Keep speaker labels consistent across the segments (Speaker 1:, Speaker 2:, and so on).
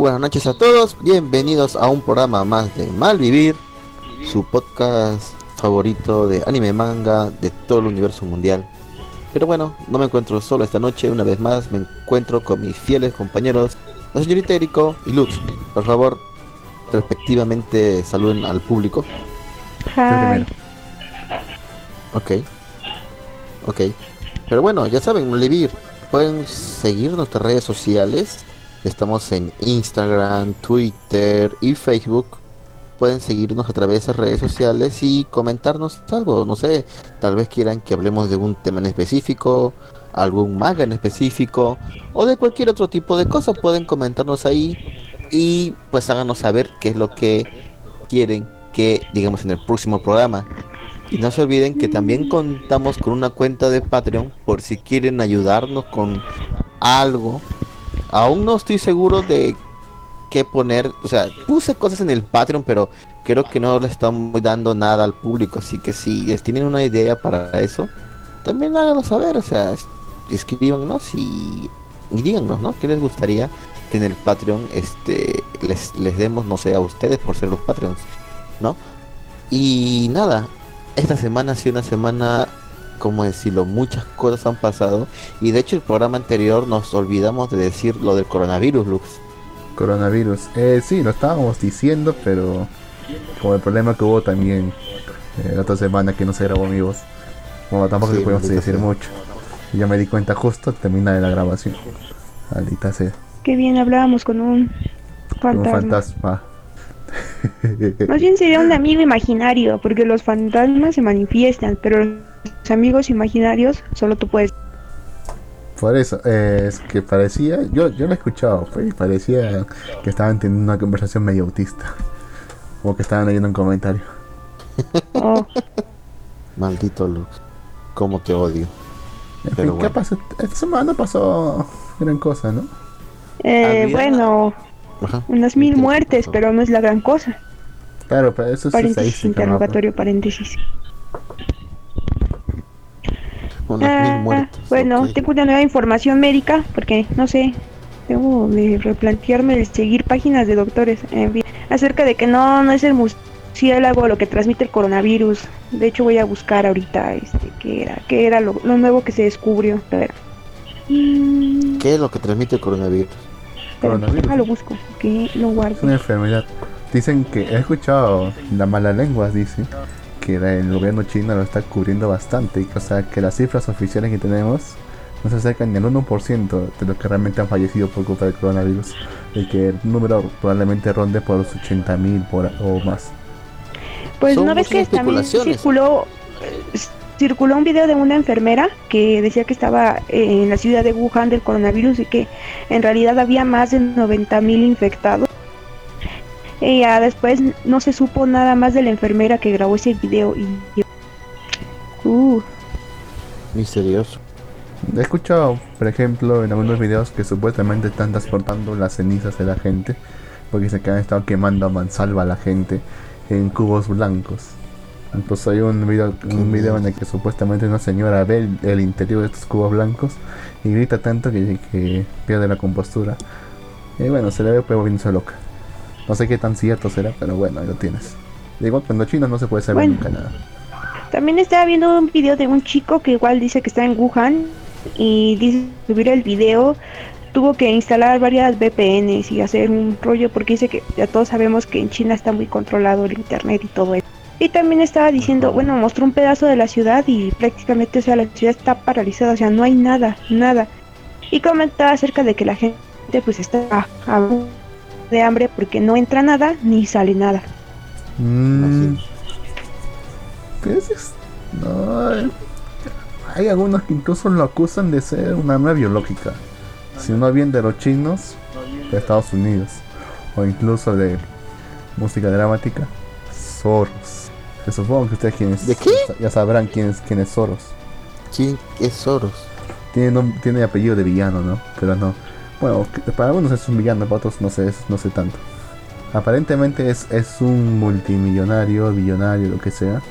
Speaker 1: Buenas noches a todos, bienvenidos a un programa más de Malvivir, su podcast favorito de anime manga de todo el universo mundial. Pero bueno, no me encuentro solo esta noche, una vez más me encuentro con mis fieles compañeros, la señorita Eriko y Luz. Por favor, respectivamente saluden al público.
Speaker 2: Hi.
Speaker 1: Ok. Ok. Pero bueno, ya saben, Malvivir, pueden seguir nuestras redes sociales. Estamos en Instagram, Twitter y Facebook. Pueden seguirnos a través de redes sociales y comentarnos algo. No sé, tal vez quieran que hablemos de un tema en específico, algún manga en específico o de cualquier otro tipo de cosa. Pueden comentarnos ahí y pues háganos saber qué es lo que quieren que digamos en el próximo programa. Y no se olviden que también contamos con una cuenta de Patreon por si quieren ayudarnos con algo. Aún no estoy seguro de qué poner. O sea, puse cosas en el Patreon, pero creo que no le estamos dando nada al público. Así que si tienen una idea para eso, también háganos saber. O sea, es- escríbanos y, y díganos, ¿no? ¿Qué les gustaría que en el Patreon este, les, les demos, no sé, a ustedes por ser los Patreons, ¿no? Y nada, esta semana ha sido una semana, como decirlo, muchas cosas han pasado. Y de hecho el programa anterior nos olvidamos de decir lo del coronavirus, Lux.
Speaker 3: Coronavirus. Eh, sí, lo estábamos diciendo, pero como el problema que hubo también eh, la otra semana que no se grabó mi voz. Bueno, tampoco
Speaker 1: Sí,
Speaker 3: le podemos decir
Speaker 1: sea.
Speaker 3: mucho. Y ya me di cuenta justo al terminar de la grabación. Maldita sea.
Speaker 2: Qué bien hablábamos con un
Speaker 3: Un
Speaker 2: fantasma. Más bien sería un amigo imaginario, porque los fantasmas se manifiestan, pero los amigos imaginarios solo tú puedes.
Speaker 3: Por eso, eh, es que parecía, yo, yo lo he escuchado, pues, y parecía que estaban teniendo una conversación medio autista. Como que estaban leyendo un comentario.
Speaker 2: Oh,
Speaker 1: Maldito Lux. Cómo te odio.
Speaker 3: En
Speaker 1: Pero
Speaker 3: fin, ¿qué pasó? Esta semana pasó gran cosa, ¿no?
Speaker 2: eh, bueno,
Speaker 1: Ajá.
Speaker 2: unas mil
Speaker 1: ¿Qué
Speaker 2: muertes, pero no es la gran cosa.
Speaker 3: Claro, pero eso es
Speaker 2: Paréntesis, interrogatorio, paréntesis.
Speaker 1: Unas
Speaker 2: Ah,
Speaker 1: mil muertos.
Speaker 2: bueno, tengo una nueva información médica, porque no sé, tengo de replantearme el seguir páginas de doctores en fin, acerca de que no, no es el murciélago lo que transmite el coronavirus. De hecho, voy a buscar ahorita este qué era, qué era lo, lo nuevo que se descubrió. A ver.
Speaker 1: ¿Qué es lo que transmite el coronavirus?
Speaker 3: Coronavirus.
Speaker 2: déjalo busco, que lo
Speaker 3: Es una
Speaker 2: guardo.
Speaker 3: enfermedad. Dicen que he escuchado la mala lengua, dice que el gobierno chino lo está cubriendo bastante. O sea, que las cifras oficiales que tenemos no se acercan ni al 1% de los que realmente han fallecido por culpa del coronavirus. Y que el número probablemente ronde por los 80.000 por o más.
Speaker 2: Pues
Speaker 1: Son
Speaker 2: no ves que también circuló circuló un video de una enfermera que decía que estaba eh, en la ciudad de Wuhan del coronavirus y que en realidad había más de 90 mil infectados. Y ya después no se supo nada más de la enfermera que grabó ese video y uh,
Speaker 1: Misterioso.
Speaker 3: He escuchado, por ejemplo, en algunos videos que supuestamente están transportando las cenizas de la gente. Porque se que han estado quemando a mansalva a la gente en cubos blancos. Entonces hay un video, un video en el que supuestamente una señora ve el, el interior de estos cubos blancos y grita tanto que, que pierde la compostura. Y bueno, se le ve pues volviéndose loca. No sé qué tan cierto será, pero bueno, ahí lo tienes. Igual cuando chinos no se puede saber
Speaker 2: Bueno.
Speaker 3: nunca nada.
Speaker 2: también estaba viendo un video de un chico que igual dice que está en Wuhan y dice subir el video tuvo que instalar varias VPNs y hacer un rollo porque dice que ya todos sabemos que en China está muy controlado el internet y todo eso. Y también estaba diciendo, bueno, mostró un pedazo de la ciudad y prácticamente, o sea, la ciudad está paralizada, o sea, no hay nada, nada. Y comentaba acerca de que la gente pues está a- de hambre porque no entra nada ni sale nada.
Speaker 3: Mm, pues es- no, eh, hay algunos que incluso lo acusan de ser un arma biológica. Si no bien de los chinos, de Estados Unidos. O incluso de música dramática, Soros. Supongo que ustedes quienes
Speaker 1: ¿De qué?
Speaker 3: ya sabrán quién es, quién es Soros.
Speaker 1: ¿Quién es Soros?
Speaker 3: Tiene, tiene apellido de villano, ¿no? Pero no. Bueno, para algunos es un villano, para otros no sé, es- no sé tanto. Aparentemente es, es un multimillonario, billonario, lo que sea,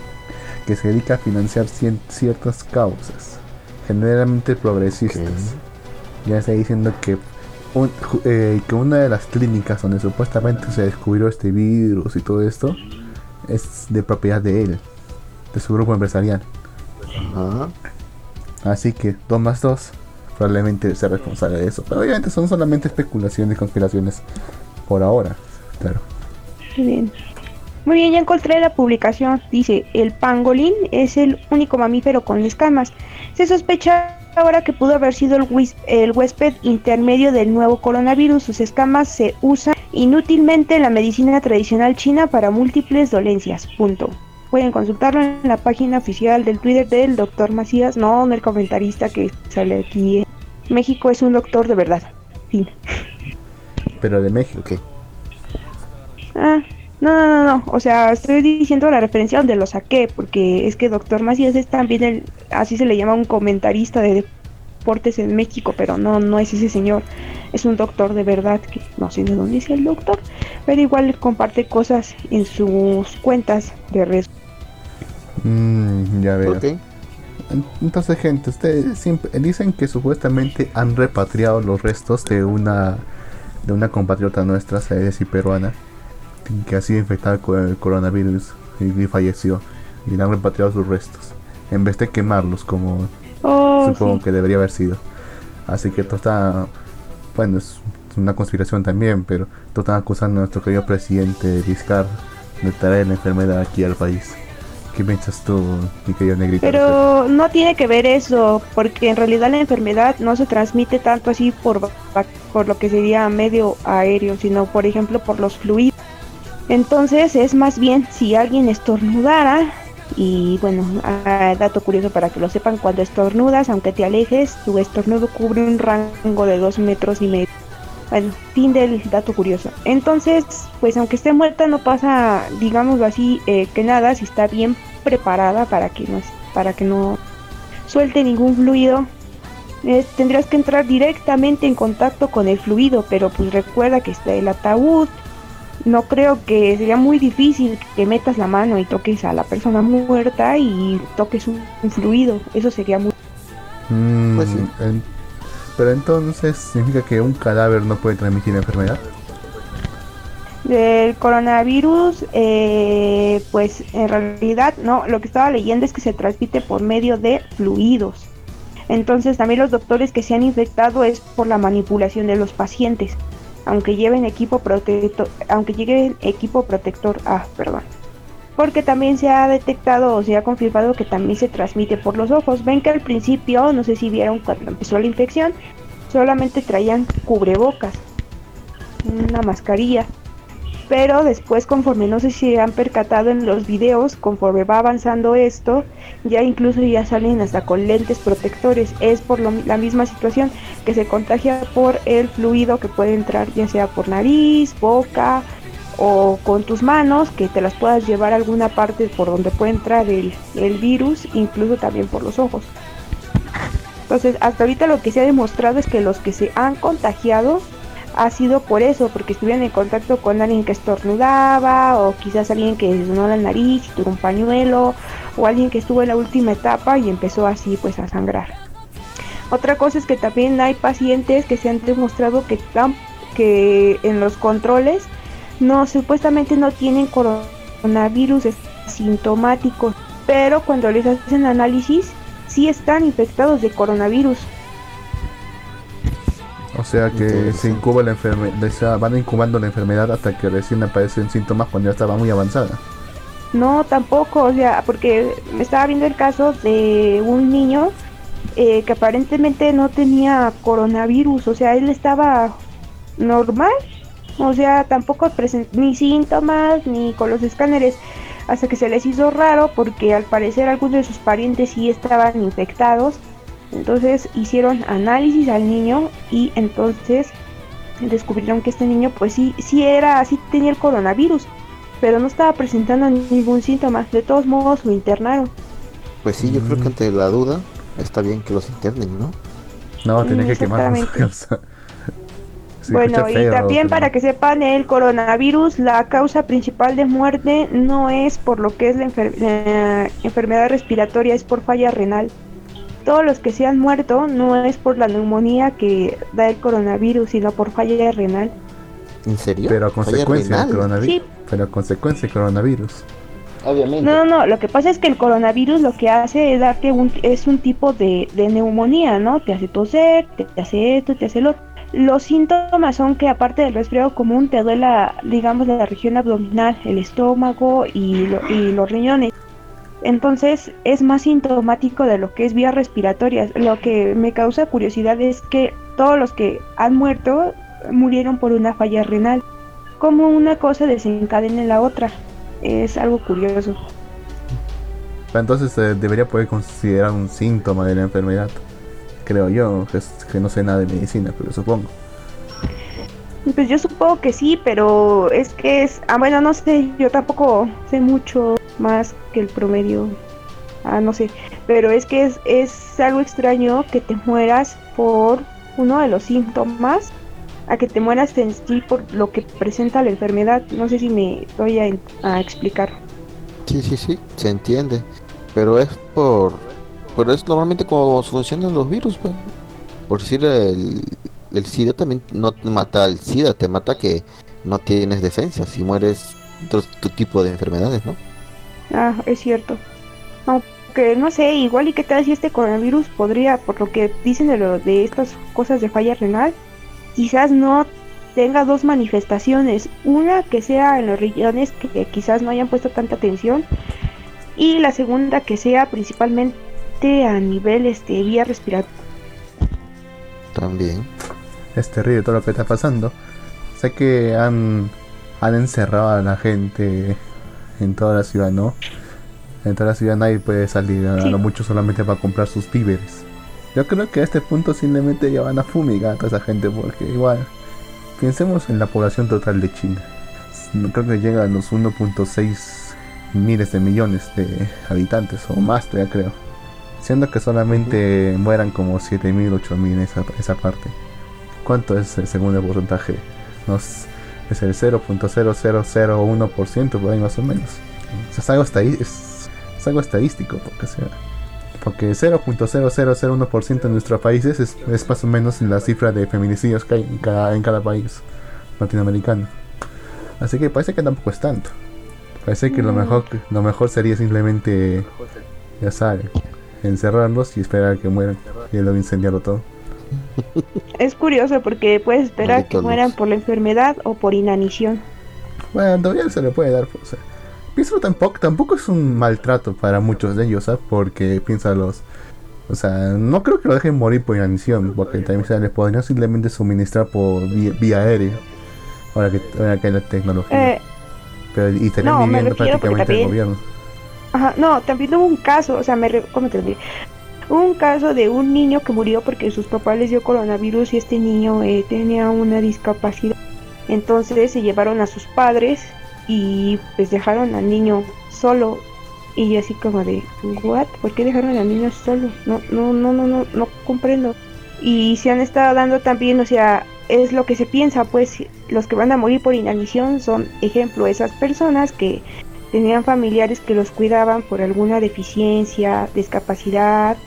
Speaker 3: que se dedica a financiar cien- ciertas causas, generalmente progresistas. Ya está diciendo que un- eh, que una de las clínicas donde supuestamente se descubrió este virus y todo esto es de propiedad de él, de su grupo empresarial.
Speaker 1: Ajá.
Speaker 3: Así que 2 más 2 probablemente sea responsable de eso. Pero obviamente son solamente especulaciones y conspiraciones por ahora. Claro.
Speaker 2: Muy bien. Muy bien, ya encontré la publicación. Dice, el pangolín es el único mamífero con escamas. Se sospecha ahora que pudo haber sido el, el huésped intermedio del nuevo coronavirus. Sus escamas se usan inútilmente en la medicina tradicional china para múltiples dolencias. Punto. Pueden consultarlo en la página oficial del Twitter del doctor Macías, no en el comentarista que sale aquí. México es un doctor de verdad. Fin.
Speaker 3: Pero de México.
Speaker 1: Ok.
Speaker 2: Ah, no, no, no, no. O sea, estoy diciendo la referencia donde lo saqué, porque es que Doctor Macías es también el, así se le llama un comentarista de deportes en México, pero no, no es ese señor. Es un doctor de verdad que no sé de dónde es el doctor, pero igual comparte cosas en sus cuentas de redes.
Speaker 3: Mm, ya veo. Entonces, gente, ustedes siempre dicen que supuestamente han repatriado los restos de una de una compatriota nuestra, es decir, peruana, que ha sido infectada con el coronavirus y, falleció. Y le han repatriado sus restos, en vez de quemarlos como
Speaker 2: Oh,
Speaker 3: supongo
Speaker 2: sí.
Speaker 3: que debería haber sido. Así que esto está, bueno, es una conspiración también, pero esto están acusando a nuestro querido presidente Vizcar de traer la enfermedad aquí al país. ¿Qué piensas tú, mi querido negrito?
Speaker 2: Pero no tiene que ver eso, porque en realidad la enfermedad no se transmite tanto así por, por lo que sería medio aéreo, sino por ejemplo por los fluidos. Entonces es más bien si alguien estornudara, y bueno, ah, dato curioso para que lo sepan, cuando estornudas, aunque te alejes, tu estornudo cubre un rango de dos metros y medio. Bueno, fin del dato curioso. Entonces, pues aunque esté muerta no pasa, digámoslo así, eh, que nada, si está bien preparada para que no, para que no suelte ningún fluido. eh, tendrás que entrar directamente en contacto con el fluido, pero pues recuerda que está el ataúd. No creo que sería muy difícil que metas la mano y toques a la persona muerta y toques un, un fluido. Eso sería muy...
Speaker 3: Mm,
Speaker 1: Pues sí.
Speaker 3: en- pero entonces significa que un cadáver no puede transmitir enfermedad.
Speaker 2: Del coronavirus, eh, pues en realidad no, lo que estaba leyendo es que se transmite por medio de fluidos. Entonces también los doctores que se han infectado es por la manipulación de los pacientes, aunque lleven equipo protector, aunque lleven equipo protector, ah, perdón. Porque también se ha detectado o se ha confirmado que también se transmite por los ojos. Ven que al principio, no sé si vieron cuando empezó la infección, solamente traían cubrebocas, una mascarilla. Pero después, conforme no sé si han percatado en los videos, conforme va avanzando esto, ya incluso ya salen hasta con lentes protectores. Es por lo- la misma situación que se contagia por el fluido que puede entrar ya sea por nariz, boca o con tus manos, que te las puedas llevar a alguna parte por donde puede entrar el, el virus, incluso también por los ojos. Entonces, hasta ahorita lo que se ha demostrado es que los que se han contagiado ha sido por eso, porque estuvieron en contacto con alguien que estornudaba, o quizás alguien que sonó la nariz y tuvo un pañuelo, o alguien que estuvo en la última etapa y empezó así pues a sangrar. Otra cosa es que también hay pacientes que se han demostrado que, están- que en los controles no supuestamente no tienen coronavirus sintomáticos, pero cuando les hacen análisis sí están infectados de coronavirus.
Speaker 3: O sea que se incuba la enfermedad, van incubando la enfermedad hasta que recién aparecen síntomas cuando ya estaba muy avanzada.
Speaker 2: No, tampoco, o sea, porque me estaba viendo el caso de un niño eh, que aparentemente no tenía coronavirus, o sea, él estaba normal, o sea, tampoco presentó ni síntomas ni con los escáneres, hasta que se les hizo raro porque al parecer algunos de sus parientes sí estaban infectados, entonces hicieron análisis al niño y entonces descubrieron que este niño pues sí, sí era, sí tenía el coronavirus pero no estaba presentando ningún síntoma. De todos modos, lo internaron.
Speaker 1: Pues sí, yo creo
Speaker 3: Mm.
Speaker 1: que ante la duda está bien que los internen, ¿no?
Speaker 3: No, tenía
Speaker 2: Mm,
Speaker 3: que quemarlos.
Speaker 2: bueno, y
Speaker 3: feo,
Speaker 2: también
Speaker 3: pero-
Speaker 2: para que sepan, el coronavirus, la causa principal de muerte no es por lo que es la, enfer- la enfermedad respiratoria, es por falla renal. Todos los que se han muerto no es por la neumonía que da el coronavirus, sino por falla renal.
Speaker 1: ¿En serio?
Speaker 3: Pero a
Speaker 1: ¿Falla
Speaker 3: consecuencia del coronavirus.
Speaker 2: Sí.
Speaker 3: Pero a consecuencia del coronavirus.
Speaker 1: Obviamente.
Speaker 2: No, no, no, lo que pasa es que el coronavirus lo que hace es darte un, es un tipo de, de neumonía, ¿no? Te hace toser, te, te hace esto, te hace lo otro. Los síntomas son que aparte del resfriado común te duela, digamos, la región abdominal, el estómago y, lo- y los riñones. Entonces es más sintomático de lo que es vías respiratorias. Lo que me causa curiosidad es que todos los que han muerto murieron por una falla renal. Como una cosa desencadena en la otra. Es algo curioso.
Speaker 3: Entonces se debería poder considerar un síntoma de la enfermedad. Creo yo, que, es- que no sé nada de medicina, pero supongo.
Speaker 2: Pues yo supongo que sí, pero es que es... Ah, bueno, no sé, yo tampoco sé mucho más que el promedio. Ah, no sé. Pero es que es, es algo extraño que te mueras por uno de los síntomas a que te mueras en sí por lo que presenta la enfermedad. No sé si me voy a, explicar.
Speaker 1: Sí, sí, sí, se entiende. Pero es por... Pero es normalmente como funcionan los virus, pues. Por decir, el, el SIDA también no te mata al SIDA, te mata que no tienes defensa, si mueres otro tipo de enfermedades, ¿no?
Speaker 2: Ah, es cierto. Aunque no sé, igual y qué tal si este coronavirus podría, por lo que dicen de, lo, de estas cosas de falla renal, quizás no tenga dos manifestaciones. Una que sea en los riñones que quizás no hayan puesto tanta atención y la segunda que sea principalmente a nivel este vía respiratoria.
Speaker 1: También.
Speaker 3: Es terrible todo lo que está pasando. Sé que han, han encerrado a la gente en toda la ciudad, ¿no? En toda la ciudad nadie puede salir, a
Speaker 2: Sí.
Speaker 3: lo mucho solamente para comprar sus víveres. Yo creo que a este punto simplemente ya van a fumigar a toda esa gente porque igual, pensemos en la población total de China. No creo que llega a los 1.6 miles de millones de habitantes o más todavía creo. Siendo que solamente mueran como 7.000, 8.000 en esa, esa parte. ¿Cuánto es el segundo porcentaje? No es, el 0.0001% por ahí más o menos. O sea, es, algo es, es algo estadístico, porque, sea, porque 0.0001% en nuestros países es, es más o menos la cifra de feminicidios que hay en cada, en cada país latinoamericano. Así que parece que tampoco es tanto. Parece que lo mejor, lo mejor sería simplemente, ya saben, encerrarlos y esperar a que mueran y luego incendiarlo todo.
Speaker 2: Es curioso porque puedes esperar que mueran por la enfermedad o por inanición.
Speaker 3: Bueno, todavía se le puede dar. pues, O sea, pienso tampoco, tampoco es un maltrato para muchos de ellos, ¿sabes? Porque piénsalos. O sea, no creo que lo dejen morir por inanición, porque también se les podrían simplemente suministrar por vía, vía aérea. Ahora que, ahora que hay la tecnología.
Speaker 2: Eh,
Speaker 3: Pero, y estarían
Speaker 2: no,
Speaker 3: viviendo prácticamente el
Speaker 2: también-
Speaker 3: gobierno.
Speaker 2: Ajá, no, también hubo un caso, o sea, me ¿cómo te diré? Un caso de un niño que murió porque sus papás les dio coronavirus y este niño eh, tenía una discapacidad. Entonces se llevaron a sus padres y pues dejaron al niño solo. Y así como de, ¿what? ¿Por qué dejaron al niño solo? No, no, no, no, no, no comprendo. Y se han estado dando también, o sea, es lo que se piensa, pues los que van a morir por inanición son, ejemplo, esas personas que tenían familiares que los cuidaban por alguna deficiencia, discapacidad,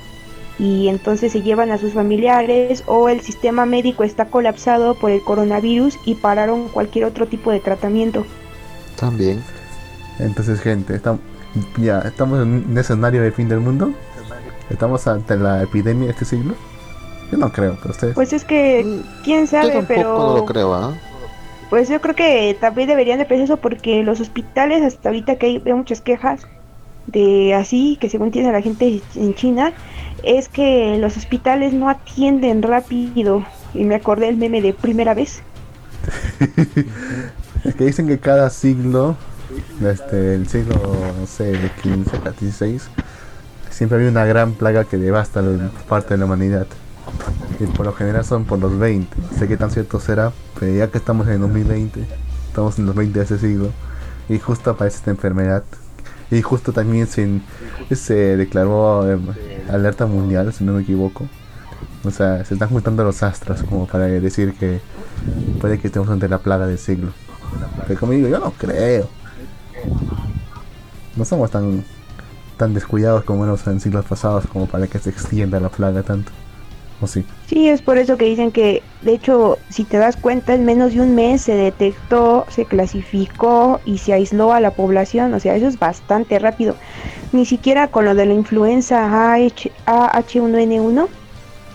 Speaker 2: y entonces se llevan a sus familiares o el sistema médico está colapsado por el coronavirus y pararon cualquier otro tipo de tratamiento.
Speaker 1: También.
Speaker 3: Entonces, gente, estamos, ya, estamos en un escenario de fin del mundo. Estamos ante la epidemia de este siglo. Yo no creo, pero ustedes.
Speaker 2: Pues es que, quién
Speaker 1: Yo
Speaker 2: sabe,
Speaker 1: tampoco
Speaker 2: pero
Speaker 1: lo creo, ¿ah?
Speaker 2: pues yo creo que también deberían de pensar eso porque los hospitales hasta ahorita que hay muchas quejas de así, que según tiene la gente en China, es que los hospitales no atienden rápido. Y me acordé el meme de primera vez.
Speaker 3: Que dicen que cada siglo, este, el siglo, no sé, de 15 a 16, siempre había una gran plaga que devasta la parte de la humanidad. Y por lo general son por los 20. No sé qué tan cierto será, pero ya que estamos en 2020, estamos en los 20 de ese siglo, y justo aparece esta enfermedad. Y justo también se, se declaró eh, alerta mundial, si no me equivoco. O sea, se están juntando los astros como para decir que puede que estemos ante la plaga del siglo. Pero como digo, yo no creo. No somos tan tan descuidados como en siglos pasados como para que se extienda la plaga tanto. ¿O sí?
Speaker 2: Sí, es por eso que dicen que, de hecho, si te das cuenta, en menos de un mes se detectó, se clasificó y se aisló a la población. O sea, eso es bastante rápido. Ni siquiera con lo de la influenza AH, AH1N1,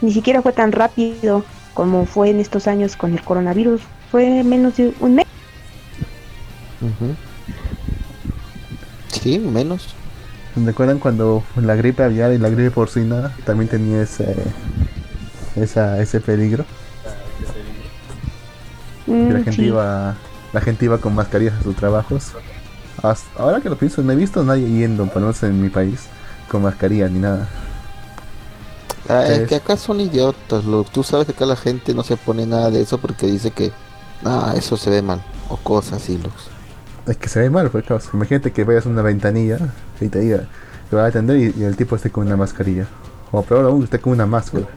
Speaker 2: ni siquiera fue tan rápido como fue en estos años con el coronavirus. Fue menos de un mes.
Speaker 1: Ujú. Sí, menos.
Speaker 3: ¿Recuerdan cuando la gripe aviar y la gripe porcina también tenía ese, esa, ese peligro? Que la
Speaker 2: Mm,
Speaker 3: gente
Speaker 2: sí.
Speaker 3: iba la gente iba con mascarillas a sus trabajos. Hasta- ahora que lo pienso, no he visto a nadie yendo, por lo menos en mi país, con mascarilla ni nada.
Speaker 1: Ah, es
Speaker 3: Es-
Speaker 1: que acá son idiotas, lo, tú sabes que acá la gente no se pone nada de eso porque dice que, ah, eso se ve mal, o cosas así, los.
Speaker 3: Es que se ve mal, pues claro, Imagínate que vayas a una ventanilla y te diga, te va a atender y, y el tipo esté con una mascarilla. O peor aún, esté con una máscara.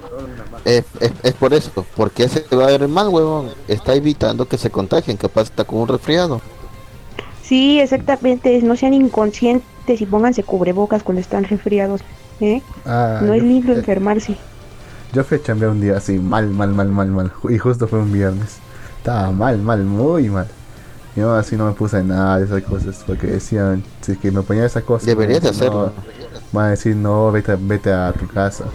Speaker 1: Es, es, es por eso, porque ese va a ver mal, huevón, está evitando que se contagien, capaz está con un resfriado.
Speaker 2: Sí, exactamente. No sean inconscientes y pónganse cubrebocas cuando están resfriados. ¿eh?
Speaker 3: Ah,
Speaker 2: No es
Speaker 3: yo,
Speaker 2: lindo
Speaker 3: eh,
Speaker 2: enfermarse.
Speaker 3: yo fui a chambear un día así, mal, mal, mal, mal, mal. Y justo fue un viernes. Estaba mal, mal, muy mal. Y aún así no me puse nada de esas cosas porque decían, si es que me ponía esa cosa...
Speaker 1: Deberías de
Speaker 3: no,
Speaker 1: hacerlo.
Speaker 3: Van a decir, no, vete, vete a tu casa.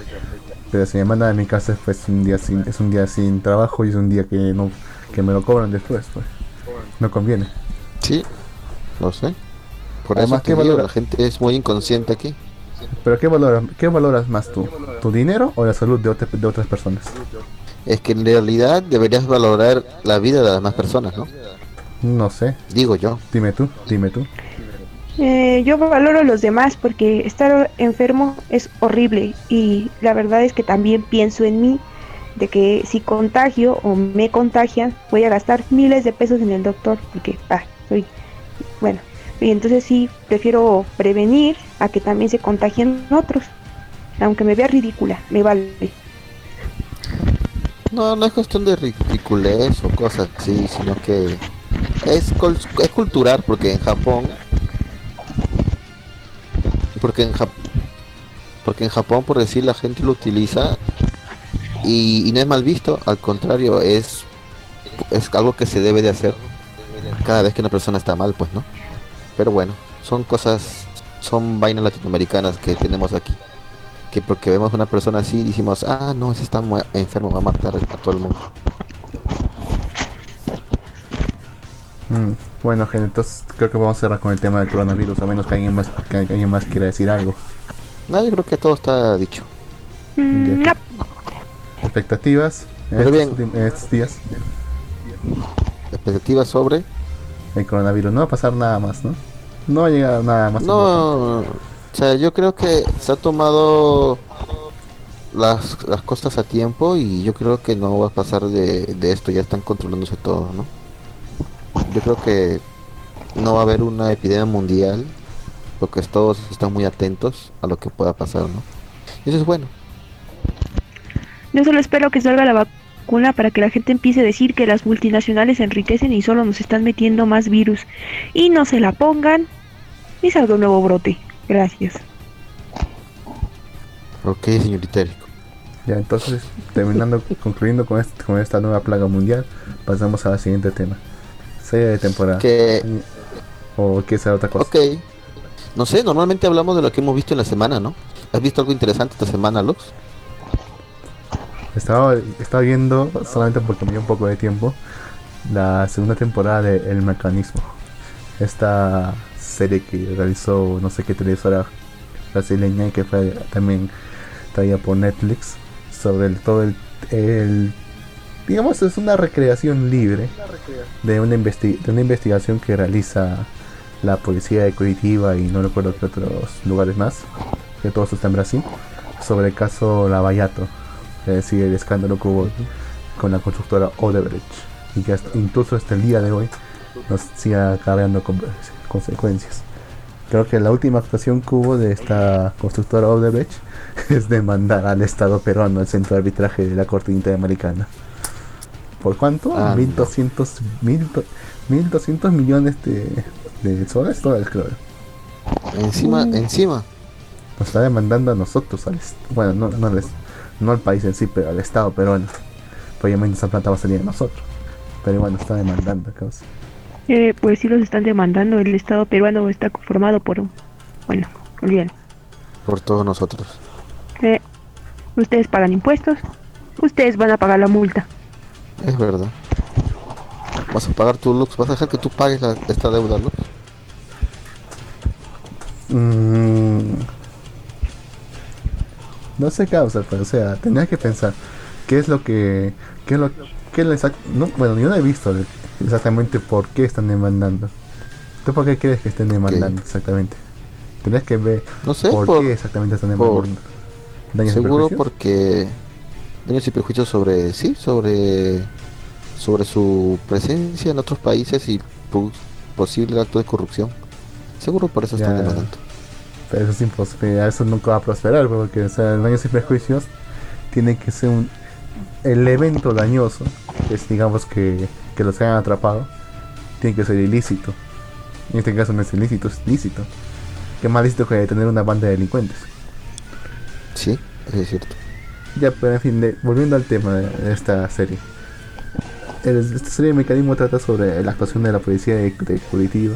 Speaker 3: Pero si me mandan a mi casa, pues un día sin, es un día sin trabajo y es un día que no que me lo cobran después, pues. No conviene.
Speaker 1: Sí, lo sé. Por
Speaker 3: Además,
Speaker 1: eso
Speaker 3: ¿qué
Speaker 1: digo, la gente es muy inconsciente aquí.
Speaker 3: Pero ¿qué valoras, qué valoras más tú? ¿Tu dinero o la salud de, otra- de otras personas?
Speaker 1: Es que en realidad deberías valorar la vida de las demás personas, ¿no?
Speaker 3: No sé.
Speaker 1: Digo yo.
Speaker 3: Dime tú, dime tú.
Speaker 2: Eh, yo valoro los demás porque estar enfermo es horrible y la verdad es que también pienso en mí de que si contagio o me contagian voy a gastar miles de pesos en el doctor porque ah, soy bueno y entonces sí prefiero prevenir a que también se contagien otros aunque me vea ridícula me vale.
Speaker 1: No, no es cuestión de ridiculez o cosas así, sino que es, es cultural, porque en Japón, porque en Jap- porque en Japón, por decir, la gente lo utiliza y, no es mal visto, al contrario, es, algo que se debe de hacer cada vez que una persona está mal, pues, ¿no? Pero bueno, son cosas, son vainas latinoamericanas que tenemos aquí que porque vemos una persona así decimos, ah, no, ese está enfermo, va a matar a todo el mundo.
Speaker 3: Mm, Bueno, gente, entonces creo que vamos a cerrar con el tema del coronavirus, a menos que alguien más, que alguien más quiera decir algo.
Speaker 1: No, yo creo que todo está dicho.
Speaker 2: Mm, no.
Speaker 3: Expectativas en
Speaker 1: Pero
Speaker 3: estos,
Speaker 1: bien.
Speaker 3: en estos días.
Speaker 1: Expectativas sobre...
Speaker 3: El coronavirus. No va a pasar nada más, ¿no? No va a llegar nada más. importante.
Speaker 1: No, o sea, yo creo que se ha tomado las, las cosas a tiempo y yo creo que no va a pasar de, de esto, ya están controlándose todo, ¿no? Yo creo que no va a haber una epidemia mundial, porque todos están muy atentos a lo que pueda pasar, ¿no? Y eso es bueno.
Speaker 2: Yo solo espero que salga la vacuna para que la gente empiece a decir que las multinacionales se enriquecen y solo nos están metiendo más virus. Y no se la pongan y salga un nuevo brote. Gracias.
Speaker 1: Ok, señorita Eric.
Speaker 3: Ya, entonces, terminando, concluyendo con, este- con esta nueva plaga mundial, pasamos al siguiente tema. Serie de temporada.
Speaker 1: Que
Speaker 3: ¿O qué sea otra cosa?
Speaker 1: Ok. No sé, normalmente hablamos de lo que hemos visto en la semana, ¿no? ¿Has visto algo interesante esta semana, Lux?
Speaker 3: Estaba, estaba viendo, solamente porque me dio un poco de tiempo, la segunda temporada de El Mecanismo. Esta serie que realizó no sé qué televisora brasileña y que fue también traída por Netflix sobre el, todo el, el- digamos es una recreación libre de una, investi- de una investigación que realiza la policía de Curitiba y no recuerdo qué otros lugares más que todos están en Brasil sobre el caso Lavallato es decir el escándalo que hubo con la constructora Odebrecht y que hasta- incluso hasta el día de hoy nos sigue acarreando con- consecuencias. Creo que la última actuación que hubo de esta constructora Odebrecht es demandar al Estado peruano al centro de arbitraje de la Corte Interamericana. ¿Por cuánto?
Speaker 1: Ah,
Speaker 3: 1200, 1200 millones de, de soles, dólares creo.
Speaker 1: Encima,
Speaker 2: Mm.
Speaker 1: encima.
Speaker 3: Nos está demandando a nosotros, al est- bueno, no, no, al est- no al país en sí, pero al Estado peruano. Obviamente esa plata va a salir de nosotros. Pero bueno, está demandando, causa.
Speaker 2: Eh, pues sí los están demandando. El Estado peruano está conformado por... Bueno, olvídalo.
Speaker 1: Por todos nosotros.
Speaker 2: Eh, ustedes pagan impuestos. Ustedes van a pagar la multa.
Speaker 1: Es verdad. Vas a pagar tu Lux, vas a dejar que tú pagues la- esta deuda, Lux.
Speaker 3: Mm, no sé causa, pero o sea, tenía que pensar qué es lo que, qué es lo, qué es lo exact- no, bueno, yo no he visto exactamente por qué están demandando. ¿Tú por qué crees que estén demandando exactamente? Tendrías que ver
Speaker 1: No sé,
Speaker 3: por,
Speaker 1: por-
Speaker 3: qué exactamente están
Speaker 1: por-
Speaker 3: demandando. ¿Daños y
Speaker 1: Seguro porque daños y prejuicios sobre sí, sobre sobre su presencia en otros países y posible acto de corrupción. Seguro por eso están demandando.
Speaker 3: Pero eso es imposible, eso nunca va a prosperar, porque o sea, daños y prejuicios tiene que ser un el evento dañoso, que es digamos que, que los hayan atrapado, tiene que ser ilícito. En este caso no es ilícito, es lícito. Qué más lícito que tener una banda de delincuentes.
Speaker 1: Sí, eso es cierto.
Speaker 3: Ya, pero en fin, de- volviendo al tema de, esta serie. El- esta serie de mecanismo trata sobre la actuación de la policía de, de Curitiba,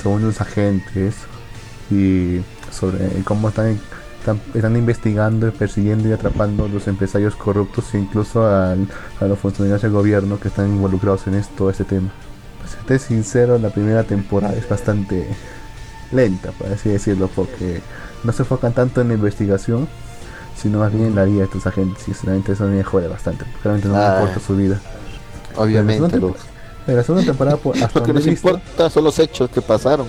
Speaker 3: sobre unos agentes y sobre cómo están, están, están investigando, persiguiendo y atrapando a los empresarios corruptos e incluso al- a los funcionarios del gobierno que están involucrados en esto, este tema. Para serte sincero, la primera temporada es bastante lenta, por así decirlo, porque no se enfocan tanto en la investigación, sino más bien en la vida de estos agentes. Y sinceramente eso me jode bastante, porque realmente no me
Speaker 1: Ah.
Speaker 3: importa su vida.
Speaker 1: Obviamente, Lux.
Speaker 3: En la segunda temporada, por- hasta
Speaker 1: Lo que
Speaker 3: visto,
Speaker 1: importa son los hechos que pasaron.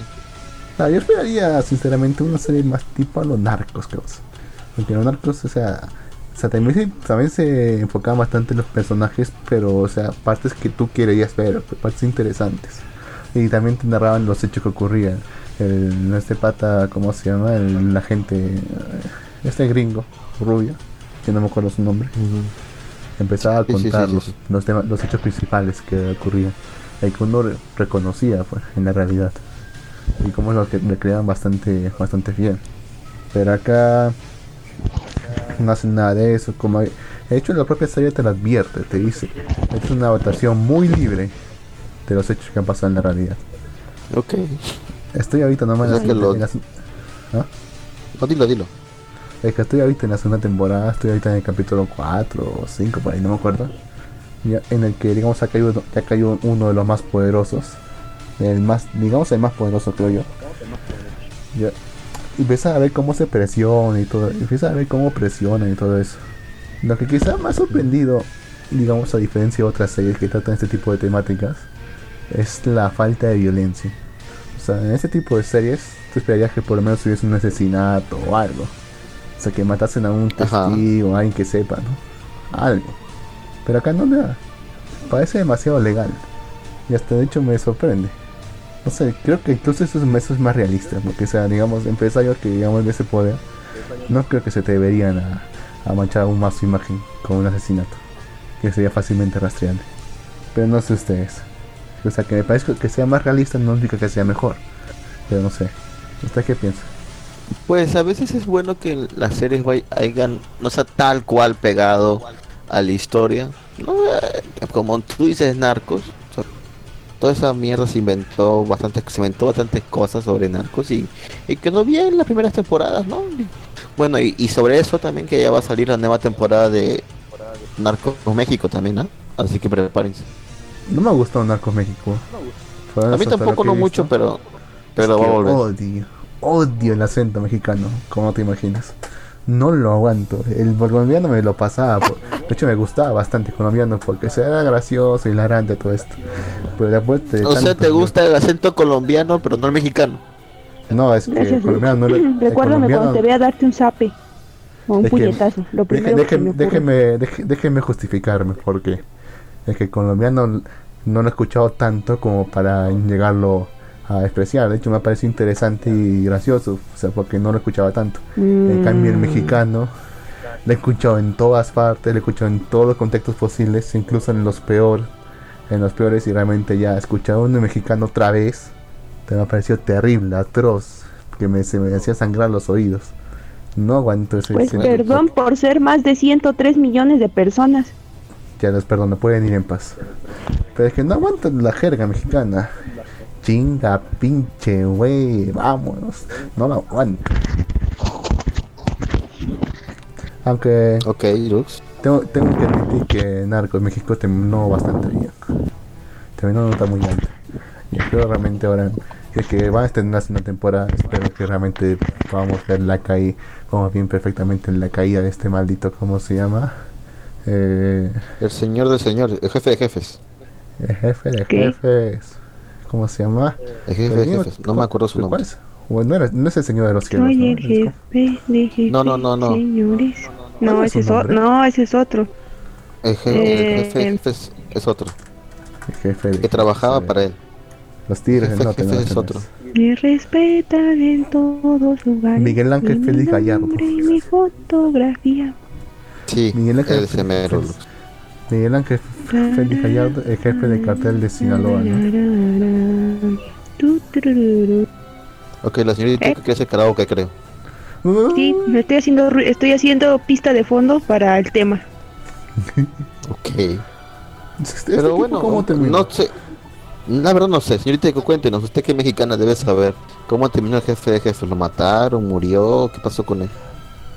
Speaker 3: ah, yo esperaría sinceramente una serie más tipo a los narcos, que Porque los narcos, o sea, o sea también, se, también se enfocaban bastante en los personajes, pero, o sea, partes que tú querías ver, partes interesantes. Y también te narraban los hechos que ocurrían. El, este pata, ¿cómo se llama? El, agente, eh, este gringo, rubio, que no me acuerdo su nombre. empezaba a
Speaker 1: Sí, sí, sí,
Speaker 3: contar
Speaker 1: sí,
Speaker 3: los, los temas- los hechos principales que ocurrían y que uno re- reconocía pues, en la realidad y cómo lo que recreaban bastante bastante bien pero acá no hacen nada de eso como de hecho la propia serie te lo advierte te dice es una votación muy libre de los hechos que han pasado en la realidad
Speaker 1: Ok.
Speaker 3: estoy ahorita nomás en
Speaker 1: O
Speaker 3: la,
Speaker 1: lo-
Speaker 3: en la- ¿Ah?
Speaker 1: No, dilo, dilo.
Speaker 3: Es que estoy ahorita en la segunda temporada, estoy ahorita en el capítulo 4 o 5, por ahí no me acuerdo. Ya, en el que, digamos, ha caído, ha caído uno de los más poderosos. El más, digamos, el más poderoso, creo yo. Ya, y a ver cómo se presiona y todo. Empieza a ver cómo presiona y todo eso. Lo que quizá me ha sorprendido, digamos, a diferencia de otras series que tratan este tipo de temáticas, es la falta de violencia. O sea, en este tipo de series, tú esperarías que por lo menos hubiese un asesinato o algo. O sea, que matasen a un testigo, a alguien que sepa, ¿no? Algo. Pero acá no nada. Parece demasiado legal. Y hasta de hecho me sorprende. No sé, creo que incluso eso es, más realista. Porque, o sea, digamos, empresarios que, digamos, de ese poder, no creo que se deberían a, a manchar aún más su imagen con un asesinato. Que sería fácilmente rastreable. Pero no sé ustedes. O sea, que me parece que sea más realista no significa que sea mejor. Pero no sé. ¿Usted qué piensa?
Speaker 1: Pues a veces es bueno que las series vay- hayan, no sea tal cual pegado a la historia. No, Eh, como tú dices, narcos. o sea, toda esa mierda se inventó bastante, se inventó bastantes cosas sobre narcos y, y quedó bien las primeras temporadas, ¿no? Bueno, y, y sobre eso también que ya va a salir la nueva temporada de Narcos México también, ¿no? Así que prepárense.
Speaker 3: No me ha gustado Narcos México.
Speaker 1: A mí tampoco no mucho, pero pero
Speaker 3: Es
Speaker 1: va a volver.
Speaker 3: Odio, odio el acento mexicano, como te imaginas. No lo aguanto. El colombiano me lo pasaba. por- De hecho, me gustaba bastante el colombiano porque se era gracioso, hilarante todo esto. Pero después de
Speaker 1: O sea, te gusta el acento colombiano, pero no el mexicano.
Speaker 3: No, es que el colombiano no el
Speaker 2: Recuérdame cuando te vea darte un zape. O un
Speaker 3: Es que-
Speaker 2: puñetazo. Lo primero
Speaker 3: déjeme, déjeme justificarme porque es que el colombiano no lo he escuchado tanto como para llegarlo a despreciar. De hecho, me parece interesante y gracioso, o sea, porque no lo escuchaba tanto. En cambio, el
Speaker 2: Mm.
Speaker 3: mexicano lo he escuchado en todas partes, lo he escuchado en todos los contextos posibles, incluso en los peores, en los peores, y realmente ya escuchar a un mexicano otra vez, te me ha parecido terrible, atroz, que me, se me hacía sangrar los oídos. No aguanto ese
Speaker 2: Pues perdón por ser más de 103 millones de personas.
Speaker 3: Ya los perdono, pueden ir en paz. Pero es que no aguanto la jerga mexicana. Chinga, pinche, güey, vámonos. No la aguanto. Aunque
Speaker 1: Ok, Lux.
Speaker 3: tengo, tengo que admitir que Narcos México terminó bastante bien. Terminó una nota muy alta. Y espero realmente ahora que, que va a estrenarse una temporada. Espero que realmente podamos ver la caída, como bien perfectamente la caída de este maldito, ¿cómo se llama? Eh,
Speaker 1: El señor del señor, el jefe de jefes.
Speaker 3: el jefe de
Speaker 2: ¿Qué?
Speaker 3: jefes. ¿Cómo se llama?
Speaker 1: El jefe
Speaker 3: El
Speaker 1: de jefes. No me acuerdo su
Speaker 3: ¿cuál
Speaker 1: nombre.
Speaker 3: es? Bueno, no, era- no es el señor de los cielos.
Speaker 2: Soy
Speaker 3: ¿no?
Speaker 2: el jefe de jefes,
Speaker 1: No, no, no, no.
Speaker 2: señores.
Speaker 3: ¿Cuál
Speaker 2: No, ese es, no, ese es otro.
Speaker 1: El,
Speaker 2: Eh,
Speaker 1: el jefe de
Speaker 2: em.
Speaker 1: jefes es otro.
Speaker 3: El jefe de
Speaker 1: Que trabajaba para él.
Speaker 3: Los tigres
Speaker 1: jefe-
Speaker 3: norte.
Speaker 1: jefe
Speaker 3: ¿no?
Speaker 1: es otro.
Speaker 2: Me respetan en todos lugares.
Speaker 3: Miguel Ángel Félix Gallardo.
Speaker 2: Y mi fotografía.
Speaker 1: Sí,
Speaker 3: Miguel Ángel.
Speaker 1: Lux.
Speaker 3: Miguel Ángel Félix Gallardo, el jefe del cartel de Sinaloa, ¿no?
Speaker 1: Ok, la señorita
Speaker 2: ¿Eh?
Speaker 1: que hacer karaoke, creo.
Speaker 2: Sí, me estoy haciendo estoy haciendo pista de fondo para el tema.
Speaker 1: Ok.
Speaker 3: Este
Speaker 1: Pero
Speaker 3: tipo,
Speaker 1: bueno, no sé. La verdad no sé, señorita, cuéntenos, usted que es mexicana debe saber cómo terminó el jefe de jefes. ¿Lo mataron? ¿Murió? ¿Qué pasó con él?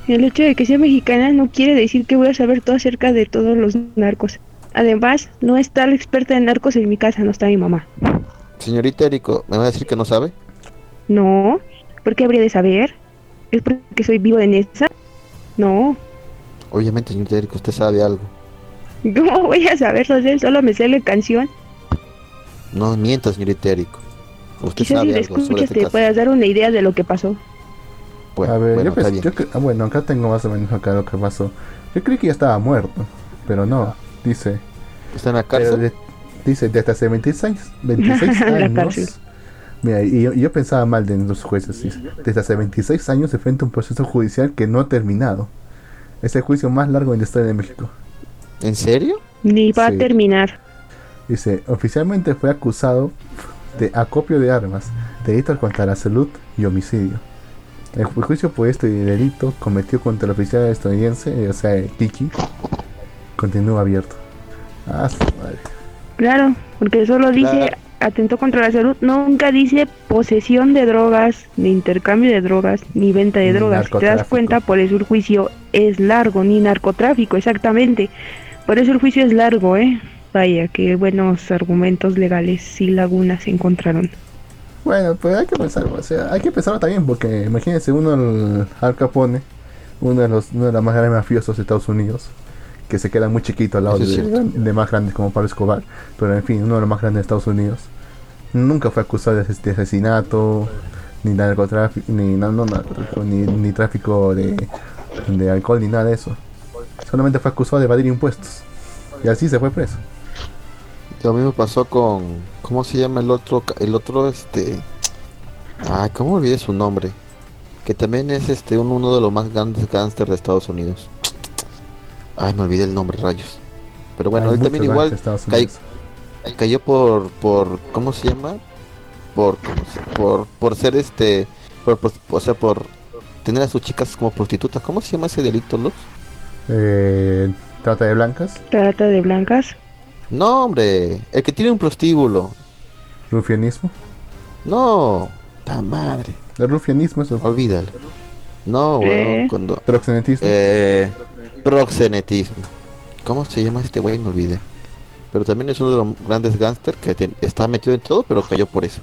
Speaker 2: El hecho de que sea mexicana no quiere decir que voy a saber todo acerca de todos los narcos. Además, no está la experta en narcos en mi casa, no está mi mamá.
Speaker 1: Señorita Erico, ¿me va a decir que no sabe?
Speaker 2: No, ¿por qué habría de saber? ¿Es porque soy vivo en esa? No,
Speaker 1: Obviamente, señorita Erico, usted sabe algo.
Speaker 2: ¿cómo voy a saberlo de él? Solo me sé la canción.
Speaker 1: No mienta, señorita Erico. Usted
Speaker 2: Quizás si
Speaker 1: sabe
Speaker 2: la
Speaker 1: algo
Speaker 2: escuchas
Speaker 1: este
Speaker 2: te
Speaker 1: caso.
Speaker 2: puedas dar una idea de lo que pasó.
Speaker 1: Bueno,
Speaker 3: a ver,
Speaker 1: bueno,
Speaker 3: yo,
Speaker 1: está bien.
Speaker 3: yo ah, bueno, acá tengo más o menos acá lo que pasó. Yo creí que ya estaba muerto, pero no, dice.
Speaker 1: ¿Está en la cárcel?
Speaker 3: de- dice, desde hace 26 años. 26
Speaker 2: La
Speaker 3: años.
Speaker 2: cárcel.
Speaker 3: Mira, y yo, yo pensaba mal de los jueces. dice, desde hace 26 años se enfrenta a un proceso judicial que no ha terminado. Es el juicio más largo en la historia de México.
Speaker 1: ¿En serio?
Speaker 2: Ni va
Speaker 3: Sí.
Speaker 2: a terminar.
Speaker 3: Dice, oficialmente fue acusado de acopio de armas, delitos contra la salud y homicidio. El ju- juicio por este delito cometido contra el oficial estadounidense, o sea, Kiki, continúa abierto. Ah, su madre.
Speaker 2: Claro, porque solo dice
Speaker 1: Claro.
Speaker 2: atentó contra la salud, nunca dice posesión de drogas, ni intercambio de drogas, ni venta de
Speaker 3: Ni
Speaker 2: drogas. Si te das cuenta, por eso el juicio es largo, ni narcotráfico, exactamente. Por eso el juicio es largo, ¿eh? Vaya, qué buenos argumentos legales y lagunas se encontraron.
Speaker 3: Bueno, pues hay que pensarlo, o sea, hay que pensarlo también porque imagínense uno el Al Capone, uno de los uno de los más grandes mafiosos de Estados Unidos, que se queda muy chiquito al lado de, más grandes como Pablo Escobar, pero en fin, uno de los más grandes de Estados Unidos. Nunca fue acusado de, ases- de asesinato, ni narcotráfico, ni no, no narcotráfico, ni, ni tráfico de, de alcohol, ni nada de eso. Solamente fue acusado de evadir impuestos. Y así se fue preso.
Speaker 1: Lo mismo pasó con. ¿Cómo se llama el otro? El otro, este. Ay, ¿cómo olvidé su nombre? Que también es este un- uno de los más grandes gángsters de Estados Unidos. Ay, me olvidé el nombre, rayos. Pero bueno,
Speaker 3: Hay
Speaker 1: él también igual cae-
Speaker 3: Unidos.
Speaker 1: cayó por, por, ¿cómo se llama? Por, ¿cómo se- por, por ser este, por, por- o sea, por tener a sus chicas como prostitutas. ¿Cómo se llama ese delito, Lux?
Speaker 3: Eh, trata de blancas,
Speaker 2: Trata de blancas.
Speaker 1: No, hombre, el que tiene un prostíbulo.
Speaker 3: rufianismo.
Speaker 1: No, ta madre,
Speaker 3: El rufianismo es el
Speaker 1: olvídalo. No, weón,
Speaker 2: Eh.
Speaker 1: cuando,
Speaker 3: proxenetismo.
Speaker 1: eh, proxenetismo. ¿Cómo se llama este güey? Me olvidé. Pero también es uno de los grandes gángsters que te- está metido en todo, pero cayó por eso.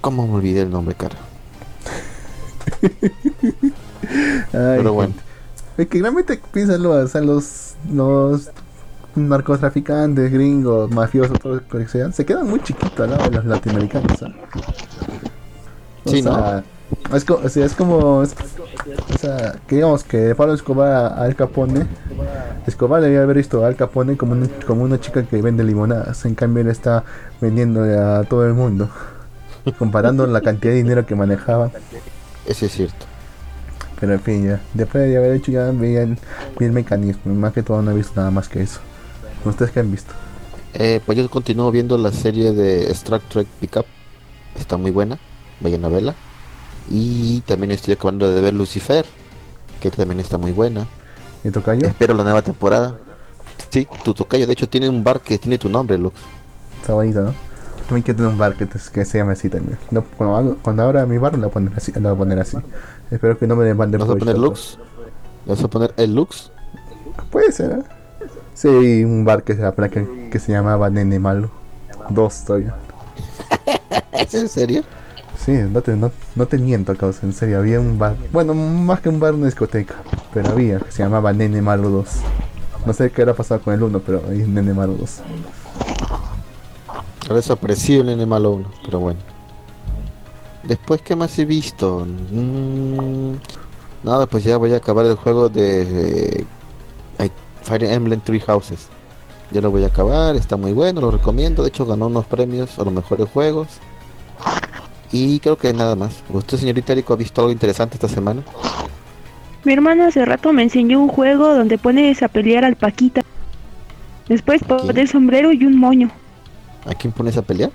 Speaker 1: ¿Cómo me olvidé el nombre, cara?
Speaker 3: Ay,
Speaker 1: pero bueno.
Speaker 3: Es que realmente piénsalo, o sea, los, los narcotraficantes, gringos, mafiosos, todo lo que sean, se quedan muy chiquitos al lado de los latinoamericanos. ¿ah? O
Speaker 1: Sí,
Speaker 3: sea, Es, co- es como. es- o sea, que digamos que Pablo Escobar a Al Capone. Escobar debía haber visto a Al Capone como, un- como una chica que vende limonadas. En cambio, él está vendiéndole a todo el mundo. Comparando la cantidad de dinero que manejaba.
Speaker 1: Ese es cierto.
Speaker 3: Pero en fin, ya. Después de haber hecho ya bien, bien el mecanismo. Más que todo no he visto nada más que eso. ¿Ustedes qué han visto?
Speaker 1: Eh, pues yo continúo viendo la serie de Star Trek Pickup. Está muy buena. Vayan a verla. Y también estoy acabando de ver Lucifer, que también está muy buena.
Speaker 3: ¿Y tocayo?
Speaker 1: Espero la nueva temporada. Sí, tu tocayo, de hecho tiene un bar que tiene tu nombre, Lux.
Speaker 3: Está bonito, ¿no? También quiero tener un bar que, que se llame así también. No, cuando, hago- cuando abra mi bar lo voy a poner así. Lo voy a poner así. Espero que no me demanden
Speaker 1: ¿Vas a poner. Lux? ¿Vas a poner el Lux?
Speaker 3: Puede ser, ¿eh? Sí, un bar que se, que, que se llamaba Nene Malo. Dos todavía.
Speaker 1: ¿Es en serio?
Speaker 3: Sí, no te, no, no miento, causa, en serio, había un bar, bueno, más que un bar, una discoteca, pero había, que se llamaba Nene Malo 2. No sé qué era pasado con el 1, pero ahí es Nene Malo 2.
Speaker 1: Ha desaparecido el Nene Malo 1, pero bueno. Después, ¿qué más he visto? Mm, nada, pues ya voy a acabar el juego de eh, Fire Emblem Three Houses. Ya lo voy a acabar, está muy bueno, lo recomiendo. De hecho, ganó unos premios a los mejores juegos. Y creo que nada más. ¿Usted, señorita Erico, ha visto algo interesante esta semana?
Speaker 2: Mi hermano hace rato me enseñó un juego donde pones a pelear al Paquita. Después poner el sombrero y un moño.
Speaker 1: ¿A quién pones a pelear?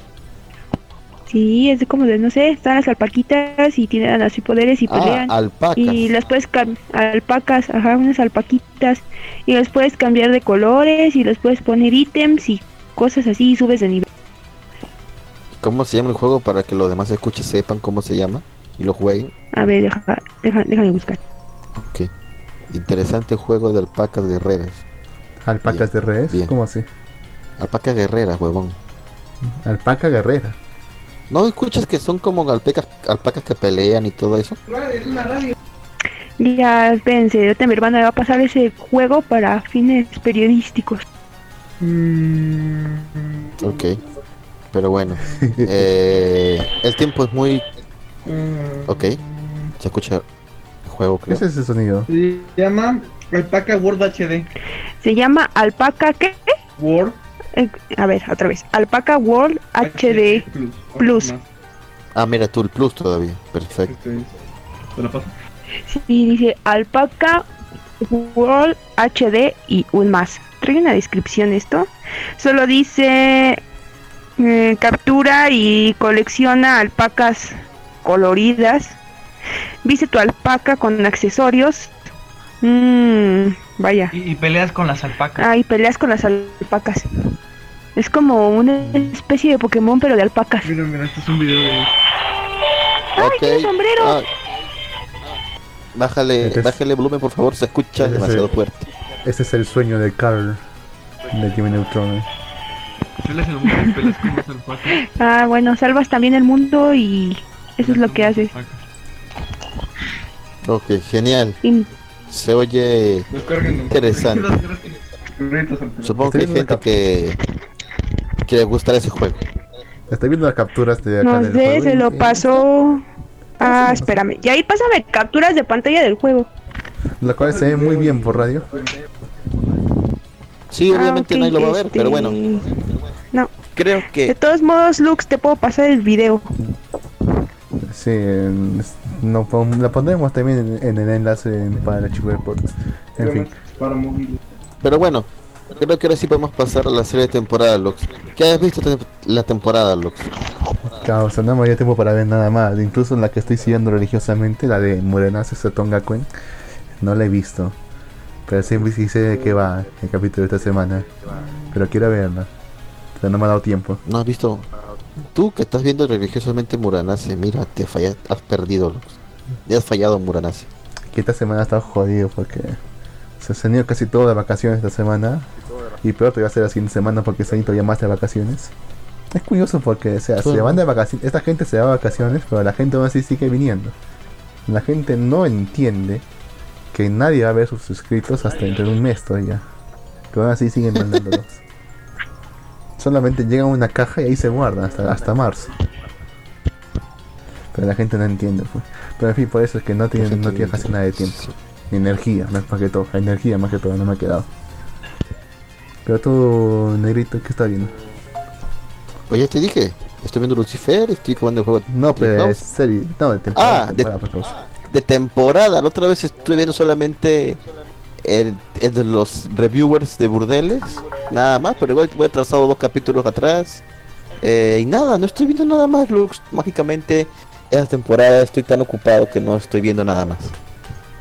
Speaker 2: Sí, es de como de, no sé, están las alpaquitas y tienen así poderes y
Speaker 1: Ah,
Speaker 2: pelean.
Speaker 1: alpacas.
Speaker 2: y las puedes cambiar, alpacas, ajá, unas alpaquitas. Y las puedes cambiar de colores y les puedes poner ítems y cosas así y subes de nivel.
Speaker 1: ¿Cómo se llama el juego para que los demás escuches sepan cómo se llama y lo jueguen?
Speaker 2: A ver, deja, deja, déjame buscar.
Speaker 1: Ok. Interesante juego de alpacas guerreras.
Speaker 3: ¿Alpacas de redes?
Speaker 1: bien.
Speaker 3: ¿Cómo así?
Speaker 1: Alpacas guerreras, huevón.
Speaker 3: Alpaca guerrera.
Speaker 1: ¿No escuchas que son como alpacas, alpacas que pelean y todo eso?
Speaker 2: Ya, espérense, ahorita mi hermana me va a pasar ese juego para fines periodísticos.
Speaker 1: Ok. Pero bueno. eh, el tiempo es muy... Ok. Se escucha el juego,
Speaker 3: ¿Qué
Speaker 1: creo.
Speaker 3: es ese sonido?
Speaker 4: Se llama Alpaca World HD.
Speaker 2: Se llama Alpaca, ¿qué?
Speaker 4: World
Speaker 2: Eh, a ver, otra vez. Alpaca World HD. Plus.
Speaker 1: Ah, mira tú el plus todavía. Perfecto.
Speaker 4: Este es- ¿Te lo paso?
Speaker 2: Sí, dice Alpaca World HD y un más. Trae una descripción esto. Solo dice eh, captura y colecciona alpacas coloridas. Viste tu alpaca con accesorios. Mmm, vaya.
Speaker 5: Y, y peleas con las alpacas.
Speaker 2: Ah, y peleas con las alpacas. Es como una especie de Pokémon, pero de alpacas.
Speaker 4: Mira, mira, este es un video de.
Speaker 2: ¡Ay, tiene sombrero!
Speaker 1: Ah. Bájale,
Speaker 3: Este es-
Speaker 1: bájale volumen, por favor. Se escucha
Speaker 3: Ese es
Speaker 1: demasiado
Speaker 3: el-
Speaker 1: fuerte.
Speaker 3: Ese es el sueño de Carl, de Jimmy Neutron.
Speaker 4: Peleas el mundo y peleas con las alpacas.
Speaker 2: Ah, bueno, salvas también el mundo y eso es lo que haces.
Speaker 1: Ok, genial.
Speaker 2: Y
Speaker 1: Se oye... Interesante. Supongo que hay gente que... Que le gustará ese juego.
Speaker 3: Estoy viendo las capturas de acá
Speaker 2: no
Speaker 3: del
Speaker 2: sé,
Speaker 3: juego
Speaker 2: se
Speaker 3: y-
Speaker 2: lo pasó. Ah, espérame. Y ahí pásame capturas de pantalla del juego.
Speaker 3: La cual se ve muy bien por radio.
Speaker 1: Sí,
Speaker 2: Ah,
Speaker 1: obviamente
Speaker 2: ok,
Speaker 1: nadie lo va a ver,
Speaker 2: este,
Speaker 1: pero bueno,
Speaker 2: No,
Speaker 1: creo
Speaker 2: de
Speaker 1: que...
Speaker 2: todos modos, Lux, te puedo pasar el video.
Speaker 3: Sí, en- no, la pondremos también en, en el enlace en- para el archivo de podcast. En fin,
Speaker 4: Para móvil.
Speaker 1: Pero bueno, creo que ahora sí podemos pasar a la serie de temporada, Lux. ¿Qué has visto te- la temporada, Lux?
Speaker 3: causa, no me había tiempo para ver nada más. Incluso la que estoy siguiendo religiosamente, la de Morenace Sotonga Cuen, no la he visto. Pero siempre sí sé de qué va el capítulo de esta semana. Pero quiero verla. Pero no me ha dado tiempo.
Speaker 1: ¿No has visto? Tú que estás viendo religiosamente Muranase, mira, te fallas, has perdido. Ya has fallado Muranase.
Speaker 3: Que esta semana ha estado jodido porque se han ido casi todas las vacaciones esta semana. Y peor te va a ser la siguiente semana porque se han ido todavía más de vacaciones. Es curioso porque, o sea,
Speaker 1: Sí.
Speaker 3: se van de vacaciones. Esta gente se va de vacaciones, pero la gente aún así sigue viniendo. La gente no entiende que nadie va a ver sus suscritos hasta dentro de un mes todavía. Que aún así siguen mandándolos. Solamente llegan a una caja y ahí se guardan hasta, hasta marzo. Pero la gente no entiende, pues. Pero en fin, por eso es que no tiene, no tiene casi nada de tiempo. Ni energía, más, más que todo. Energía más que todo, no me ha quedado. Pero tú, negrito, ¿qué está viendo?
Speaker 1: Pues ya te dije, estoy viendo Lucifer, estoy jugando el juego
Speaker 3: No, pero es serie. No, de temporada.
Speaker 1: Ah, de-
Speaker 3: temporada,
Speaker 1: de temporada. La otra vez estuve viendo solamente el, el de los reviewers de Burdeles, nada más, pero igual voy atrasado dos capítulos atrás. Eh, y nada, no estoy viendo nada más, Lux. Mágicamente esta temporada estoy tan ocupado que no estoy viendo nada más.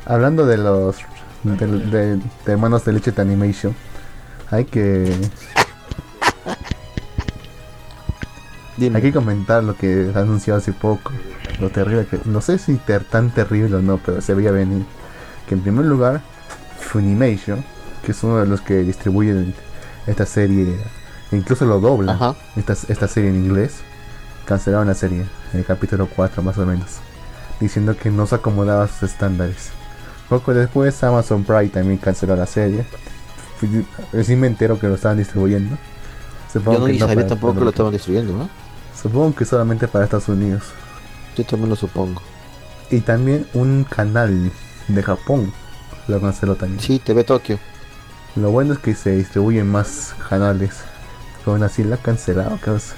Speaker 3: Hablando de los de, de- de leche de animation, hay que
Speaker 1: Dime.
Speaker 3: hay que comentar lo que ha anunciado hace poco, lo terrible que no sé si ter- tan terrible o no, pero se veía venir. Que en primer lugar, Funimation, que es uno de los que distribuyen esta serie, e incluso lo dobla esta, esta serie en inglés, cancelaron la serie, en el capítulo 4 más o menos, diciendo que no se acomodaba a sus estándares. Poco después Amazon Prime también canceló la serie. Recién me entero que lo estaban distribuyendo. Supongo
Speaker 1: Yo no
Speaker 3: que
Speaker 1: ni
Speaker 3: no
Speaker 1: sabía tampoco que lo estaban destruyendo, ¿no?
Speaker 3: Supongo que solamente para Estados Unidos.
Speaker 1: Yo también lo supongo.
Speaker 3: Y también un canal de Japón lo canceló también.
Speaker 1: Sí, TV Tokio.
Speaker 3: Lo bueno es que se distribuyen más canales. Aún así la han cancelado. ¿qué es?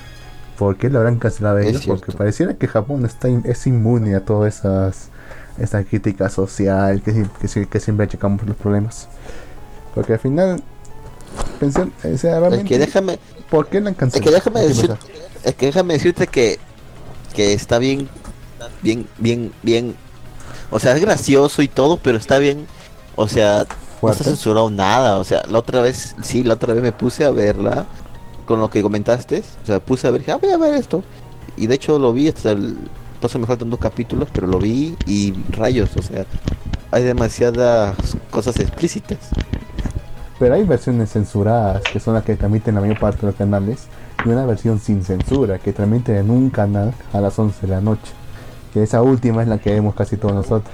Speaker 3: ¿Por qué lo habrán cancelado
Speaker 1: Es
Speaker 3: ellos? Porque pareciera que Japón está in- es inmune a todas esas esa crítica social que, que, sie- que siempre achacamos los problemas. Porque al final o sea,
Speaker 1: Es que déjame,
Speaker 3: ¿por qué la han
Speaker 1: es
Speaker 3: cancelado?
Speaker 1: que déjame
Speaker 3: ¿Qué
Speaker 1: decir, es que déjame decirte que, que está bien, bien, bien, bien. O sea, es gracioso y todo, pero está bien. O sea, no está
Speaker 3: Fuerte.
Speaker 1: censurado nada. O sea, la otra vez, sí, la otra vez me puse a verla con lo que comentaste. O sea, puse a ver, dije, ah, voy a ver esto. Y de hecho lo vi hasta el. Entonces me faltan dos capítulos, pero lo vi y rayos, o sea, hay demasiadas cosas explícitas.
Speaker 3: Pero hay versiones censuradas, que son las que transmiten la mayor parte de los canales, y una versión sin censura, que transmiten en un canal a las 11 de la noche. Que esa última es la que vemos casi todos nosotros.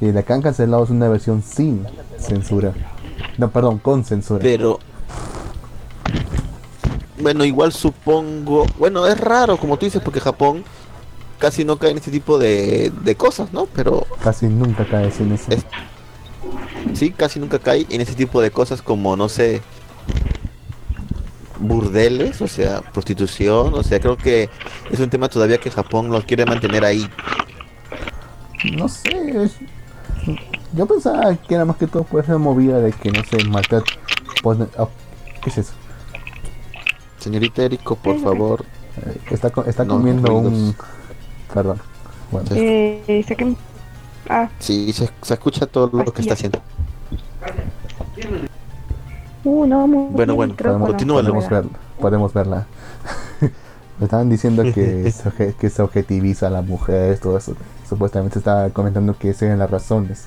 Speaker 3: Y la que han cancelado es una versión sin censura. No, perdón, con censura.
Speaker 1: Pero bueno, igual supongo, bueno, es raro como tú dices porque Japón casi no cae en este tipo de, de cosas, ¿no? Pero
Speaker 3: Casi nunca cae sin eso.
Speaker 1: Es- sí, casi nunca cae en ese tipo de cosas como, no sé, burdeles, o sea, prostitución, o sea, creo que es un tema todavía que Japón lo quiere mantener ahí.
Speaker 3: No sé. es- Yo pensaba que era más que todo puede ser movida de que, no sé, maltrato. pone- ah, ¿Qué es eso?
Speaker 1: Señorita Erico, por favor,
Speaker 3: Eh, Está, está
Speaker 1: No,
Speaker 3: comiendo un. Perdón. Bueno.
Speaker 2: Eh, saquen- Ah,
Speaker 1: sí, se, se escucha todo lo que está haciendo.
Speaker 2: uh, no, muy
Speaker 1: Bueno,
Speaker 2: bien,
Speaker 1: bueno,
Speaker 3: podemos,
Speaker 1: continúa,
Speaker 3: podemos, ver, podemos verla. Me estaban diciendo que se, que se objetiviza a la mujer, todo eso. Supuestamente estaba comentando que esas eran las razones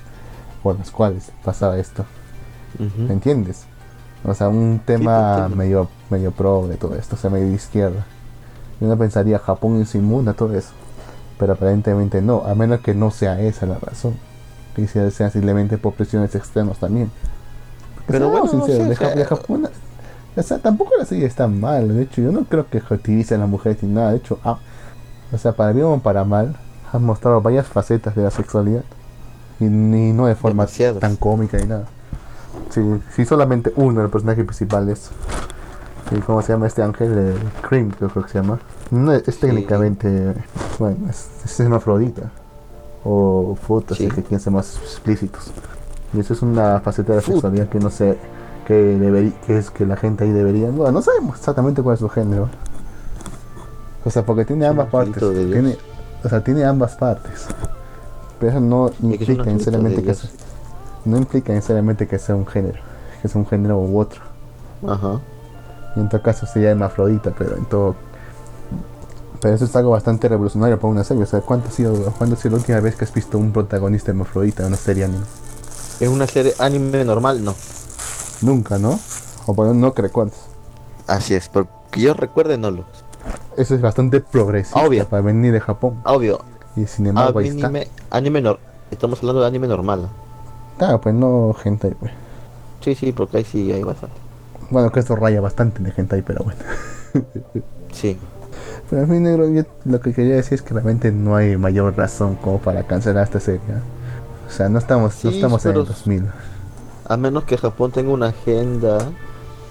Speaker 3: por las cuales pasaba esto.
Speaker 1: Ujú.
Speaker 3: ¿Me entiendes? O sea, un tema
Speaker 1: entiendo.
Speaker 3: medio medio pro de todo esto, o sea, medio de izquierda. Yo no pensaría Japón es inmune a todo eso. Pero aparentemente no, a menos que no sea esa la razón. Que sea, sea simplemente por presiones externas también. Porque
Speaker 1: Pero bueno,
Speaker 3: sinceros,
Speaker 1: sí,
Speaker 3: de
Speaker 1: o sea-
Speaker 3: Ja- de Japón, o sea, tampoco la serie está mal. De hecho, yo no creo que objetivice a la mujer ni nada. De hecho, ah, o sea, para bien o para mal, han mostrado varias facetas de la sexualidad. Y ni no de forma tan cómica ni nada. Sí, sí, solamente uno del personaje principal es. ¿Y cómo se llama este ángel? El Cream, creo que se llama. No, es técnicamente. Bueno, es, es hermafrodita. O fotos,
Speaker 1: Sí.
Speaker 3: que quieren ser más explícitos. Y eso es una faceta de
Speaker 1: Fut.
Speaker 3: sexualidad que no sé. Que, deberí- que es que la gente ahí debería. Bueno, no sabemos exactamente cuál es su género. O sea, porque tiene ambas partes.
Speaker 1: de.
Speaker 3: Tiene, o sea, tiene ambas partes. Pero eso no implica necesariamente que sea, no implica necesariamente que sea un género, que sea un género u otro.
Speaker 1: Ajá.
Speaker 3: Y en todo caso sería hermafrodita, pero en todo. Pero eso es algo bastante revolucionario para una serie. O sea, ¿cuánto ha sido, ¿cuándo ha sido la última vez que has visto un protagonista hermafrodita en una serie anime?
Speaker 1: Es una serie anime normal, no.
Speaker 3: Nunca, ¿no? O por lo menos no que recuerdes.
Speaker 1: Así es, porque yo recuerde no lo.
Speaker 3: Eso es bastante progresivo
Speaker 1: Obvio.
Speaker 3: para venir de Japón.
Speaker 1: Obvio,
Speaker 3: Y sin embargo, ahí está.
Speaker 1: anime, anime nor- estamos hablando de anime normal. ¿no?
Speaker 3: Claro, pues no hentai, pues.
Speaker 1: Sí, sí, porque ahí sí hay bastante.
Speaker 3: Bueno, que eso raya bastante de hentai, pero bueno.
Speaker 1: Sí.
Speaker 3: Pero en fin, negro, yo lo que quería decir es que realmente no hay mayor razón como para cancelar esta serie. ¿eh? O sea, no estamos, no estamos en el
Speaker 1: pero-
Speaker 3: 2000.
Speaker 1: A menos que Japón tenga una agenda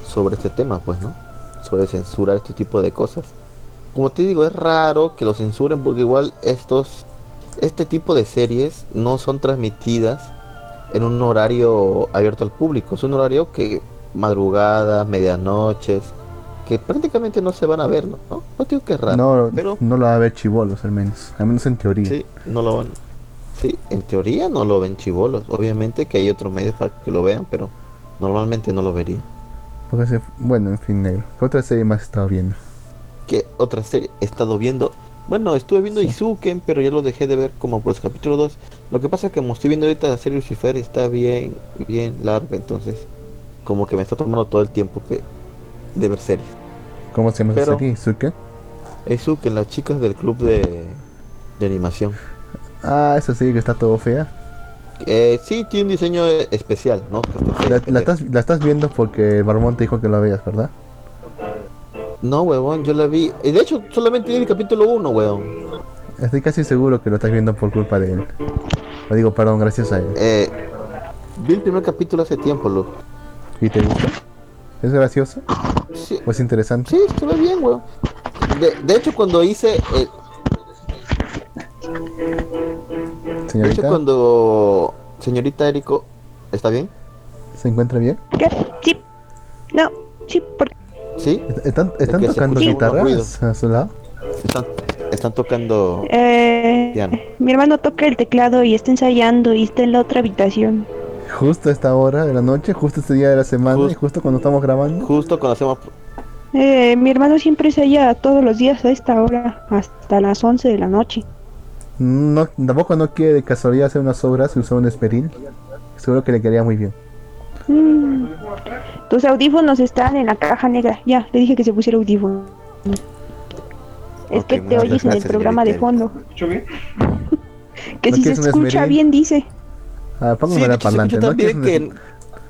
Speaker 1: sobre este tema, pues, ¿no? Sobre censurar este tipo de cosas. Como te digo, es raro que lo censuren porque igual estos, este tipo de series no son transmitidas en un horario abierto al público. Es un horario que madrugada, medianoches, que prácticamente no se van a ver, ¿no? No, no digo que es raro,
Speaker 3: No,
Speaker 1: pero
Speaker 3: no lo va a ver chivolos al menos, al menos en teoría.
Speaker 1: sí, no lo van. Sí, en teoría no lo ven chivolos. Obviamente que hay otros medios para que lo vean, pero normalmente no lo vería.
Speaker 3: Porque se- bueno, en fin, negro. ¿Qué otra serie más estado viendo?
Speaker 1: ¿Qué otra serie he estado viendo? Bueno, estuve viendo Izuken, pero ya lo dejé de ver como por el capítulo 2. Lo que pasa es que como estoy viendo ahorita la serie Lucifer está bien, bien larga, entonces como que me está tomando todo el tiempo que de ver series.
Speaker 3: ¿Cómo se llama esa
Speaker 1: Pero-
Speaker 3: serie? ¿Suke?
Speaker 1: Izuken, las chicas del club de, de animación.
Speaker 3: Ah, esa serie que está todo fea.
Speaker 1: Eh, sí, tiene un diseño especial, ¿no?
Speaker 3: La, estás, la estás viendo porque el Barbón te dijo que la veas, ¿verdad?
Speaker 1: No, huevón, yo la vi. Y de hecho, solamente vi el capítulo 1, huevón.
Speaker 3: Estoy casi seguro que lo estás viendo por culpa de él. Lo digo, perdón, gracias a él.
Speaker 1: Eh, vi el primer capítulo hace tiempo, Lu.
Speaker 3: ¿Y te gusta? ¿Es gracioso?
Speaker 1: Sí,
Speaker 3: ¿O es interesante?
Speaker 1: sí, se ve bien, huevón. De, de hecho, cuando hice. eh, de hecho,
Speaker 3: Señorita,
Speaker 1: cuando. Señorita Erico. ¿Está bien?
Speaker 3: ¿se encuentra bien?
Speaker 2: ¿Qué? ¿Sí?
Speaker 3: ¿Están, tocando guitarras a su lado?
Speaker 1: Están, están tocando.
Speaker 2: eh,
Speaker 1: Piano.
Speaker 2: mi hermano toca el teclado y está ensayando y está en la otra habitación.
Speaker 3: Justo a esta hora de la noche, justo este día de la semana y
Speaker 1: Just-
Speaker 3: justo cuando estamos grabando.
Speaker 1: Justo cuando hacemos.
Speaker 2: Eh, mi hermano siempre ensaya todos los días a esta hora, hasta las 11 de la noche.
Speaker 3: No, tampoco no quiere de casualidad hacer unas obras y usar un esperil. Seguro que le quedaría muy bien.
Speaker 2: Mm. Tus audífonos están en la caja negra. Ya, le dije que se pusiera audífonos. Es que te oyes en el programa de fondo.
Speaker 4: ¿Escucho bien?
Speaker 2: Que
Speaker 3: ¿No
Speaker 2: si se escucha bien, dice.
Speaker 3: Ah, póngame
Speaker 1: Sí,
Speaker 3: la
Speaker 1: se
Speaker 3: parlante. ¿No quieres, un,
Speaker 1: que.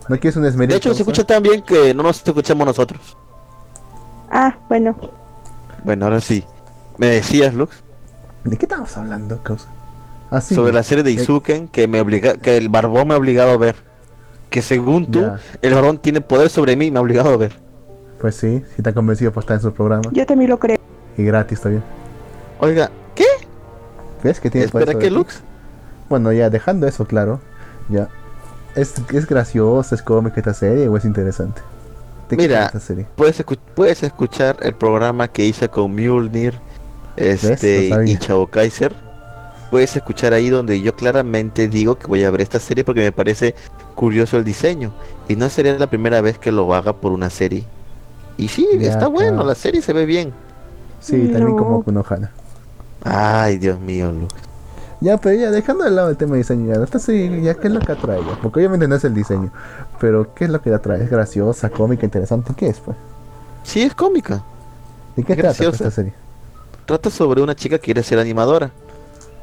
Speaker 3: ¿No quieres un esmeril?
Speaker 1: De hecho, se escucha tan bien que no nos escuchamos nosotros.
Speaker 2: Ah, bueno.
Speaker 1: Bueno, ahora sí. ¿Me decías, Lux?
Speaker 3: ¿De qué estamos hablando, causa? Ah, sí.
Speaker 1: sobre la serie de Izuken que me obliga, que el barbón me ha obligado a ver. Que según tú,
Speaker 3: Ya.
Speaker 1: el barbón tiene poder sobre mí y me ha obligado a ver.
Speaker 3: Pues sí, si está convencido por estar en su programa.
Speaker 2: Yo también lo creo.
Speaker 3: Y gratis todavía.
Speaker 1: Oiga, ¿qué?
Speaker 3: ¿Ves que tiene
Speaker 1: Espera,
Speaker 3: poder
Speaker 1: ¿qué,
Speaker 3: sobre ti?
Speaker 1: Lux?
Speaker 3: Bueno, ya dejando eso claro, ya. ¿Es, es graciosa, es cómica esta serie o es interesante? ¿De qué
Speaker 1: Mira,
Speaker 3: esta serie?
Speaker 1: Puedes, escu- puedes escuchar el programa que hice con Mjolnir este, y Chavo Kaiser. Puedes escuchar ahí donde yo claramente digo que voy a ver esta serie porque me parece curioso el diseño. Y no sería la primera vez que lo haga por una serie. Y sí,
Speaker 3: Ya,
Speaker 1: está bueno, la serie se ve bien.
Speaker 3: Sí, también
Speaker 2: no.
Speaker 3: como Kunohana.
Speaker 1: Ay, Dios mío, Lux.
Speaker 3: Ya, pero ya dejando de lado el tema de diseño, ya, esta serie, ya, ¿qué es lo que atrae? ya? Porque obviamente no es el diseño, pero ¿qué es lo que atrae? ¿Es graciosa, cómica, interesante? ¿Qué es, pues?
Speaker 1: Sí, es cómica.
Speaker 3: ¿De qué
Speaker 1: Es
Speaker 3: trata pues,
Speaker 1: graciosa.
Speaker 3: esta serie?
Speaker 1: trata sobre una chica que quiere ser animadora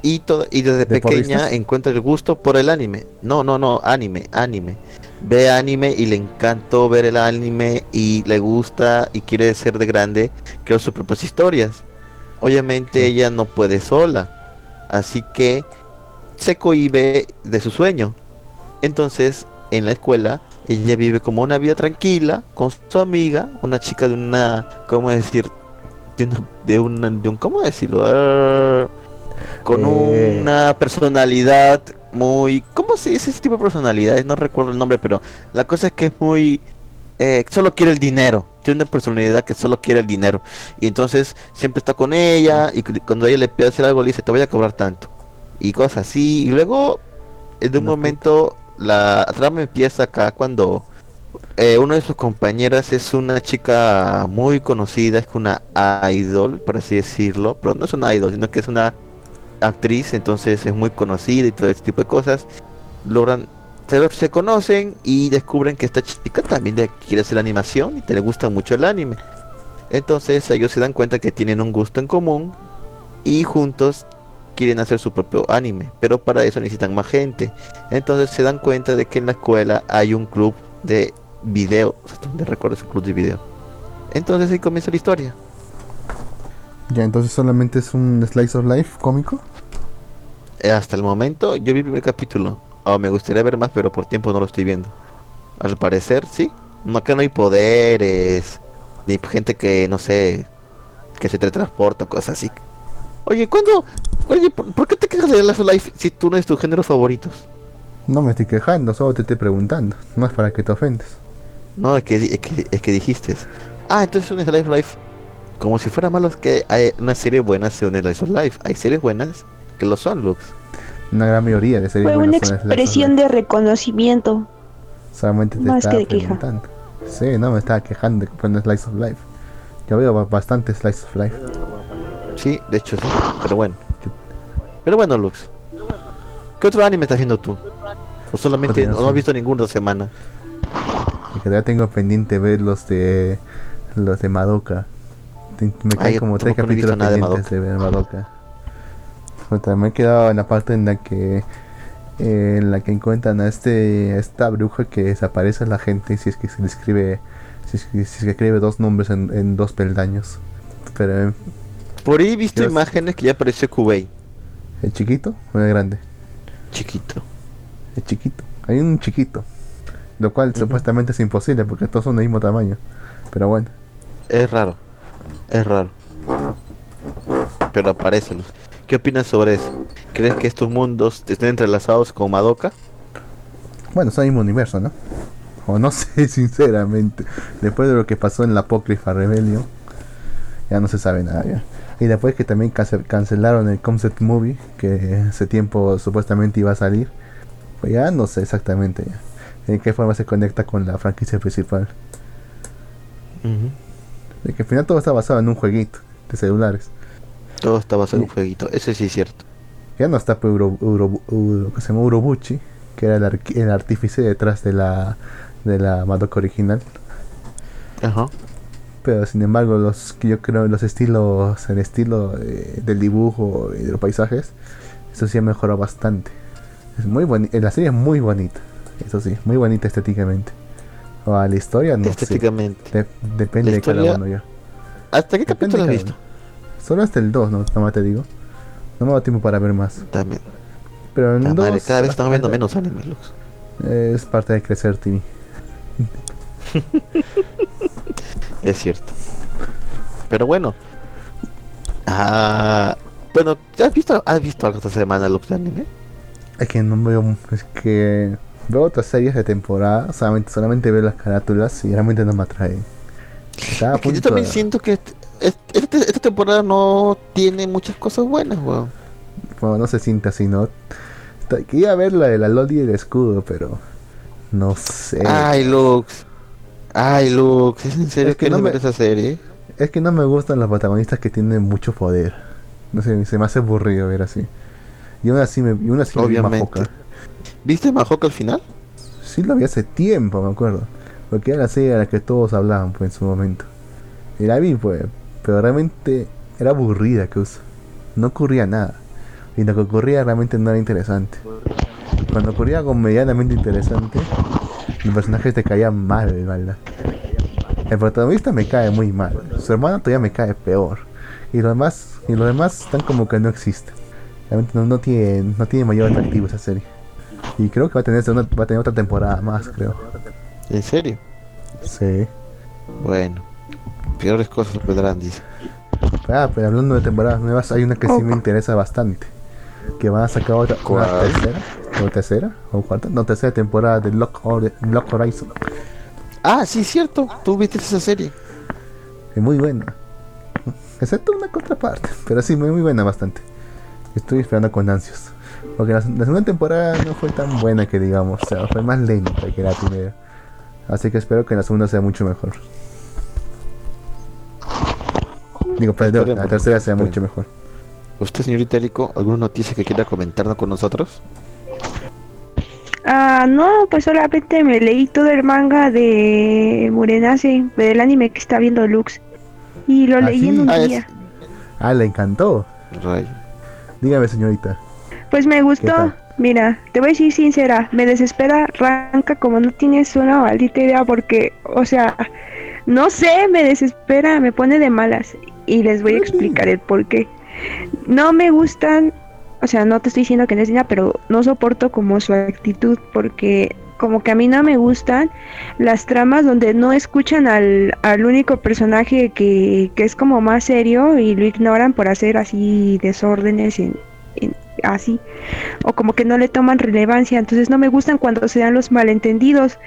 Speaker 1: y todo y desde
Speaker 3: ¿De
Speaker 1: pequeña
Speaker 3: porristas?
Speaker 1: encuentra el gusto por el anime. No, no, no, anime, anime. Ve anime y le encantó ver el anime y le gusta y quiere ser de grande crear sus propias historias. Obviamente
Speaker 3: Sí.
Speaker 1: ella no puede sola, así que se cohíbe de su sueño. Entonces, en la escuela, ella vive como una vida tranquila con su amiga, una chica de una, ¿cómo decir? De, una- de, una- de un, ¿cómo decirlo? Con
Speaker 3: Eh.
Speaker 1: una personalidad muy, ¿cómo se dice ese tipo de personalidades? No recuerdo el nombre, pero la cosa es que es muy, eh, solo quiere el dinero. Tiene una personalidad que solo quiere el dinero. Y entonces siempre está con ella y cu- cuando ella le pide hacer algo le dice, te voy a cobrar tanto. Y cosas así. Y luego, de un momento, la trama empieza acá cuando eh, una de sus compañeras es una chica muy conocida, es una idol, por así decirlo. Pero no es una idol, sino que es una actriz, entonces es muy conocida y todo ese tipo de cosas. Logran, se, se conocen y descubren que esta chica también le quiere hacer animación y te le gusta mucho el anime. Entonces ellos se dan cuenta que tienen un gusto en común y juntos quieren hacer su propio anime, pero para eso necesitan más gente. Entonces se dan cuenta de que en la escuela hay un club de video, hasta donde recuerdo ese club de video. Entonces ahí comienza la historia.
Speaker 3: Ya, entonces solamente es un slice of life cómico.
Speaker 1: Hasta el momento yo vi el primer capítulo. Oh, me gustaría ver más, pero por tiempo no lo estoy viendo. Al parecer, sí. No que no hay poderes, ni gente que, no sé, que se teletransporta, cosas así. Oye, ¿cuándo? Oye, ¿por, por qué te quejas de Life Life si tú no es tus géneros favoritos?
Speaker 3: No me estoy quejando, solo te estoy preguntando. No es para que te ofendas.
Speaker 1: No, es que, es que, es que dijiste, Ah, entonces un of Life. Como si fuera malo que hay una serie buena un Slice of Life. Hay series buenas que lo son, Lux.
Speaker 3: Una gran mayoría de series
Speaker 2: Fue una expresión de reconocimiento.
Speaker 3: Solamente te
Speaker 2: más
Speaker 3: estaba
Speaker 2: que de queja.
Speaker 3: Sí, no, me estaba quejando de que pones Slice of Life. Yo veo ba- bastante Slice of Life.
Speaker 1: Sí, de hecho sí. Pero bueno. Pero bueno, Lux. ¿Qué otro anime estás viendo tú? O solamente no has
Speaker 3: Continuación.
Speaker 1: visto ninguno esta semana.
Speaker 3: Y que ya tengo pendiente ver los de los de Madoka. Me
Speaker 1: Ay,
Speaker 3: caen como tres
Speaker 1: no
Speaker 3: capítulos
Speaker 1: de
Speaker 3: pendientes de, ver Madoka. Puta, me he quedado en la parte en la que eh, en la que encuentran a este a esta bruja que desaparece a la gente si es que se le escribe si es que, si es que escribe dos nombres en, en dos peldaños. Pero eh,
Speaker 1: Por ahí he visto
Speaker 3: Dios.
Speaker 1: imágenes que ya apareció Kubei.
Speaker 3: el chiquito o el grande.
Speaker 1: Chiquito.
Speaker 3: El chiquito. Hay un chiquito. Lo cual supuestamente es imposible porque todos son del mismo tamaño. Pero bueno.
Speaker 1: Es raro. Es raro. Pero aparecen. ¿Qué opinas sobre eso? ¿Crees que estos mundos estén entrelazados con Madoka?
Speaker 3: Bueno, son el mismo universo, ¿no? O no sé, sinceramente. Después de lo que pasó en la Apócrifa Rebellion, ya no se sabe nada ya. Y después que también cance- cancelaron el concept movie, que ese tiempo supuestamente iba a salir, pues ya no sé exactamente ya. En qué forma se conecta con la franquicia principal. De que al final todo está basado en un jueguito de celulares.
Speaker 1: Todo está basado en un jueguito. Eso sí es cierto.
Speaker 3: Ya no está pues, Uro, Uro- Uro- que se llama Urobuchi, que era el, arqui- el artífice detrás de la de la Madoka original.
Speaker 1: Ajá.
Speaker 3: Pero sin embargo, los yo creo los estilos, el estilo eh, del dibujo y de los paisajes, eso sí ha mejorado bastante. Es muy bonita, la serie es muy bonita, eso sí, muy bonita estéticamente. O a la historia no sé,
Speaker 1: Estéticamente.
Speaker 3: de- depende de cada uno ya.
Speaker 1: ¿Hasta qué
Speaker 3: Depende
Speaker 1: capítulo has visto?
Speaker 3: Solo hasta el 2, no, nomás te digo. No me da tiempo para ver más.
Speaker 1: También.
Speaker 3: Pero en el
Speaker 1: madre,
Speaker 3: 2
Speaker 1: cada vez estamos viendo menos anime, Lux.
Speaker 3: Es parte de crecer, Timmy.
Speaker 1: Es cierto. Pero bueno. Ah, bueno, ¿has visto, has visto algo esta semana, Lux, de anime?
Speaker 3: Es que no veo, es que veo otras series de temporada, solamente, solamente veo las carátulas y realmente no me atraen. Estaba a
Speaker 1: Es que yo también
Speaker 3: de-
Speaker 1: siento que este- este- este- temporada no tiene muchas cosas buenas, weón.
Speaker 3: Bueno, no se siente así, ¿no? Quería ver la de la Loli y el escudo, pero no sé.
Speaker 1: Ay, Lux. Ay, Lux. ¿Es en serio
Speaker 3: Es que
Speaker 1: que
Speaker 3: no me-
Speaker 1: esa serie?
Speaker 3: Es que no me gustan los protagonistas que tienen mucho poder. No sé, se me hace aburrido ver así. Y aún así me, y aún así me vi
Speaker 1: Obviamente.
Speaker 3: Mahoka.
Speaker 1: ¿Viste Mahoka al final?
Speaker 3: Sí lo vi hace tiempo, me acuerdo. Porque era la serie de la que todos hablaban pues, en su momento. Y la vi, pues. Pero realmente era aburrida, que usa. No ocurría nada. Y lo que ocurría realmente no era interesante. Cuando ocurría algo medianamente interesante, los personajes te caían mal, ¿verdad? El protagonista me cae muy mal. Su hermano todavía me cae peor. Y los demás, y los demás están como que no existen. Realmente no, no tiene, no tiene mayor atractivo esa serie. Y creo que va a tener, va a tener otra temporada más, creo.
Speaker 1: ¿En serio?
Speaker 3: Sí.
Speaker 1: Bueno. Peores cosas vendrán, dice.
Speaker 3: Ah, pero hablando de temporadas nuevas, hay una que sí me interesa bastante. Que van a sacar otra, una tercera, o tercera, o cuarta, no, tercera temporada de Lock, Hor- Lock Horizon.
Speaker 1: Ah, sí, cierto. Tú viste esa serie.
Speaker 3: Es muy buena. Excepto una contraparte, pero sí, muy, muy buena bastante. Estoy esperando con ansias. Porque la, la segunda temporada no fue tan buena que digamos, o sea, fue más lenta que la primera. Así que espero que la segunda sea mucho mejor. Digo, perdón, la tercera sea
Speaker 1: esperemos.
Speaker 3: mucho mejor.
Speaker 1: ¿Usted, señorita Erico, alguna noticia que quiera comentarnos con nosotros?
Speaker 2: Ah, no, pues solamente me leí todo el manga de Murenase, del anime que está viendo Lux. Y lo
Speaker 3: ¿Ah,
Speaker 2: leí
Speaker 3: sí?
Speaker 2: en un
Speaker 1: Ah, es-
Speaker 2: día.
Speaker 3: Ah, le encantó. Dígame, señorita.
Speaker 2: Pues me
Speaker 3: ¿Qué
Speaker 2: gustó. Mira, te voy a decir sincera, me desespera Ranka como no tienes una maldita idea porque, o sea, no sé, me desespera, me pone de malas y les voy a explicar el por qué. No me gustan, o sea, no te estoy diciendo que no es niña, pero no soporto como su actitud porque como que a mí no me gustan las tramas donde no escuchan al, al único personaje que, que es como más serio y lo ignoran por hacer así desórdenes en, en, así. O como que no le toman relevancia, entonces no me gustan cuando se dan los malentendidos.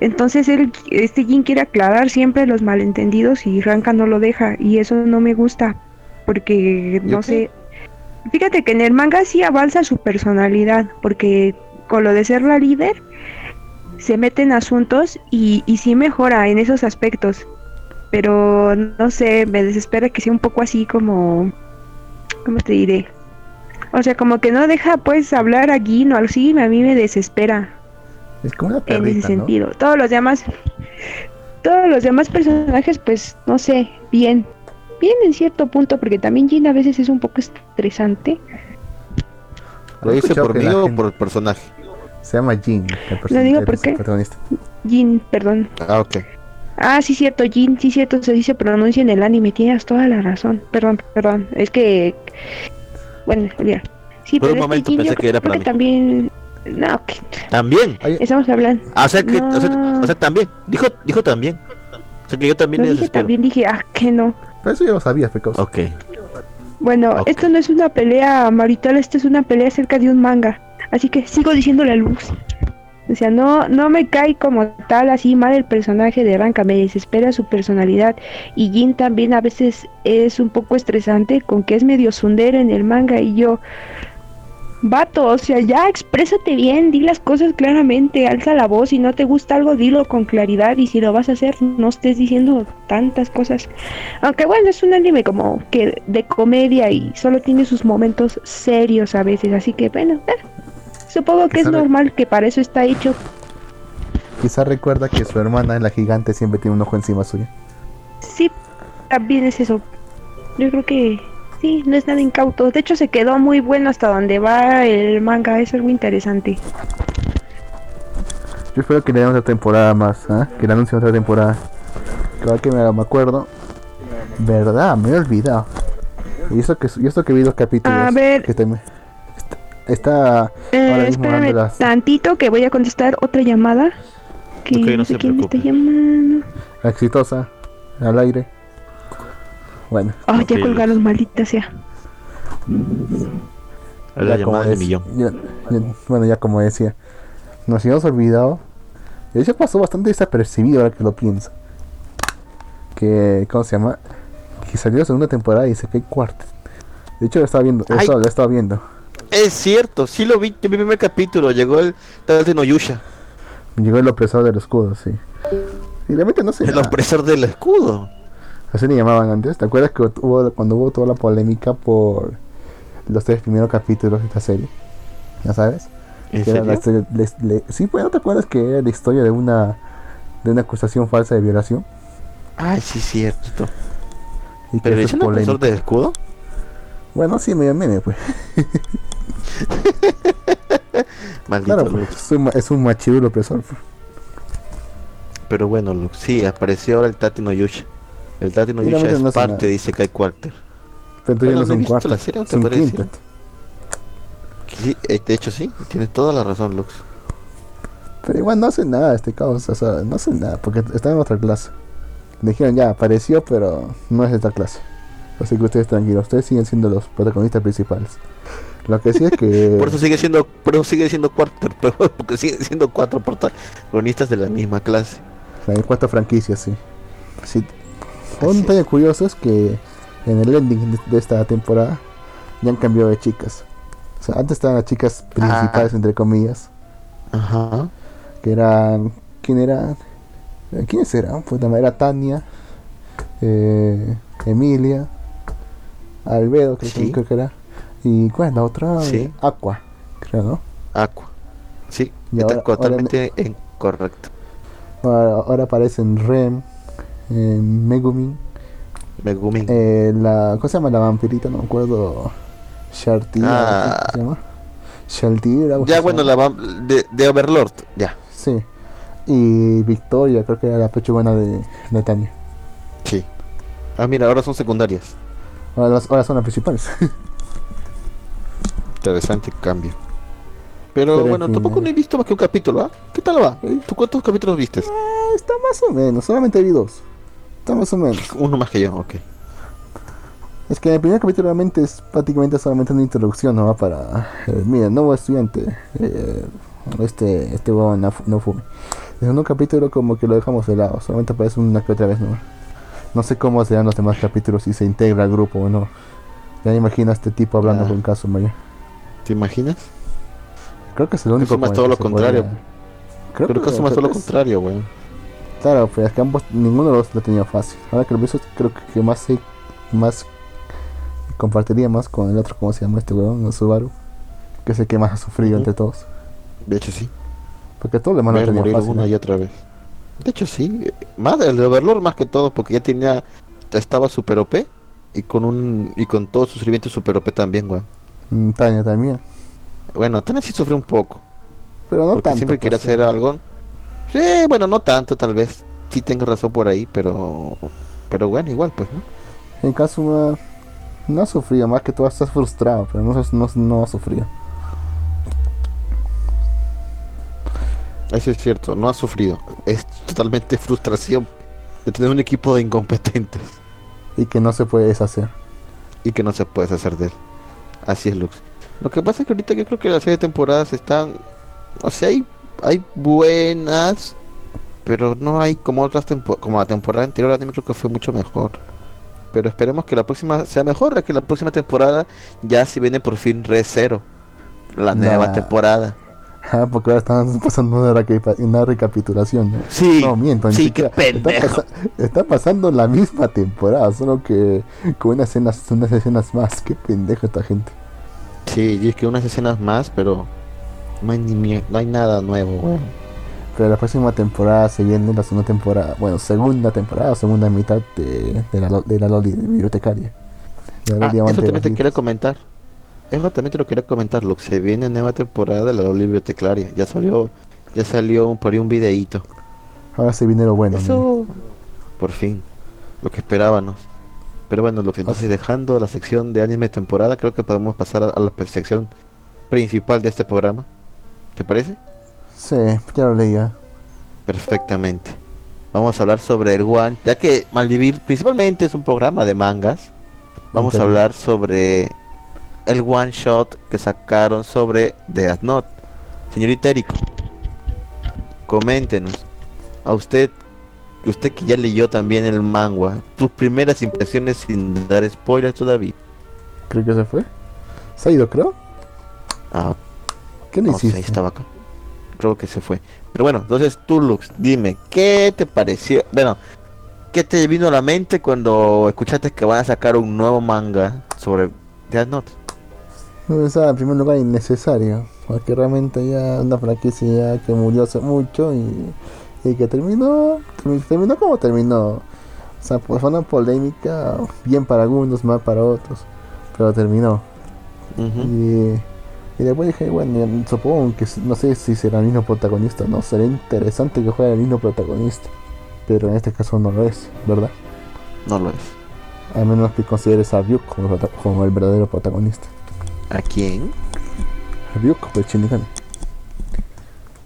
Speaker 2: Entonces él, este Jin quiere aclarar siempre los malentendidos y Ranka no lo deja y eso no me gusta porque
Speaker 1: ¿Y
Speaker 2: no sé. Fíjate que en el manga sí avanza su personalidad porque con lo de ser la líder se mete en asuntos y, y sí mejora en esos aspectos. Pero no sé, me desespera que sea un poco así como... ¿Cómo te diré? O sea, como que no deja pues hablar a Gin o así, a mí me desespera
Speaker 3: Es como una
Speaker 2: en
Speaker 3: perrita,
Speaker 2: ese
Speaker 3: ¿no?
Speaker 2: sentido. Todos los demás, todos los demás personajes, pues, no sé, bien, bien en cierto punto, porque también Jin a veces es un poco estresante.
Speaker 1: ¿Lo dice por mí o por el personaje?
Speaker 3: Se llama Jin, el, perso-
Speaker 2: Lo digo porque-. Jin, perdón.
Speaker 1: Ah, ok.
Speaker 2: Ah, sí, cierto, Jin, sí, cierto, se dice pronuncia en el anime, tienes toda la razón. Perdón, perdón, es que. Bueno, olvida. Sí,
Speaker 1: Por un
Speaker 2: pero
Speaker 1: momento
Speaker 2: este Jin,
Speaker 1: pensé
Speaker 2: yo
Speaker 1: que era para mí.
Speaker 2: también. No, que
Speaker 1: También.
Speaker 2: Estamos hablando.
Speaker 1: Ah, o sea que, o sea,
Speaker 2: No.
Speaker 1: o sea, también. Dijo, dijo también. O sea que yo también le
Speaker 2: dije
Speaker 1: desespero.
Speaker 2: también, dije, ah, que no.
Speaker 3: pero eso ya lo sabías, Pecos.
Speaker 1: Ok.
Speaker 2: Bueno,
Speaker 1: Ok.
Speaker 2: esto no es una pelea marital, esto es una pelea acerca de un manga. Así que sigo diciéndole a Luz. O sea, no, no me cae como tal así mal el personaje de Ranka, me desespera su personalidad. Y Jin también a veces es un poco estresante con que es medio sundero en el manga y yo... Vato, o sea, ya exprésate bien, di las cosas claramente, alza la voz, si no te gusta algo, dilo con claridad y si lo vas a hacer, no estés diciendo tantas cosas. Aunque bueno, es un anime como que de comedia y solo tiene sus momentos serios a veces, así que bueno, eh, supongo que es normal que para eso está hecho.
Speaker 3: Quizá recuerda que su hermana, la gigante, siempre tiene un ojo encima suyo.
Speaker 2: Sí, también es eso. Yo creo que sí, no es nada incauto. De hecho, se quedó muy bueno hasta donde va el manga, es algo interesante.
Speaker 3: Yo espero que le den otra temporada más, ¿ah? que le anuncien otra temporada. Claro que me, me acuerdo. Verdad, me he olvidado. Y eso que, y esto que vi dos capítulos.
Speaker 2: A ver.
Speaker 3: Que te- está
Speaker 2: Eh,
Speaker 3: ahora mismo dando las
Speaker 2: tantito que voy a contestar otra llamada. Que
Speaker 1: Ok, no
Speaker 2: sé
Speaker 1: se
Speaker 2: quién me está
Speaker 1: preocupe.
Speaker 2: llamando.
Speaker 3: exitosa al aire. Bueno,
Speaker 2: Oh,
Speaker 1: Ok,
Speaker 2: ya colgaron, maldita sea.
Speaker 1: La
Speaker 3: ya
Speaker 1: llamada del
Speaker 3: dec-
Speaker 1: millón.
Speaker 3: ya- ya- bueno, ya como decía, nos habíamos olvidado. De hecho, pasó bastante desapercibido ahora que lo pienso. Que, ¿cómo se llama? Que salió la segunda temporada y se cae cuarto. De hecho, lo estaba viendo. Eso, lo estaba viendo.
Speaker 1: Es cierto, sí lo vi, vi el primer capítulo, llegó el tal de Noyusha,
Speaker 3: Llegó el opresor del escudo, sí. Y realmente no sé.
Speaker 1: el
Speaker 3: nada.
Speaker 1: opresor del escudo.
Speaker 3: Así le llamaban antes. ¿Te acuerdas que hubo, cuando hubo toda la polémica por los tres primeros capítulos de esta serie? ¿Ya sabes?
Speaker 1: ¿En
Speaker 3: la
Speaker 1: serio?
Speaker 3: le- sí, pues, ¿no te acuerdas que era la historia de una de una acusación falsa de violación?
Speaker 1: Ay, sí, cierto.
Speaker 3: Y
Speaker 1: ¿Pero es el opresor del escudo?
Speaker 3: Bueno, sí, medio meme, pues.
Speaker 1: Maldito
Speaker 3: Claro, pues, es un, es un machirulo opresor. pues.
Speaker 1: Pero bueno, Lux, sí, apareció ahora el Tati Noyusha. El Tati Noyusha
Speaker 3: realmente
Speaker 1: es
Speaker 3: no
Speaker 1: parte, dice Kai Quarter.
Speaker 3: Pero entonces
Speaker 1: Bueno,
Speaker 3: no es
Speaker 1: no he
Speaker 3: un
Speaker 1: visto
Speaker 3: cuarto.
Speaker 1: la serie, ¿no
Speaker 3: es
Speaker 1: te
Speaker 3: un
Speaker 1: parece? Sí, eh, de hecho sí, tienes toda la razón, Lux.
Speaker 3: Pero igual no hace nada este caos. O sea, no hace nada porque está en otra clase. Dijeron ya, apareció, pero no es de esta clase. Así que ustedes tranquilos, ustedes siguen siendo los protagonistas principales. Lo que sí es que.
Speaker 1: Por eso sigue siendo, por eso sigue siendo pero porque siguen siendo cuatro protagonistas de la misma clase.
Speaker 3: Hay cuatro franquicias, sí. sí. Un detalle curioso es que en el ending de- esta temporada ya han cambiado de chicas. O sea, antes estaban las chicas principales,
Speaker 1: Ah.
Speaker 3: entre comillas,
Speaker 1: Ajá.
Speaker 3: que eran. ¿Quién eran? ¿Quiénes eran? Pues era Tania, eh, Emilia, Albedo, creo, que-
Speaker 1: Sí.
Speaker 3: creo que era. ¿Y cuál es la otra?
Speaker 1: Sí.
Speaker 3: Aqua, creo, ¿no?
Speaker 1: Aqua. Sí,
Speaker 3: Y
Speaker 1: está
Speaker 3: ahora- ahora
Speaker 1: totalmente incorrecto.
Speaker 3: Ahora, ahora aparecen Rem, eh, Megumin.
Speaker 1: Megumin.
Speaker 3: Eh, la, ¿Cómo se llama la vampirita? No me acuerdo. Shartira.
Speaker 1: Ah.
Speaker 3: ¿Cómo se llama? Shaltira.
Speaker 1: ya bueno, la de, de Overlord, ya.
Speaker 3: Sí. Y Victoria, creo que era la pechugana de, de Tania.
Speaker 1: Sí. Ah, mira, ahora son secundarias.
Speaker 3: Ahora, son las principales.
Speaker 1: Interesante cambio. Pero,
Speaker 3: Pero,
Speaker 1: bueno, tampoco
Speaker 3: eh.
Speaker 1: no he visto más que un capítulo, ¿ah? ¿Qué tal va? ¿Tú cuántos capítulos viste?
Speaker 3: Ah, Está más o menos, solamente vi dos. Está más o menos.
Speaker 1: Uno más que yo, ok.
Speaker 3: Es que en el primer capítulo realmente es prácticamente solamente una introducción, ¿no? Para, eh, mira, nuevo estudiante, eh, este, este huevón no, no fume. En un capítulo como que lo dejamos de lado, solamente aparece una que otra vez, ¿no? No sé cómo serán los demás capítulos, si se integra al grupo o no. Ya me imagino a este tipo hablando
Speaker 1: Ah.
Speaker 3: con caso, Maya.
Speaker 1: ¿Te imaginas?
Speaker 3: Creo que es el único con el
Speaker 1: todo lo contrario.
Speaker 3: podría-
Speaker 1: Creo, que asumas todo lo
Speaker 3: es-
Speaker 1: contrario, güey.
Speaker 3: Claro, pues es que ambos, ninguno de los lo tenía fácil. Ahora que lo pienso, creo que, más se, más compartiría más con el otro, ¿cómo se llama este weón? El Subaru. Que es el que más ha sufrido entre todos.
Speaker 1: De hecho, sí.
Speaker 3: Porque todo lo demás lo tenía
Speaker 1: morir
Speaker 3: fácil.
Speaker 1: una
Speaker 3: ¿no?
Speaker 1: y otra vez. De hecho, sí. Más el de Overlord más que todo, porque ya tenía, estaba super OP y con un y con todo su sufrimiento super OP también, güey.
Speaker 3: Mm, Tania también.
Speaker 1: Bueno, también sí sufrió un poco,
Speaker 3: Pero no
Speaker 1: porque
Speaker 3: tanto.
Speaker 1: siempre quería
Speaker 3: pues,
Speaker 1: hacer algo. Sí, bueno, no tanto, tal vez. Sí tengo razón por ahí, pero pero bueno, igual, pues, ¿no?
Speaker 3: En caso no, no ha sufrido, más que todo estás frustrado, pero no, no, no ha sufrido.
Speaker 1: Eso es cierto, no ha sufrido. Es totalmente frustración de tener un equipo de incompetentes
Speaker 3: Y que no se puede deshacer.
Speaker 1: y que no se puede deshacer de él. Así es, Lux. Lo que pasa es que ahorita yo creo que las de temporadas están, o sea, hay, hay buenas, pero no hay como otras tempo- como la temporada anterior, a mí creo que fue mucho mejor. Pero esperemos que la próxima sea mejor, que la próxima temporada ya se viene por fin Re Zero, la nueva temporada.
Speaker 3: Ah, porque ahora están pasando una, reca- una recapitulación. ¿no?
Speaker 1: Sí,
Speaker 3: No, miento,
Speaker 1: sí, qué
Speaker 3: Está,
Speaker 1: pendejo.
Speaker 3: está pasando la misma temporada, solo que con unas escenas, unas escenas más. Qué pendejo esta gente.
Speaker 1: Sí, y es que unas escenas más, pero no hay, ni no hay nada nuevo. güey.
Speaker 3: Pero la próxima temporada se viene la segunda temporada, bueno, segunda temporada o segunda mitad de, de la, de la Loli bibliotecaria. La
Speaker 1: Ah, eso
Speaker 3: de
Speaker 1: también te quería comentar. Eso también te lo quería comentar, lo que se viene nueva temporada de la Loli Biblioteclaria. Ya salió, ya salió un- por ahí un videíto.
Speaker 3: Ahora se viene lo bueno. ¿no?
Speaker 1: Eso, por fin, lo que esperábamos. Pero bueno, lo que entonces dejando la sección de anime temporada, creo que podemos pasar a, a la sección principal de este programa. ¿Te parece?
Speaker 3: Sí, ya lo leía.
Speaker 1: Perfectamente. Vamos a hablar sobre el One, ya que Malvivir principalmente es un programa de mangas. Vamos a hablar sobre el one shot que sacaron sobre Death Note. Señorita Eriko, coméntenos. A usted, usted que ya leyó también el manga, tus primeras impresiones sin dar spoilers todavía.
Speaker 3: Creo que se fue. Se ha ido, creo.
Speaker 1: Ah,
Speaker 3: ¿Qué le
Speaker 1: no sé, estaba acá. Creo que se fue. Pero bueno, entonces tú, Lux, dime, ¿qué te pareció? Bueno, ¿qué te vino a la mente cuando escuchaste que van a sacar un nuevo manga sobre Death Note?
Speaker 3: No pensaba en primer lugar innecesario, porque realmente ya una franquicia que murió hace mucho y, y que terminó, termi- terminó como terminó. O sea, pues fue una polémica, bien para algunos, mal para otros, pero terminó. Y, y después dije, bueno, supongo que no sé si será el mismo protagonista, no, sería interesante que fuera el mismo protagonista, pero en este caso no lo es, ¿verdad?
Speaker 1: No lo es.
Speaker 3: A menos que consideres a como, prota- como el verdadero protagonista.
Speaker 1: ¿A quién?
Speaker 3: Ryuk, pues Shinigami.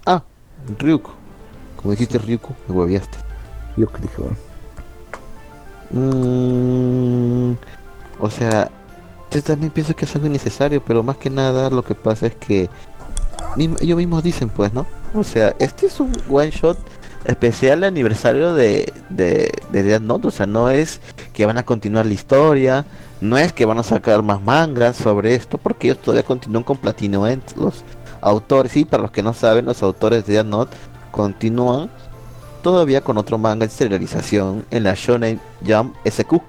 Speaker 1: Ah, Ryuko. Como dijiste Ryuko, me hueviaste.
Speaker 3: Ryuk, dije, bueno.
Speaker 1: Mm, o sea, yo también pienso que es algo innecesario, pero más que nada lo que pasa es que ellos mismos dicen, pues, ¿no? O sea, este es un one shot especial de aniversario de, de, de Death Note, o sea, no es que van a continuar la historia, no es que van a sacar más mangas sobre esto, porque ellos todavía continúan con Platino los autores, sí, para los que no saben, los autores de Note continúan todavía con otro manga en serialización en la Shonen Jump SQ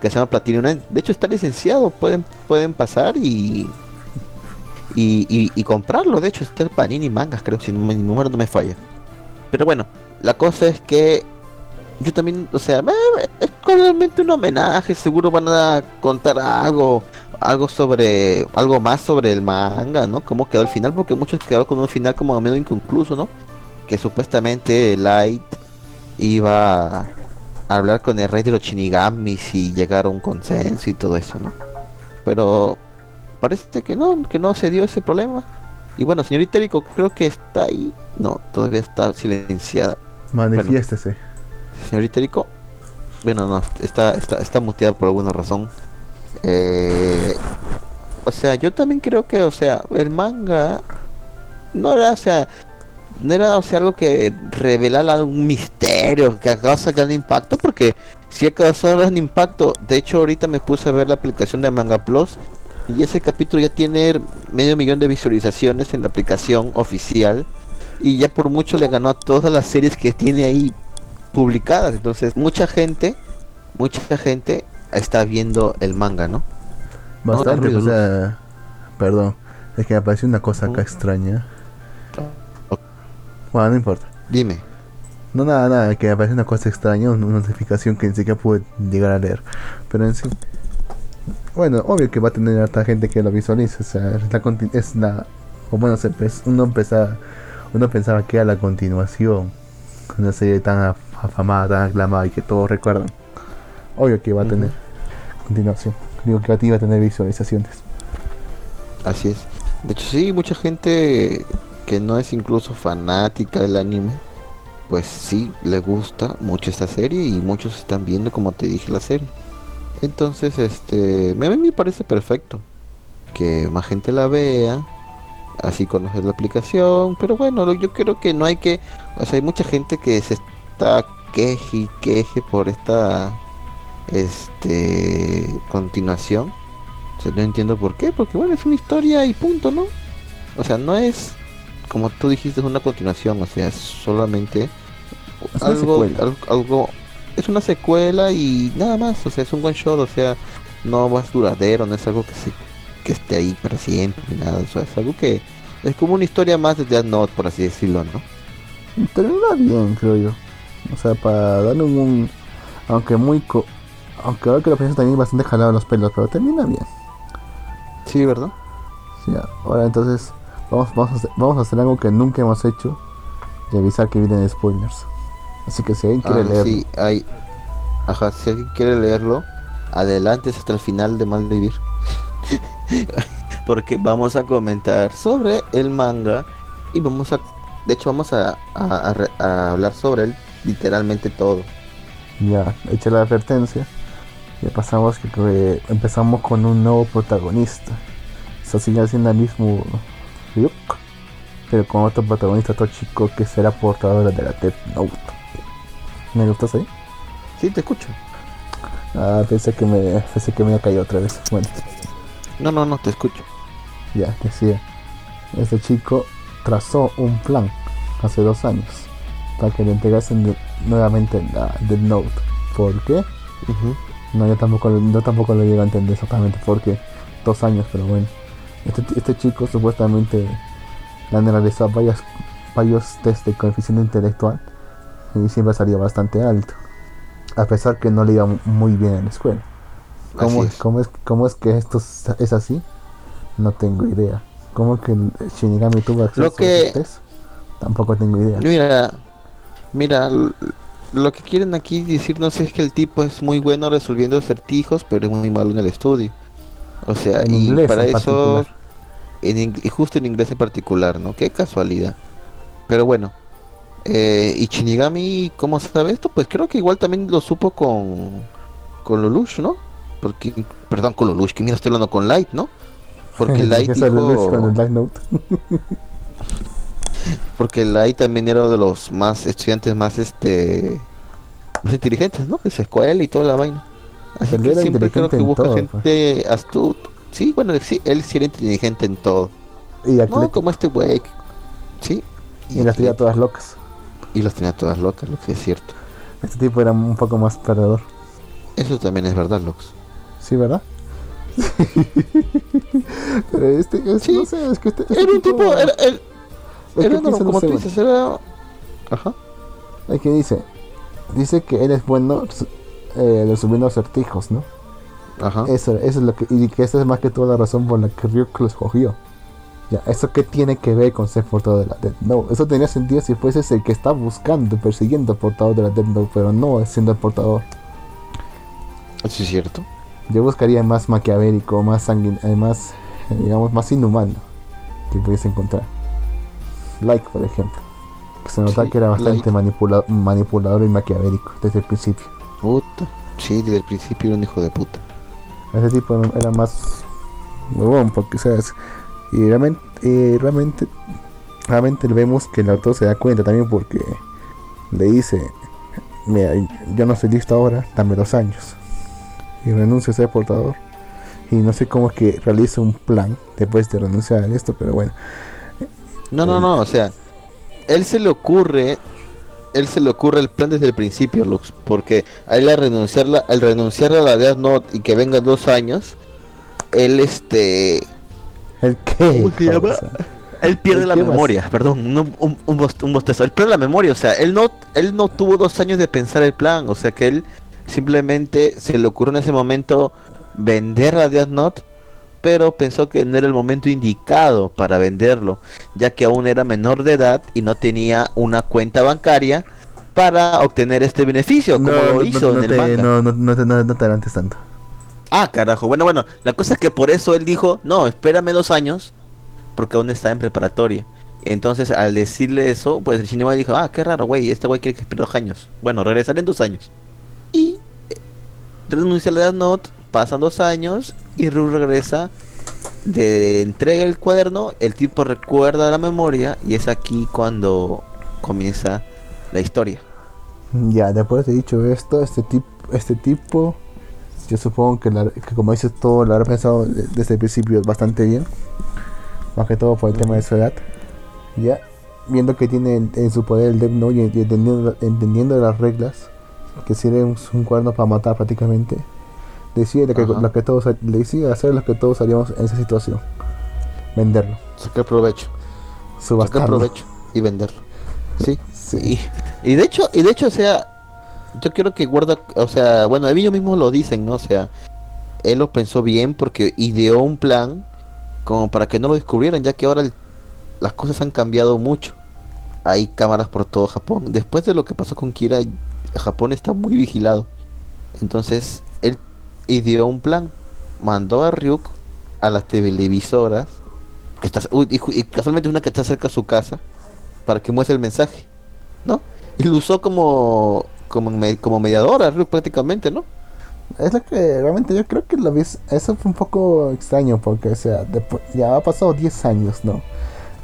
Speaker 1: que se llama Platinum End. De hecho está licenciado, pueden pueden pasar y y, y, y comprarlo. De hecho está el Panini Mangas, creo, si mi número no me falla. Pero bueno, la cosa es que yo también, o sea, es claramente un homenaje, seguro van a contar algo, algo sobre, algo más sobre el manga, ¿no? Cómo quedó el final, porque muchos quedaron con un final como medio inconcluso, ¿no? Que supuestamente Light iba a hablar con el rey de los Shinigamis y llegar a un consenso y todo eso, ¿no? Pero parece que no, que no se dio ese problema. Y bueno, señorita Eriko, creo que está ahí. No, todavía está silenciada.
Speaker 3: Manifiéstese.
Speaker 1: Señorita Eriko, bueno, no, está, está, está muteada por alguna razón. Eh, o sea, yo también creo que, o sea, el manga no era, o sea, no era, o sea, algo que revelara un misterio que causa gran impacto, porque si ha causado gran impacto, de hecho ahorita me puse a ver la aplicación de Manga Plus y ese capítulo ya tiene medio millón de visualizaciones en la aplicación oficial y ya por mucho le ganó a todas las series que tiene ahí publicadas, entonces mucha gente, mucha gente está viendo el manga, ¿no?
Speaker 3: Bastante,
Speaker 1: ruido,
Speaker 3: o sea, perdón, es que me apareció una cosa acá
Speaker 1: Oh.
Speaker 3: extraña. Bueno, no importa.
Speaker 1: Dime.
Speaker 3: No, nada, nada, que me apareció una cosa extraña, una notificación que ni siquiera pude llegar a leer. Pero en sí. Bueno, obvio que va a tener harta gente que lo visualice, o sea, es la, es la o bueno, se uno pensaba, uno pensaba que era la continuación, una serie tan afamada, tan aclamada y que todos recuerdan. Obvio que va a tener continuación, digo que va a- iba a tener visualizaciones.
Speaker 1: Así es. De hecho, sí, mucha gente que no es incluso fanática del anime, pues sí, le gusta mucho esta serie y muchos están viendo, como te dije, la serie. Entonces, este, a mí me parece perfecto que más gente la vea, así conocer la aplicación, pero bueno, yo creo que no hay que, o sea, hay mucha gente que se está queje y queje por esta, este, continuación. O sea, no entiendo por qué, porque bueno, es una historia y punto, ¿no? O sea, no es, como tú dijiste, es una continuación, o sea, es solamente
Speaker 3: Es
Speaker 1: algo, algo, algo- es una secuela y nada más, o sea, es un one shot, o sea, no va ser duradero, no es algo que se, que esté ahí para siempre, ni nada, o sea, es algo que es como una historia más de Death Note, por así decirlo, ¿no?
Speaker 3: Termina bien, creo yo. O sea, para darle un, un- aunque muy co aunque ahora que lo pienso también bastante jalado los pelos, pero termina bien.
Speaker 1: Sí, ¿verdad?
Speaker 3: Sí, ahora entonces vamos, vamos, a hacer, vamos a hacer algo que nunca hemos hecho y avisar que vienen spoilers. Así que si alguien quiere
Speaker 1: Ah,
Speaker 3: leerlo,
Speaker 1: sí, hay, ajá, si alguien quiere leerlo, adelante hasta el final de Malvivir. Porque vamos a comentar sobre el manga y vamos a, de hecho vamos a, a- a re- a hablar sobre él literalmente todo.
Speaker 3: ya eché la advertencia. Ya pasamos que, que empezamos con un nuevo protagonista. Eso sigue siendo el mismo Ryuk, pero con otro protagonista, otro chico que será portador de la Death Note. ¿Me gustas ahí?
Speaker 1: Sí, te escucho.
Speaker 3: Ah, pensé que me, pensé que me había caído otra vez. Bueno,
Speaker 1: No, no, no, te escucho.
Speaker 3: ya decía. Este chico trazó un plan hace dos años para que le entregasen nuevamente la Death Note. ¿Por qué?
Speaker 1: Ujú.
Speaker 3: No, yo tampoco, yo tampoco lo llego a entender exactamente por qué. Dos años, pero bueno. Este, este chico supuestamente le han realizado varios, varios test de coeficiente intelectual y siempre salía bastante alto. A pesar que no le iba muy bien en la escuela. ¿Cómo, es. cómo es, cómo es que esto es así? No tengo idea. ¿Cómo que Shinigami tuvo acceso
Speaker 1: Lo que-
Speaker 3: a? Tampoco tengo idea.
Speaker 1: Mira, mira, lo que quieren aquí decirnos es que el tipo es muy bueno resolviendo acertijos, pero es muy malo en el estudio. O sea,
Speaker 3: En
Speaker 1: y
Speaker 3: inglés
Speaker 1: para
Speaker 3: en
Speaker 1: eso, en justo en inglés en particular, ¿no? Qué casualidad. Pero bueno, eh, y Shinigami, ¿cómo sabe esto? Pues creo que igual también lo supo con, con Lelouch, ¿no? Porque, perdón, con Lelouch, que mira, estoy hablando con Light, ¿no? Porque Light dijo...
Speaker 3: con el Death Note.
Speaker 1: Porque Lai también era uno de los más estudiantes más este más inteligentes, ¿no? De su escuela y toda la vaina. Así que siempre creo que busca
Speaker 3: todo,
Speaker 1: gente astuta. Sí, bueno, sí, él sí era inteligente en todo.
Speaker 3: Y
Speaker 1: No, como este güey. Sí.
Speaker 3: Y las tenía todas locas.
Speaker 1: y las tenía todas locas, lo que es cierto.
Speaker 3: Este tipo era un poco más perdedor.
Speaker 1: Eso también es verdad, Lux.
Speaker 3: Sí, ¿verdad? Pero este, es,
Speaker 1: Sí.
Speaker 3: no sé, es que este, este
Speaker 1: Era un tipo, era, era,
Speaker 3: es que
Speaker 1: era,
Speaker 3: no
Speaker 1: como tú dices, era... Ajá.
Speaker 3: Que dice, dice que él es bueno eh, resolviendo acertijos, ¿no?
Speaker 1: Ajá.
Speaker 3: Eso, eso es lo que, y que esa es más que toda la razón por la que Ryuk lo escogió. Ya, ¿eso qué tiene que ver con ser portador de la Death Note? Eso tenía sentido si fuese el que está buscando, persiguiendo al portador de la Death Note, pero no siendo el portador.
Speaker 1: Eso es cierto.
Speaker 3: Yo buscaría más maquiavélico, más sanguin eh, más, eh, digamos, más inhumano que pudiese encontrar. Like, por ejemplo. Que se nota
Speaker 1: Sí,
Speaker 3: que era bastante
Speaker 1: Like.
Speaker 3: manipula- manipulador y maquiavélico desde el principio.
Speaker 1: Puta. Sí, desde el principio era un hijo de puta.
Speaker 3: Ese tipo era más huevón, porque sabes. Y realmente, realmente, realmente vemos que el autor se da cuenta también porque le dice, mira, yo no estoy listo ahora, dame dos años. Y renuncia a ser portador. Y no sé cómo es que realiza un plan después de renunciar a esto, pero bueno.
Speaker 1: No, no, no, o sea, él se le ocurre, él se le ocurre el plan desde el principio, Lux, porque a él al renunciar, la- al renunciar a la Death Note y que vengan dos años, él este,
Speaker 3: ¿El qué?
Speaker 1: ¿Cómo se llama?
Speaker 3: Pausa.
Speaker 1: él pierde la memoria, perdón, un, un, un, bost- un bostezo, él pierde la memoria, o sea, él no, él no tuvo dos años de pensar el plan, o sea que él simplemente se le ocurrió en ese momento vender la Death Note, pero pensó que no era el momento indicado para venderlo, ya que aún era menor de edad y no tenía una cuenta bancaria para obtener este beneficio, como lo hizo en el manga.
Speaker 3: no, no, no te, no- no te adelantes tanto.
Speaker 1: Ah, carajo. Bueno, bueno, la cosa es que por eso él dijo, no, espérame dos años, porque aún está en preparatoria. Entonces, al decirle eso, pues el Shinigami dijo, ah, qué raro, güey, este güey quiere que espere dos años. Bueno, regresaré en dos años. Y eh, renuncia a la Note, pasan dos años, y Ru regresa, de entrega el cuaderno, el tipo recuerda la memoria, y es aquí cuando comienza la historia.
Speaker 3: Ya, después de dicho esto, este tipo, este tipo, yo supongo que, la- que como dices todo, lo habrá pensado de- desde el principio bastante bien. Más que todo por el tema de su edad. Ya, viendo que tiene en, en su poder el Death y, entendiendo, las reglas, que sirve un, un cuaderno para matar prácticamente, decide lo que, lo que todos, decide hacer lo que todos haríamos en esa situación. Venderlo,
Speaker 1: Sacar provecho. Sacar
Speaker 3: subastarlo.
Speaker 1: provecho y venderlo. Sí.
Speaker 3: Sí.
Speaker 1: Y, y de hecho, y de hecho, o sea, yo quiero que guarda, o sea, bueno, ellos mismos lo dicen, ¿no? O sea, él lo pensó bien porque ideó un plan como para que no lo descubrieran, ya que ahora el- las cosas han cambiado mucho. Hay cámaras por todo Japón. Después de lo que pasó con Kira, Japón está muy vigilado. Entonces, él ideó un plan. Mandó a Ryuk a las televisoras. Que está, uy, y, y casualmente una que está cerca de su casa. Para que muestre el mensaje. ¿No? Y lo usó como como, me- como mediadora, Ryuk, prácticamente, ¿no?
Speaker 3: Es lo que realmente yo creo que lo vis eso fue un poco extraño porque o sea, ya ha pasado 10 años, ¿no?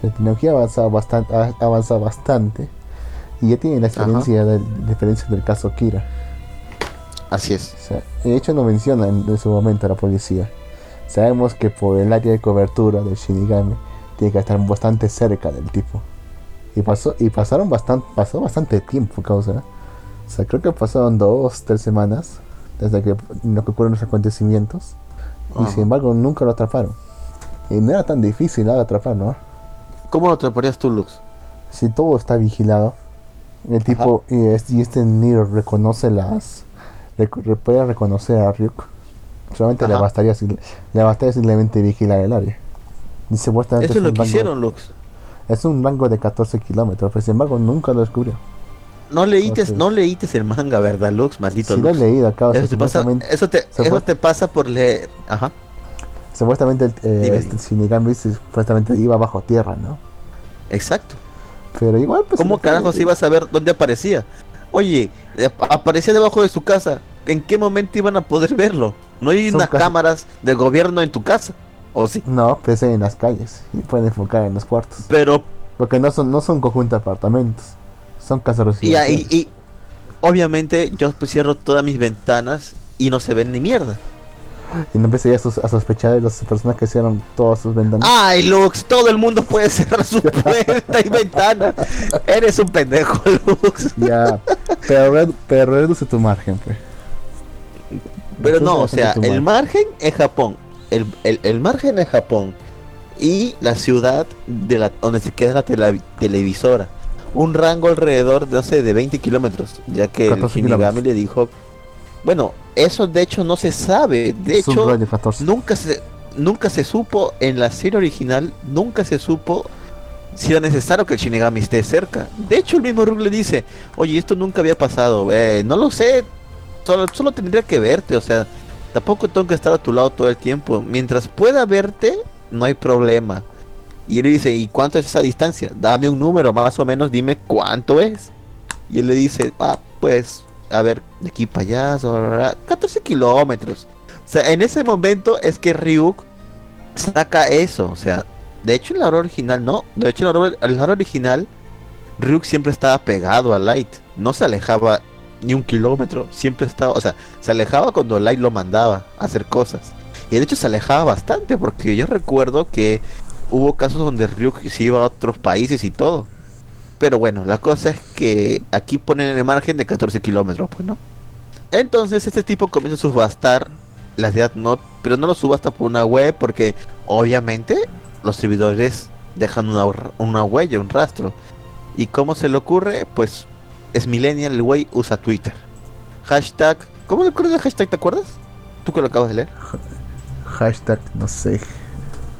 Speaker 3: La tecnología ha avanzado bastante, ha avanzado bastante y ya tienen la experiencia del, la experiencia del caso Kira.
Speaker 1: Así es.
Speaker 3: O sea, de hecho no menciona en, en su momento a la policía. Sabemos que por el área de cobertura del Shinigami tiene que estar bastante cerca del tipo. Y pasó y pasaron bastante pasó bastante tiempo, causa. O sea, creo que pasaron dos, tres semanas desde que lo que ocurren los acontecimientos. Y
Speaker 1: Ajá.
Speaker 3: sin embargo nunca lo atraparon. Y no era tan difícil nada atrapar, ¿no?
Speaker 1: ¿Cómo lo atraparías tú, Lux?
Speaker 3: Si todo está vigilado, el tipo y, es- y este Nero reconoce las. Rec- puede reconocer a Ryuk. Solamente le bastaría, le bastaría simplemente vigilar el área.
Speaker 1: Eso es lo que hicieron, Lux.
Speaker 3: Es un rango de 14 kilómetros, pero sin embargo nunca lo descubrió.
Speaker 1: No leíste, no leíste el manga, ¿verdad, Lux? Maldito
Speaker 3: Si lo he leído acá, o sea,
Speaker 1: Eso te, pasa,
Speaker 3: supuestamente,
Speaker 1: eso, te, eso te pasa por leer. Ajá.
Speaker 3: supuestamente el, eh,
Speaker 1: Dime,
Speaker 3: este
Speaker 1: dime.
Speaker 3: Shinigami se- supuestamente iba bajo tierra, ¿no?
Speaker 1: Exacto.
Speaker 3: Pero igual, pues.
Speaker 1: ¿Cómo carajos iba a saber dónde aparecía? Oye, aparecía debajo de su casa. ¿En qué momento iban a poder verlo? No hay unas cámaras de gobierno en tu casa. ¿O sí?
Speaker 3: No, pues en las calles. Y pueden enfocar en los cuartos.
Speaker 1: Pero,
Speaker 3: Porque no son, no son conjuntos de apartamentos. Son casas
Speaker 1: y,
Speaker 3: residenciales.
Speaker 1: y obviamente yo cierro todas mis ventanas y no se ven ni mierda.
Speaker 3: Y no empecé a, sos- a sospechar de las personas que hicieron todas sus ventanas.
Speaker 1: Ay, Lux, todo el mundo puede cerrar su puerta y ventana. Eres un pendejo, Lux.
Speaker 3: Ya, pero, pero reduce tu margen, pues.
Speaker 1: Pero no, o sea, el
Speaker 3: margen.
Speaker 1: es Japón. El, el, el margen es Japón. Y la ciudad de la, donde se queda la tela- televisora. Un rango alrededor, no sé, de 20 kilómetros. Ya que el
Speaker 3: 14
Speaker 1: Shinigami
Speaker 3: kilómetros.
Speaker 1: le dijo... Bueno, eso de hecho no se sabe. De hecho,
Speaker 3: radio 14.
Speaker 1: nunca se, nunca se supo en la serie original, nunca se supo si era necesario que el Shinigami esté cerca. De hecho, el mismo Rook le dice, oye, esto nunca había pasado, eh, no lo sé, solo, solo tendría que verte, o sea, tampoco tengo que estar a tu lado todo el tiempo. Mientras pueda verte, no hay problema. Y él le dice, ¿y cuánto es esa distancia? Dame un número, más o menos, dime cuánto es. Y él le dice, ah, pues, a ver, de aquí para allá, son 14 kilómetros. O sea, en ese momento es que Ryuk saca eso. O sea, de hecho en la hora original no. De hecho en la hora original Ryuk siempre estaba pegado a Light. No se alejaba ni un kilómetro. Siempre estaba, o sea, se alejaba cuando Light lo mandaba a hacer cosas. Y de hecho se alejaba bastante porque yo recuerdo que hubo casos donde Ryuk se iba a otros países y todo. Pero bueno, la cosa es que aquí ponen el margen de 14 kilómetros, pues no. Entonces este tipo comienza a subastar las Death Note, pero no lo subasta por una web porque obviamente los servidores dejan una, una huella, un rastro. ¿Y cómo se le ocurre? Pues es millennial, el güey usa Twitter. Hashtag, ¿cómo le ocurre el hashtag? ¿Te acuerdas? ¿Tú que lo acabas de leer?
Speaker 3: Hashtag, no sé.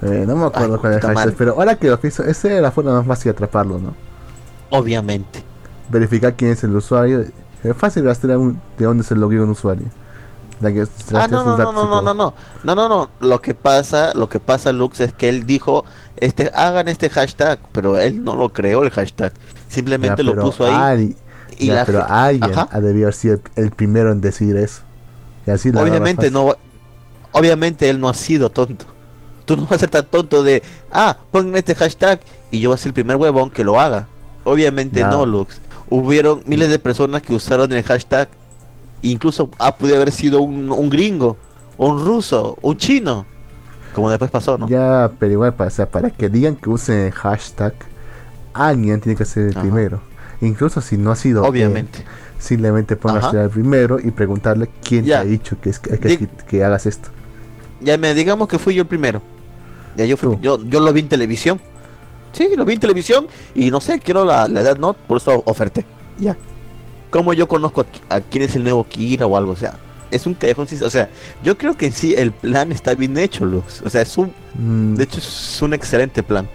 Speaker 3: Eh, no me acuerdo
Speaker 1: Ay,
Speaker 3: cuál es el hashtag,
Speaker 1: mal.
Speaker 3: pero ahora que lo pienso, esa era la forma más fácil de atraparlo, ¿no?
Speaker 1: Obviamente.
Speaker 3: Verificar quién es el usuario. Es fácil rastrear un- de dónde se loguea un usuario. Que
Speaker 1: Ah, no, no, no, no, no, no, no, no, no, no. Lo que pasa, lo que pasa, Lux, es que él dijo, este, hagan este hashtag, pero él no lo creó el hashtag. Simplemente
Speaker 3: Ya,
Speaker 1: lo puso ahí. y
Speaker 3: ya,
Speaker 1: la
Speaker 3: pero alguien
Speaker 1: Ajá.
Speaker 3: ha debido haber sido el, primero en decir eso. Y así la
Speaker 1: Obviamente no, obviamente él no ha sido tonto. Tú no vas a ser tan tonto de, ah, pongan este hashtag y yo voy a ser el primer huevón que lo haga. Obviamente
Speaker 3: Ya.
Speaker 1: no, Lux. Hubieron miles de personas que usaron el hashtag. Incluso ah, puede haber sido un, un gringo, un ruso, un chino. Como después pasó, ¿no?
Speaker 3: Ya, pero igual, para, o sea, para que digan que usen el hashtag, alguien tiene que ser el
Speaker 1: Ajá.
Speaker 3: primero. Incluso si no ha sido
Speaker 1: Obviamente.
Speaker 3: simplemente pongas al primero y preguntarle quién
Speaker 1: Ya.
Speaker 3: te ha dicho que, es, que, que-
Speaker 1: Dig-
Speaker 3: que hagas esto.
Speaker 1: Ya me digamos que fui yo el primero. Ya yo, fui- yo, yo lo vi en televisión. Sí, lo vi en televisión y no sé, quiero la, la edad no, por eso oferté. Ya. Como yo conozco a, a quién es el nuevo Kira o algo, o sea, es un callejón o sea, yo creo que en sí el plan está bien hecho, Luz. O sea, es un,
Speaker 3: Mm,
Speaker 1: de hecho es un excelente plan.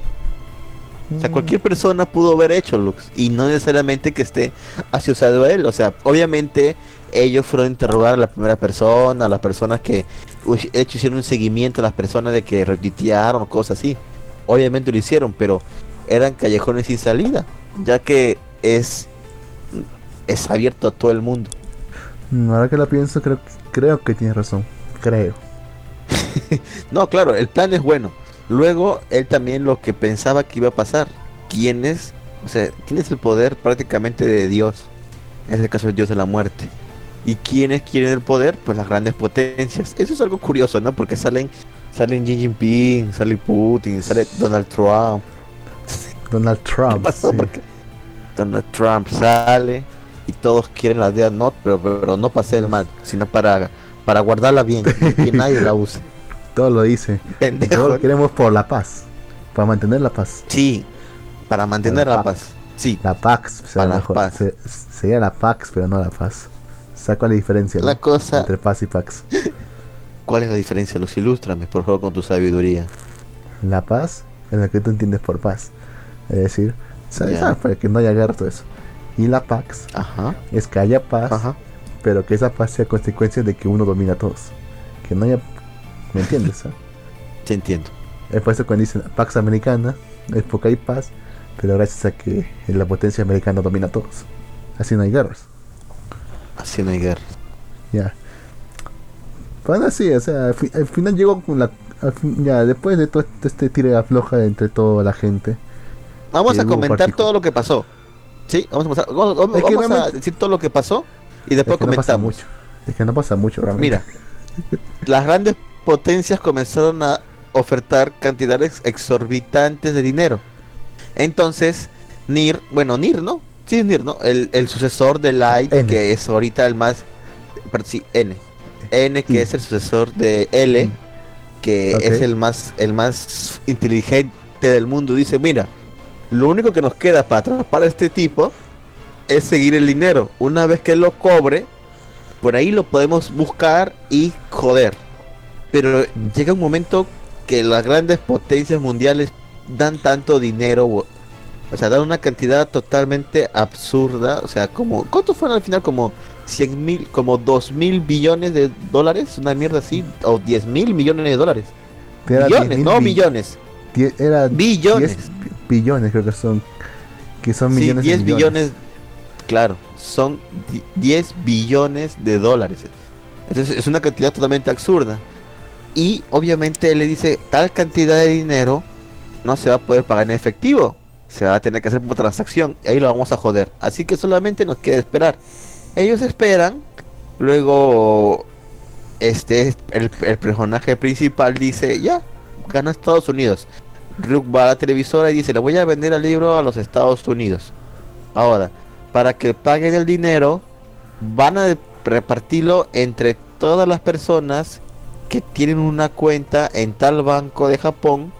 Speaker 1: O sea,
Speaker 3: mm,
Speaker 1: cualquier persona pudo haber hecho Lux y no necesariamente que esté asociado a él. O sea, obviamente ellos fueron a interrogar a la primera persona, a las personas que hecho hicieron un seguimiento a las personas de que retuitearon o cosas así. Obviamente lo hicieron, pero eran callejones sin salida, ya que es es abierto a todo el mundo.
Speaker 3: mm, ahora que lo pienso, creo, creo que tienes razón. Creo.
Speaker 1: No, claro, el plan es bueno. Luego, él también lo que pensaba que iba a pasar. ¿Quién es? O sea, ¿quién es el poder prácticamente de Dios? En este caso, el Dios de la muerte. ¿Y quiénes quieren el poder? Pues las grandes potencias. Eso es algo curioso, ¿no? Porque salen, salen Xi Jinping, sale Putin, sale Donald Trump.
Speaker 3: Donald
Speaker 1: ¿Qué
Speaker 3: Trump.
Speaker 1: pasó?
Speaker 3: sí.
Speaker 1: Porque Donald Trump sale y todos quieren la Death Note, pero, pero no para hacer el mal, sino para, para guardarla bien y que nadie la use.
Speaker 3: Todo lo dice.
Speaker 1: Pendejo.
Speaker 3: todo lo queremos por la paz. Para mantener la paz.
Speaker 1: Sí, para mantener
Speaker 3: Para
Speaker 1: la
Speaker 3: la
Speaker 1: paz. Sí,
Speaker 3: La Pax.
Speaker 1: Para la
Speaker 3: mejor,
Speaker 1: paz.
Speaker 3: se- sería la Pax, pero no la paz. ¿Sabes cuál es la diferencia
Speaker 1: la
Speaker 3: no?
Speaker 1: cosa.
Speaker 3: entre paz y Pax?
Speaker 1: ¿Cuál es la diferencia? Los ilústrame, por favor, con tu sabiduría.
Speaker 3: La paz es lo que tú entiendes por paz. Es decir, ¿sabes? ¿sabes? Para que no haya guerra, todo eso. Y la Pax
Speaker 1: Ajá,
Speaker 3: es que haya paz,
Speaker 1: ajá.
Speaker 3: pero que esa paz sea consecuencia de que uno domina a todos. Que no haya. ¿Me entiendes? ah?
Speaker 1: Te entiendo.
Speaker 3: Es por eso cuando dicen Pax Americana, es porque hay paz, pero gracias a que la potencia americana domina a todos. Así no hay guerras.
Speaker 1: Así no hay guerra.
Speaker 3: Ya. Bueno, sí, o sea, al, fi- al final llegó con la. fin- ya, después de todo este tire de afloja entre toda la gente.
Speaker 1: Vamos a comentar todo lo que pasó. Sí, vamos a, pasar- vamos, vamos-
Speaker 3: Es que
Speaker 1: vamos a decir todo lo que pasó y
Speaker 3: Es
Speaker 1: después
Speaker 3: que no pasa
Speaker 1: comentamos.
Speaker 3: mucho. Es que no pasa mucho, realmente.
Speaker 1: Mira, las grandes potencias comenzaron a ofertar cantidades exorbitantes de dinero. Entonces, Nir, bueno, Nir, ¿no? Sí, es Nir, ¿no? El, el sucesor de Light,
Speaker 3: N.
Speaker 1: que es ahorita el más... perdón, sí, N. N, que es el sucesor de L, que es el más, el más inteligente del mundo, dice, mira, lo único que nos queda para atrapar a este tipo es seguir el dinero. Una vez que lo cobre, por ahí lo podemos buscar y joder. Pero llega un momento que las grandes potencias mundiales dan tanto dinero, o o sea, dan una cantidad totalmente absurda. O sea, como, ¿cuánto fueron al final? Como 100 mil, como 2 mil billones de dólares, una mierda así, o 10 mil millones de dólares.
Speaker 3: Era
Speaker 1: Billones,
Speaker 3: 10.000
Speaker 1: no
Speaker 3: bi-
Speaker 1: millones,
Speaker 3: Era
Speaker 1: billones.
Speaker 3: 10 bi- billones, creo que son. Que son
Speaker 1: Sí,
Speaker 3: millones
Speaker 1: 10
Speaker 3: de
Speaker 1: billones, claro, son di- 10 billones de dólares. Entonces es una cantidad totalmente absurda. Y obviamente él le dice, tal cantidad de dinero no se va a poder pagar en efectivo. Se va a tener que hacer por transacción. Y ahí lo vamos a joder. Así que solamente nos queda esperar. Ellos esperan. Luego, este, el, personaje principal dice, ya, gana Estados Unidos. Rook va a la televisora y dice, le voy a vender el libro a los Estados Unidos. Ahora, para que paguen el dinero, van a repartirlo entre todas las personas que tienen una cuenta en tal banco de Japón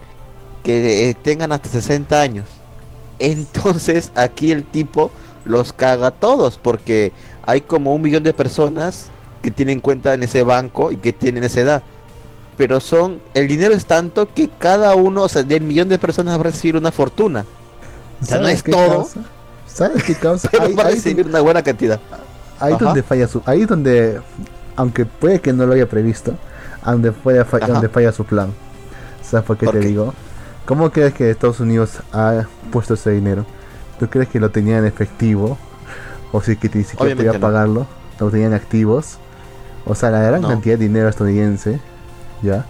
Speaker 1: que eh, tengan hasta 60 años. Entonces aquí el tipo los caga a todos porque hay como un millón de personas que tienen cuenta en ese banco y que tienen esa edad. Pero son, el dinero es tanto que cada uno, o sea, del millón de personas va a recibir una fortuna. O sea, no
Speaker 3: ¿Sabes
Speaker 1: es todo,
Speaker 3: causa? ¿Sabes qué causa?
Speaker 1: pero
Speaker 3: Ahí-
Speaker 1: va a recibir una buena cantidad.
Speaker 3: ahí
Speaker 1: Ajá.
Speaker 3: donde falla su ahí donde aunque puede que no lo haya previsto donde falla, fa- donde falla su plan ¿sabes por qué
Speaker 1: ¿Por
Speaker 3: te
Speaker 1: qué?
Speaker 3: digo? ¿cómo crees que Estados Unidos ha puesto ese dinero? ¿tú crees que lo tenía en efectivo? O si que ni siquiera
Speaker 1: Obviamente
Speaker 3: podía
Speaker 1: no.
Speaker 3: pagarlo lo tenían activos o sea la gran
Speaker 1: No.
Speaker 3: cantidad de dinero estadounidense ya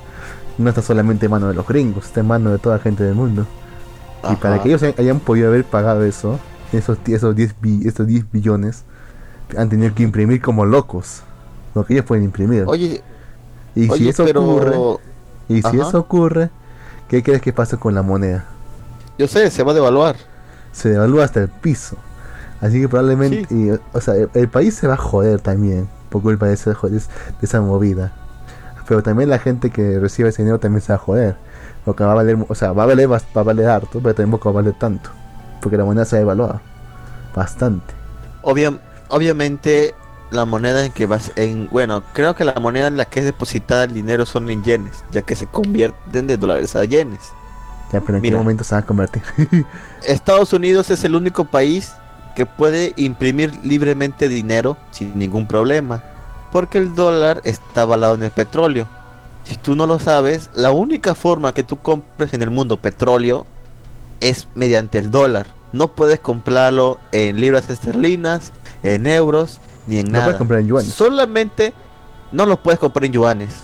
Speaker 3: no está solamente en mano de los gringos está en mano de toda la gente del mundo y para que ellos hay- hayan podido haber pagado eso, esos, esos, 10, bi- esos 10 billones, han tenido que imprimir como locos. Lo que ellos pueden imprimir.
Speaker 1: Oye,
Speaker 3: y si eso
Speaker 1: pero
Speaker 3: ocurre, y si
Speaker 1: Ajá.
Speaker 3: eso ocurre, ¿qué crees que pasa con la moneda?
Speaker 1: yo sé, se va a devaluar.
Speaker 3: Se devalúa hasta el piso. Así que probablemente,
Speaker 1: Sí.
Speaker 3: y, o sea, el, el país se va a joder también por culpa de, ese de esa movida. Pero también la gente que recibe ese dinero también se va a joder. Porque va a valer, o sea, va a valer, bas- va a valer harto, pero tampoco va a valer tanto. Porque la moneda se ha devaluado bastante.
Speaker 1: Obvia- obviamente la moneda en que vas en bueno creo que la moneda en la que es depositada el dinero son en yenes ya que se convierten de dólares a yenes
Speaker 3: Ya, pero en
Speaker 1: Mira.
Speaker 3: qué momento se va a convertir.
Speaker 1: Estados Unidos es el único país que puede imprimir libremente dinero sin ningún problema porque el dólar está avalado en el petróleo si tú no lo sabes la única forma que tú compres en el mundo petróleo es mediante el dólar no puedes comprarlo en libras esterlinas en euros ni en
Speaker 3: no
Speaker 1: nada
Speaker 3: puedes comprar en yuan.
Speaker 1: Solamente no los puedes comprar en yuanes.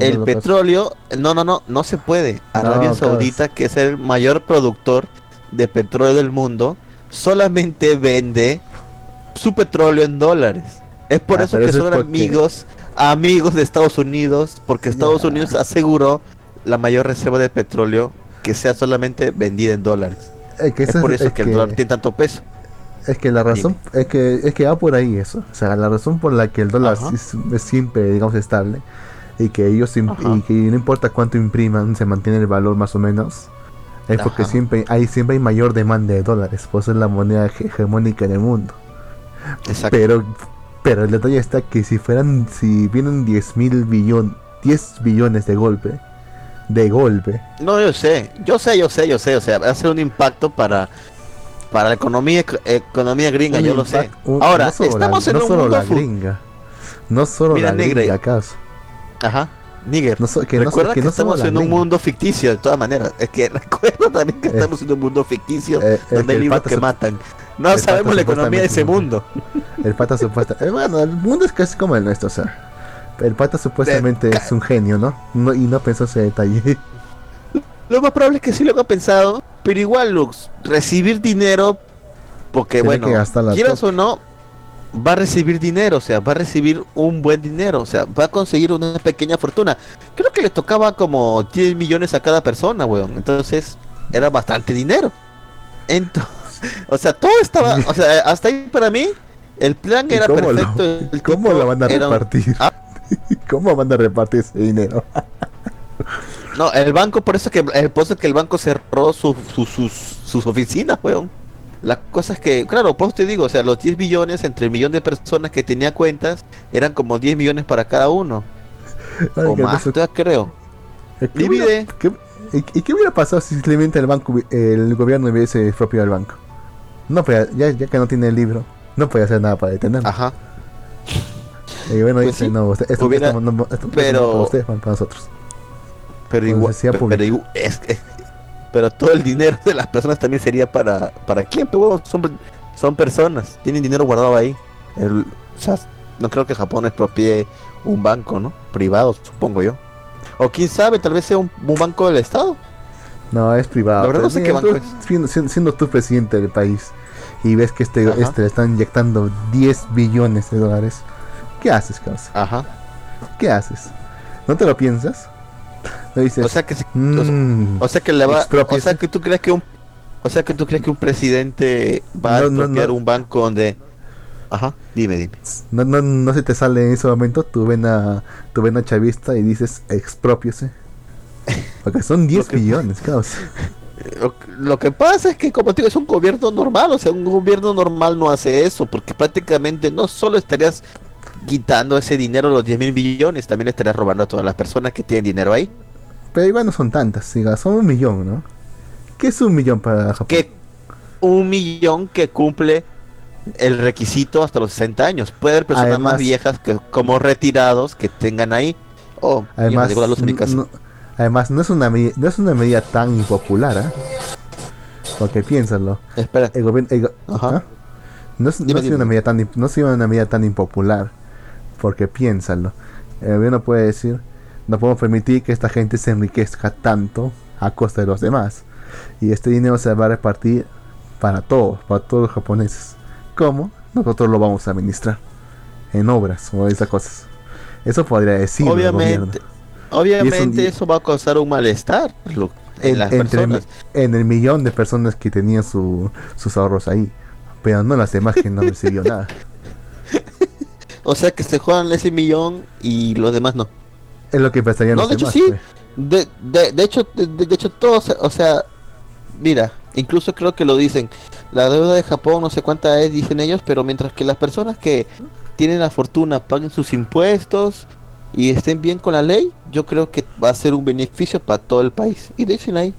Speaker 1: El petróleo, no, no, no, no se puede. Arabia
Speaker 3: No,
Speaker 1: Saudita, que es el mayor productor de petróleo del mundo, solamente vende su petróleo en dólares. Es por
Speaker 3: Ah,
Speaker 1: eso que
Speaker 3: eso es
Speaker 1: son
Speaker 3: porque-
Speaker 1: amigos, amigos de Estados Unidos, porque Estados. Unidos aseguró la mayor reserva de petróleo que sea solamente vendida en dólares.
Speaker 3: Es, que
Speaker 1: Es por
Speaker 3: es-
Speaker 1: eso
Speaker 3: es
Speaker 1: que el dólar tiene tanto peso.
Speaker 3: Es que la razón es que es que va por ahí eso. O sea, la razón por la que el dólar es, es siempre, digamos, estable y que ellos y que no importa cuánto impriman, se mantiene el valor más o menos. Es porque
Speaker 1: Ajá.
Speaker 3: siempre hay siempre hay mayor demanda de dólares, por eso es la moneda hege- hegemónica en el mundo.
Speaker 1: Exacto.
Speaker 3: Pero pero el detalle está que si fueran si vienen 10 mil billón 10 billones de golpe de golpe
Speaker 1: No, yo sé, yo sé, yo sé, yo sé, o sea, va a ser un impacto para para la economía economía gringa,
Speaker 3: un
Speaker 1: yo lo sé.
Speaker 3: un-
Speaker 1: Ahora,
Speaker 3: no
Speaker 1: estamos
Speaker 3: la,
Speaker 1: en
Speaker 3: no
Speaker 1: un
Speaker 3: solo
Speaker 1: mundo
Speaker 3: la gringa no solo
Speaker 1: Mira,
Speaker 3: la
Speaker 1: negra,
Speaker 3: gringa acaso
Speaker 1: Ajá, Níger.
Speaker 3: No so- que no
Speaker 1: recuerda
Speaker 3: que
Speaker 1: que,
Speaker 3: no
Speaker 1: estamos en un mundo ficticio, de todas maneras. Es que recuerda también que
Speaker 3: Eh,
Speaker 1: estamos en un mundo ficticio
Speaker 3: eh,
Speaker 1: donde hay libros que
Speaker 3: se-
Speaker 1: matan. No sabemos la economía de ese mundo.
Speaker 3: El pata supuesta. eh, bueno, el mundo es casi como el nuestro, o sea. El pata supuestamente es un genio, ¿no? no y no pensó ese detalle.
Speaker 1: Lo más probable es que sí lo haya pensado, pero igual, Lux, recibir dinero, porque
Speaker 3: Tiene
Speaker 1: bueno, quieras o no, va a recibir dinero, o sea, va a recibir un buen dinero, o sea, va a conseguir una pequeña fortuna. Creo que le tocaba como 10 millones a cada persona, weón. Entonces, era bastante dinero. Entonces, o sea, todo estaba, o sea, hasta ahí para mí, el plan
Speaker 3: ¿Y
Speaker 1: era
Speaker 3: cómo lo-
Speaker 1: perfecto. el
Speaker 3: ¿Cómo lo van a
Speaker 1: un-
Speaker 3: repartir?
Speaker 1: Ah.
Speaker 3: ¿Cómo van a repartir ese dinero?
Speaker 1: No, el banco, por eso que el por eso que el banco cerró su- su- sus, sus oficinas, weón. La cosa es que, claro, pues te digo, o sea, los 10 billones entre el millón de personas que tenía cuentas eran como 10 millones para cada uno.
Speaker 3: Ay,
Speaker 1: o más,
Speaker 3: no
Speaker 1: ya creo.
Speaker 3: ¿Qué
Speaker 1: divide.
Speaker 3: hubiera- qué- ¿Y qué hubiera pasado si simplemente el banco, el gobierno hubiese expropiado el banco? No podía, ya, ya que no tiene el libro, no podía hacer nada para detenerlo.
Speaker 1: Ajá.
Speaker 3: y bueno,
Speaker 1: pues
Speaker 3: dice,
Speaker 1: sí.
Speaker 3: no, usted- esto,
Speaker 1: Hubiera-
Speaker 3: esto no- no- esto no
Speaker 1: pero-
Speaker 3: es para ustedes, para nosotros.
Speaker 1: Pero igual, pero, igu- es que- pero todo el dinero de las personas también sería para, ¿para quién? Pero, son, son personas, tienen dinero guardado ahí. El- o sea, no creo que Japón expropie un banco, ¿no? Privado, supongo yo. O quién sabe, tal vez sea un, un banco del Estado.
Speaker 3: No, es privado.
Speaker 1: La verdad no
Speaker 3: Pero
Speaker 1: sé qué
Speaker 3: mira,
Speaker 1: banco
Speaker 3: tú, siendo, siendo- siendo tú presidente del país y ves que este,
Speaker 1: Ajá.
Speaker 3: este le están inyectando 10 billones de dólares, ¿qué haces, causa?
Speaker 1: Ajá.
Speaker 3: ¿Qué haces? ¿No te lo piensas? Dices,
Speaker 1: O sea que,
Speaker 3: "Mm,
Speaker 1: o sea que le va, o
Speaker 3: expropiese".
Speaker 1: sea que tú crees que un, o sea que tú crees que un presidente va a
Speaker 3: no, no.
Speaker 1: un banco donde, ajá, dime, dime.
Speaker 3: no, no, no se te sale en ese momento tu vena, tu vena chavista y dices expropiese. Porque son 10
Speaker 1: Lo que-
Speaker 3: billones, causa.
Speaker 1: Lo, lo que pasa es que, como te digo, es un gobierno normal. O sea, un gobierno normal no hace eso, porque prácticamente no solo estarías quitando ese dinero, los 10 mil billones, también estarías robando a todas las personas que tienen dinero ahí.
Speaker 3: Pero igual no son tantas, siga, son un millón, ¿no? ¿Qué es un millón para Japón?
Speaker 1: Que un millón que cumple el requisito hasta los 60 años. Puede haber personas
Speaker 3: Además-
Speaker 1: más viejas que como retirados que tengan ahí. Oh,
Speaker 3: Además,
Speaker 1: llegó la luz en mi casa.
Speaker 3: no, además no es una no es una medida tan impopular, ¿ah? Porque piénsalo,
Speaker 1: Espera,
Speaker 3: el gobierno el go-
Speaker 1: Ajá.
Speaker 3: ¿ah? no es, no una medida tan no ha sido una medida tan impopular, porque piénsalo, el gobierno puede decir, no podemos permitir que esta gente se enriquezca tanto a costa de los demás, y este dinero se va a repartir para todos, para todos los japoneses. ¿Cómo? Nosotros lo vamos a administrar en obras o esas cosas. Eso podría decir
Speaker 1: obviamente, obviamente eso va a causar un malestar lo- en,
Speaker 3: en,
Speaker 1: las
Speaker 3: entre
Speaker 1: personas.
Speaker 3: en el millón de personas que tenían su- sus ahorros ahí. Pero no las demás que no recibió nada.
Speaker 1: O sea que se juegan ese millón y los demás no.
Speaker 3: Es lo que pensarían
Speaker 1: No,
Speaker 3: los
Speaker 1: de hecho
Speaker 3: demás.
Speaker 1: sí.
Speaker 3: pues.
Speaker 1: De, de, de hecho, de, de hecho todos, o sea, mira, incluso creo que lo dicen. La deuda de Japón no sé cuánta es, dicen ellos, pero mientras que las personas que tienen la fortuna paguen sus impuestos y estén bien con la ley, yo creo que va a ser un beneficio para todo el país. Y dicen ahí,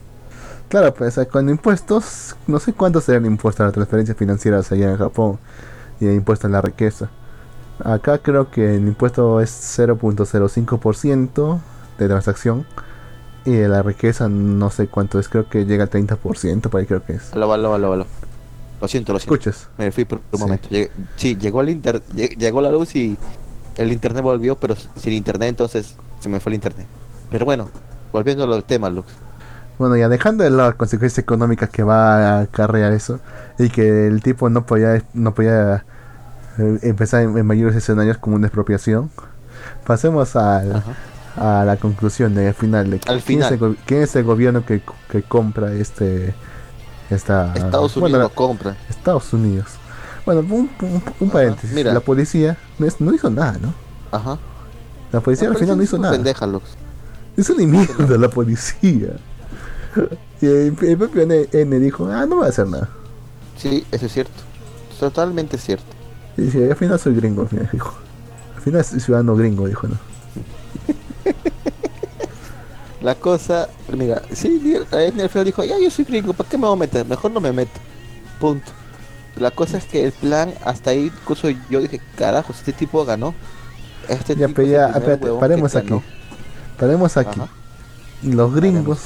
Speaker 3: Claro, pues eh, con impuestos, no sé cuántos serán impuestos a las transferencias financieras allá en Japón y el impuesto a la riqueza. Acá creo que el impuesto es 0.05% de transacción y de la riqueza no sé cuánto es, creo que llega al 30%, por ahí creo que es.
Speaker 1: aló, aló, aló, aló. Lo siento, lo siento.
Speaker 3: ¿Escuchas?
Speaker 1: Me fui por un
Speaker 3: Sí.
Speaker 1: momento. Sí, llegó el inter lleg- llegó la luz y el internet volvió, pero sin internet entonces se me fue el internet. Pero bueno, volviendo al tema, Lux.
Speaker 3: Bueno, ya dejando de lado las consecuencias económicas que va a acarrear eso, y que el tipo no podía, no podía empezar en, en mayores escenarios como una expropiación, pasemos al- a la conclusión de al final de
Speaker 1: Al
Speaker 3: quién, Es el,
Speaker 1: final.
Speaker 3: quién es el gobierno que, que compra este esta
Speaker 1: Estados Unidos
Speaker 3: bueno,
Speaker 1: lo compra.
Speaker 3: Estados Unidos. Bueno, un, un- un paréntesis.
Speaker 1: mira.
Speaker 3: La policía no, es- no hizo nada, ¿no?
Speaker 1: Ajá.
Speaker 3: La policía
Speaker 1: No,
Speaker 3: al final no hizo nada.
Speaker 1: pendeja, Lux.
Speaker 3: Es una mierda la policía. Y el, el propio N, N dijo, ah, no voy a hacer nada.
Speaker 1: Sí, eso es cierto. Totalmente cierto.
Speaker 3: Y dice, al final soy gringo, al final dijo. Al final soy ciudadano gringo, dijo, ¿no?
Speaker 1: La cosa, mira, sí, el final dijo, ya yo soy gringo, ¿para qué me voy a meter? Mejor no me meto. Punto. La cosa es que el plan, hasta ahí, incluso yo dije, carajo, este tipo ganó. Este
Speaker 3: Ya,
Speaker 1: tipo
Speaker 3: ya, espérate, paremos aquí.
Speaker 1: ganó.
Speaker 3: Paremos aquí.
Speaker 1: Ajá.
Speaker 3: Los gringos,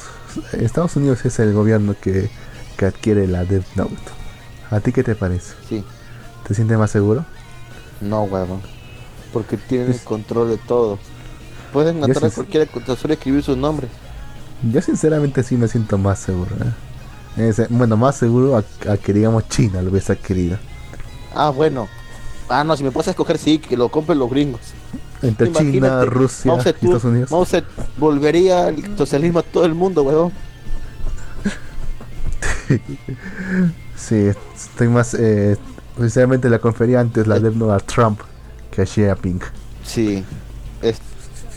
Speaker 3: Estados Unidos es el gobierno que, que adquiere la Death Note. ¿A ti qué te parece?
Speaker 1: Sí,
Speaker 3: ¿Te sientes más seguro?
Speaker 1: no, huevón. Porque tienen el control de todo. Pueden matar a cualquiera con solo escribir sus nombres.
Speaker 3: Yo sinceramente sí me siento más seguro. ¿eh? Es, bueno, más seguro a, a que digamos China lo hubiese adquirido.
Speaker 1: Ah, bueno. Ah, no, si me puedes escoger, sí, que lo compren los gringos.
Speaker 3: Entre China, Rusia y Estados Unidos.
Speaker 1: Zedong volvería el socialismo a todo el mundo, huevón.
Speaker 3: Sí, estoy más... Eh, sinceramente la confería antes la Death Note a Trump que a Xi Jinping.
Speaker 1: Sí, es-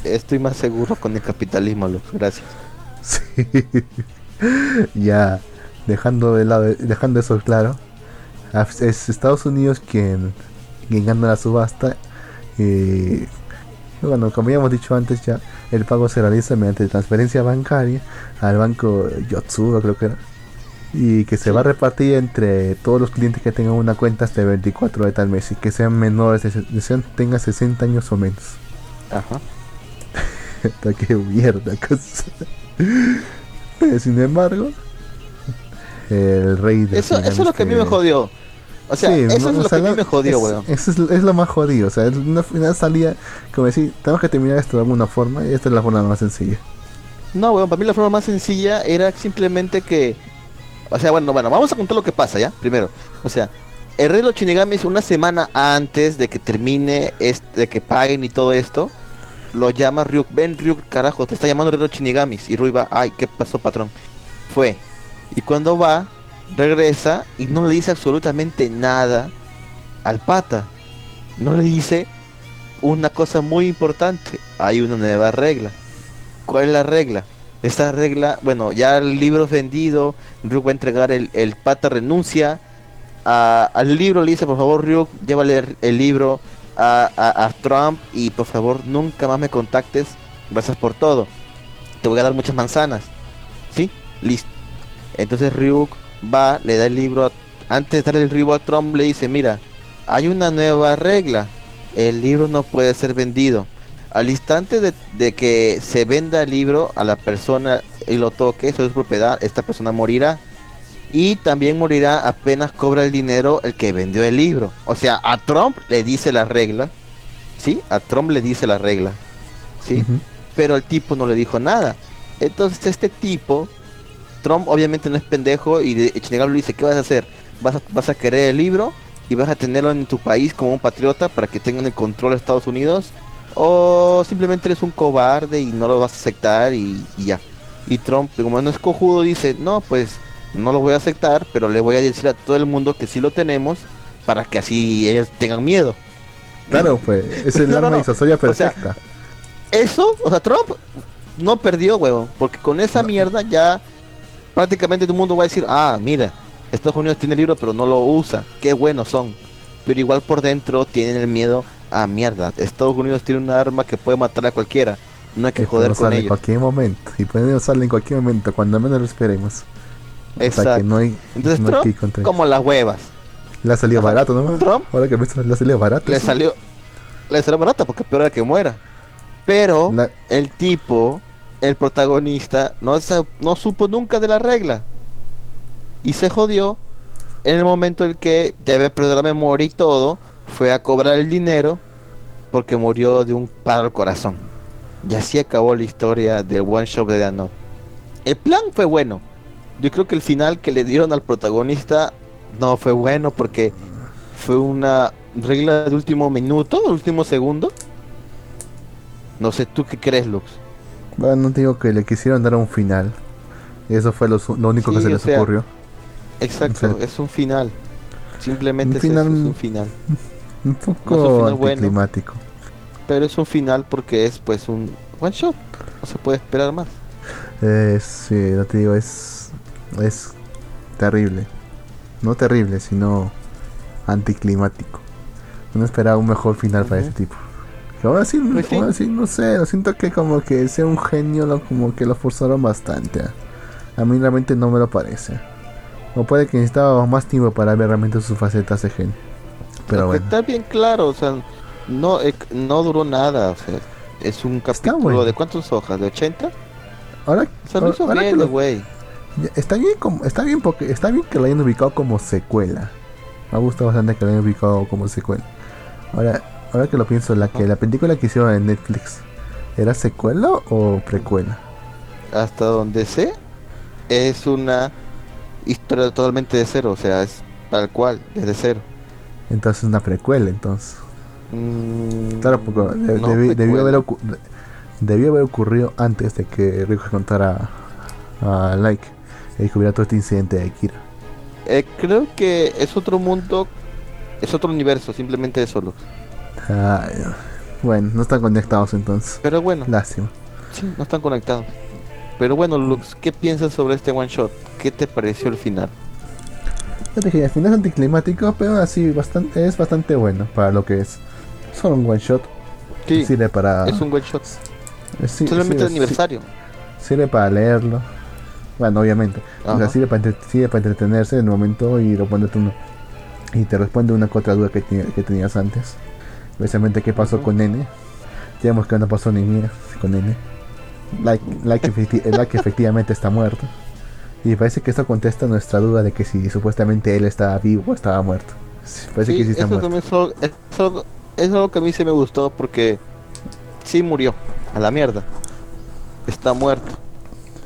Speaker 1: estoy más seguro con el capitalismo, Luz. Gracias.
Speaker 3: Sí. ya, dejando de lado, dejando eso claro, es Estados Unidos quien, quien gana la subasta. Y bueno, como ya hemos dicho antes, ya el pago se realiza mediante transferencia bancaria al banco Yotsuba, creo que era. Y que se va a repartir entre todos los clientes que tengan una cuenta hasta el 24 de tal mes y que sean menores, de, sean, tengan 60 años o menos.
Speaker 1: Ajá.
Speaker 3: Qué mierda cosa. Sin embargo, el rey de
Speaker 1: Eso, eso es lo que a mí me jodió. O sea,
Speaker 3: Sí,
Speaker 1: eso
Speaker 3: no,
Speaker 1: es lo
Speaker 3: sea,
Speaker 1: que a mí me jodió,
Speaker 3: es,
Speaker 1: weón.
Speaker 3: Eso es, es lo más jodido. O sea, es una final salía como decir, tenemos que terminar esto de alguna forma y esta es la forma más sencilla.
Speaker 1: No, weón, para mí la forma más sencilla era simplemente que... O sea, bueno, bueno, vamos a contar lo que pasa, ¿ya? Primero. O sea, el rey de los Shinigamis una semana antes de que termine, este, de que paguen y todo esto, lo llama Ryuk. Ven, Ryuk, carajo, te está llamando el rey de los Shinigamis. Y Ryuk va, ay, ¿qué pasó, patrón? Fue. Y cuando va, regresa y no le dice absolutamente nada al pata. No le dice una cosa muy importante. Hay una nueva regla. ¿Cuál es la regla? Esta regla, bueno, ya el libro es vendido, Ryuk va a entregar el, el pata renuncia. al libro le dice, por favor, Ryuk, llévale el, libro a, a- Trump y por favor nunca más me contactes. Gracias por todo. Te voy a dar muchas manzanas. ¿Sí? Listo. Entonces Ryuk va, le da el libro, antes de darle el libro a Trump le dice, mira, hay una nueva regla. El libro no puede ser vendido. Al instante de, de que se venda el libro a la persona y lo toque, eso es propiedad, esta persona morirá. Y también morirá apenas cobra el dinero el que vendió el libro. O sea, a Trump le dice la regla. ¿Sí? A Trump le dice la regla. ¿Sí? Pero el tipo no le dijo nada. Entonces este tipo, Trump obviamente no es pendejo y de Shinigami le dice, ¿qué vas a hacer? ¿Vas a, vas a querer el libro y vas a tenerlo en tu país como un patriota para que tengan el control de Estados Unidos? ¿O simplemente eres un cobarde y no lo vas a aceptar y, y ya? Y Trump, como no es cojudo, dice, no, pues no lo voy a aceptar, pero le voy a decir a todo el mundo que sí lo tenemos para que así ellos tengan miedo.
Speaker 3: Claro, pues es el
Speaker 1: No, no,
Speaker 3: arma
Speaker 1: no.
Speaker 3: disuasoria
Speaker 1: O sea,
Speaker 3: perfecta.
Speaker 1: eso, o sea, Trump no perdió, huevón, porque con esa mierda ya prácticamente todo el mundo va a decir, ah, mira, Estados Unidos tiene el libro pero no lo usa, qué buenos son. Pero igual por dentro tienen el miedo a mierda. Estados Unidos tiene una arma que puede matar a cualquiera. No hay que
Speaker 3: Que
Speaker 1: joder con
Speaker 3: usar en
Speaker 1: ellos.
Speaker 3: cualquier momento. Y pueden usarla en cualquier momento, cuando menos lo esperemos. O sea
Speaker 1: Exacto.
Speaker 3: que no hay,
Speaker 1: Entonces
Speaker 3: no hay
Speaker 1: Trump, como las huevas.
Speaker 3: Le ha salido
Speaker 1: Ajá.
Speaker 3: barato, ¿no?
Speaker 1: Trump
Speaker 3: Ahora que le ha salido barato.
Speaker 1: le
Speaker 3: eso.
Speaker 1: salió, le salió barata porque peor era que muera. Pero
Speaker 3: La-
Speaker 1: el tipo, el protagonista, no, no supo nunca de la regla. Y se jodió en el momento en que debe perder la memoria y todo, fue a cobrar el dinero porque murió de un paro al corazón. Y así acabó la historia del One Shot de Dano. El plan fue bueno. Yo creo que el final que le dieron al protagonista no fue bueno porque fue una regla de último minuto, último segundo. No sé, ¿tú qué crees, Lux?
Speaker 3: Bueno, digo que le quisieron dar un final. Y eso fue lo, lo único que se les
Speaker 1: sea,
Speaker 3: ocurrió.
Speaker 1: Exacto,
Speaker 3: O sea,
Speaker 1: es un final. Simplemente
Speaker 3: un
Speaker 1: es, eso,
Speaker 3: final-
Speaker 1: es un final.
Speaker 3: Un
Speaker 1: no es
Speaker 3: poco
Speaker 1: bueno.
Speaker 3: anticlimático.
Speaker 1: Pero es un final porque es pues un one shot. No se puede esperar más.
Speaker 3: Eh, sí, no te digo, es. Es terrible. No terrible, sino anticlimático. Uno esperaba un mejor final para ese tipo. Que así,
Speaker 1: Pues sí.
Speaker 3: aún así, no sé, lo siento que como que sea un genio, lo, como que lo forzaron bastante. A mí realmente no me lo parece. O puede que necesitaba más tiempo para ver realmente sus facetas de genio. Pero bueno.
Speaker 1: Está bien claro, o sea, no, eh, no duró nada. O sea, es un capítulo
Speaker 3: bueno.
Speaker 1: de cuántas hojas, de 80.
Speaker 3: Ahora,
Speaker 1: O sea, lo hizo
Speaker 3: ahora
Speaker 1: bien, güey.
Speaker 3: Está bien, como, está bien porque está bien que lo hayan ubicado como secuela. Me gusta bastante que lo hayan ubicado como secuela. Ahora, ahora que lo pienso, la que la película que hicieron en Netflix, ¿era secuela o precuela?
Speaker 1: Hasta donde sé, es una historia totalmente de cero. O sea, es tal cual, desde cero.
Speaker 3: Entonces una precuela, entonces.
Speaker 1: Mm,
Speaker 3: Claro, porque de-
Speaker 1: no,
Speaker 3: debi- debió, haber ocu- de- debió haber ocurrido antes de que Rico contara a Like y descubriera todo este incidente de Akira.
Speaker 1: Eh, creo que es otro mundo, es otro universo, simplemente eso. Lux.
Speaker 3: Ay, bueno, no están conectados entonces.
Speaker 1: Pero bueno,
Speaker 3: Lástima.
Speaker 1: sí, no están conectados. Pero bueno, Lux, ¿qué piensas sobre este one shot? ¿Qué te pareció el final?
Speaker 3: Ya te dije, al final es anticlimático, pero así bastante, es bastante bueno para lo que es. Solo un one shot.
Speaker 1: Sí,
Speaker 3: Sirve para.
Speaker 1: es un one shot.
Speaker 3: es- sí-
Speaker 1: Solamente
Speaker 3: sirve-
Speaker 1: el aniversario.
Speaker 3: Sirve para leerlo. Bueno, obviamente. O sea, sirve para, sirve para entretenerse en el momento y lo pone uno. Y te responde una que otra duda que, tenías antes. Especialmente qué pasó con N. Vemos que no pasó ni mira con N. Like, like, efecti- like efectivamente está muerto. Y parece que esto contesta nuestra duda de que si supuestamente él estaba vivo o estaba muerto. Parece
Speaker 1: Sí,
Speaker 3: que sí está
Speaker 1: eso
Speaker 3: muerto.
Speaker 1: es algo, es algo- es algo que a mí sí me gustó porque sí murió, a la mierda. Está muerto.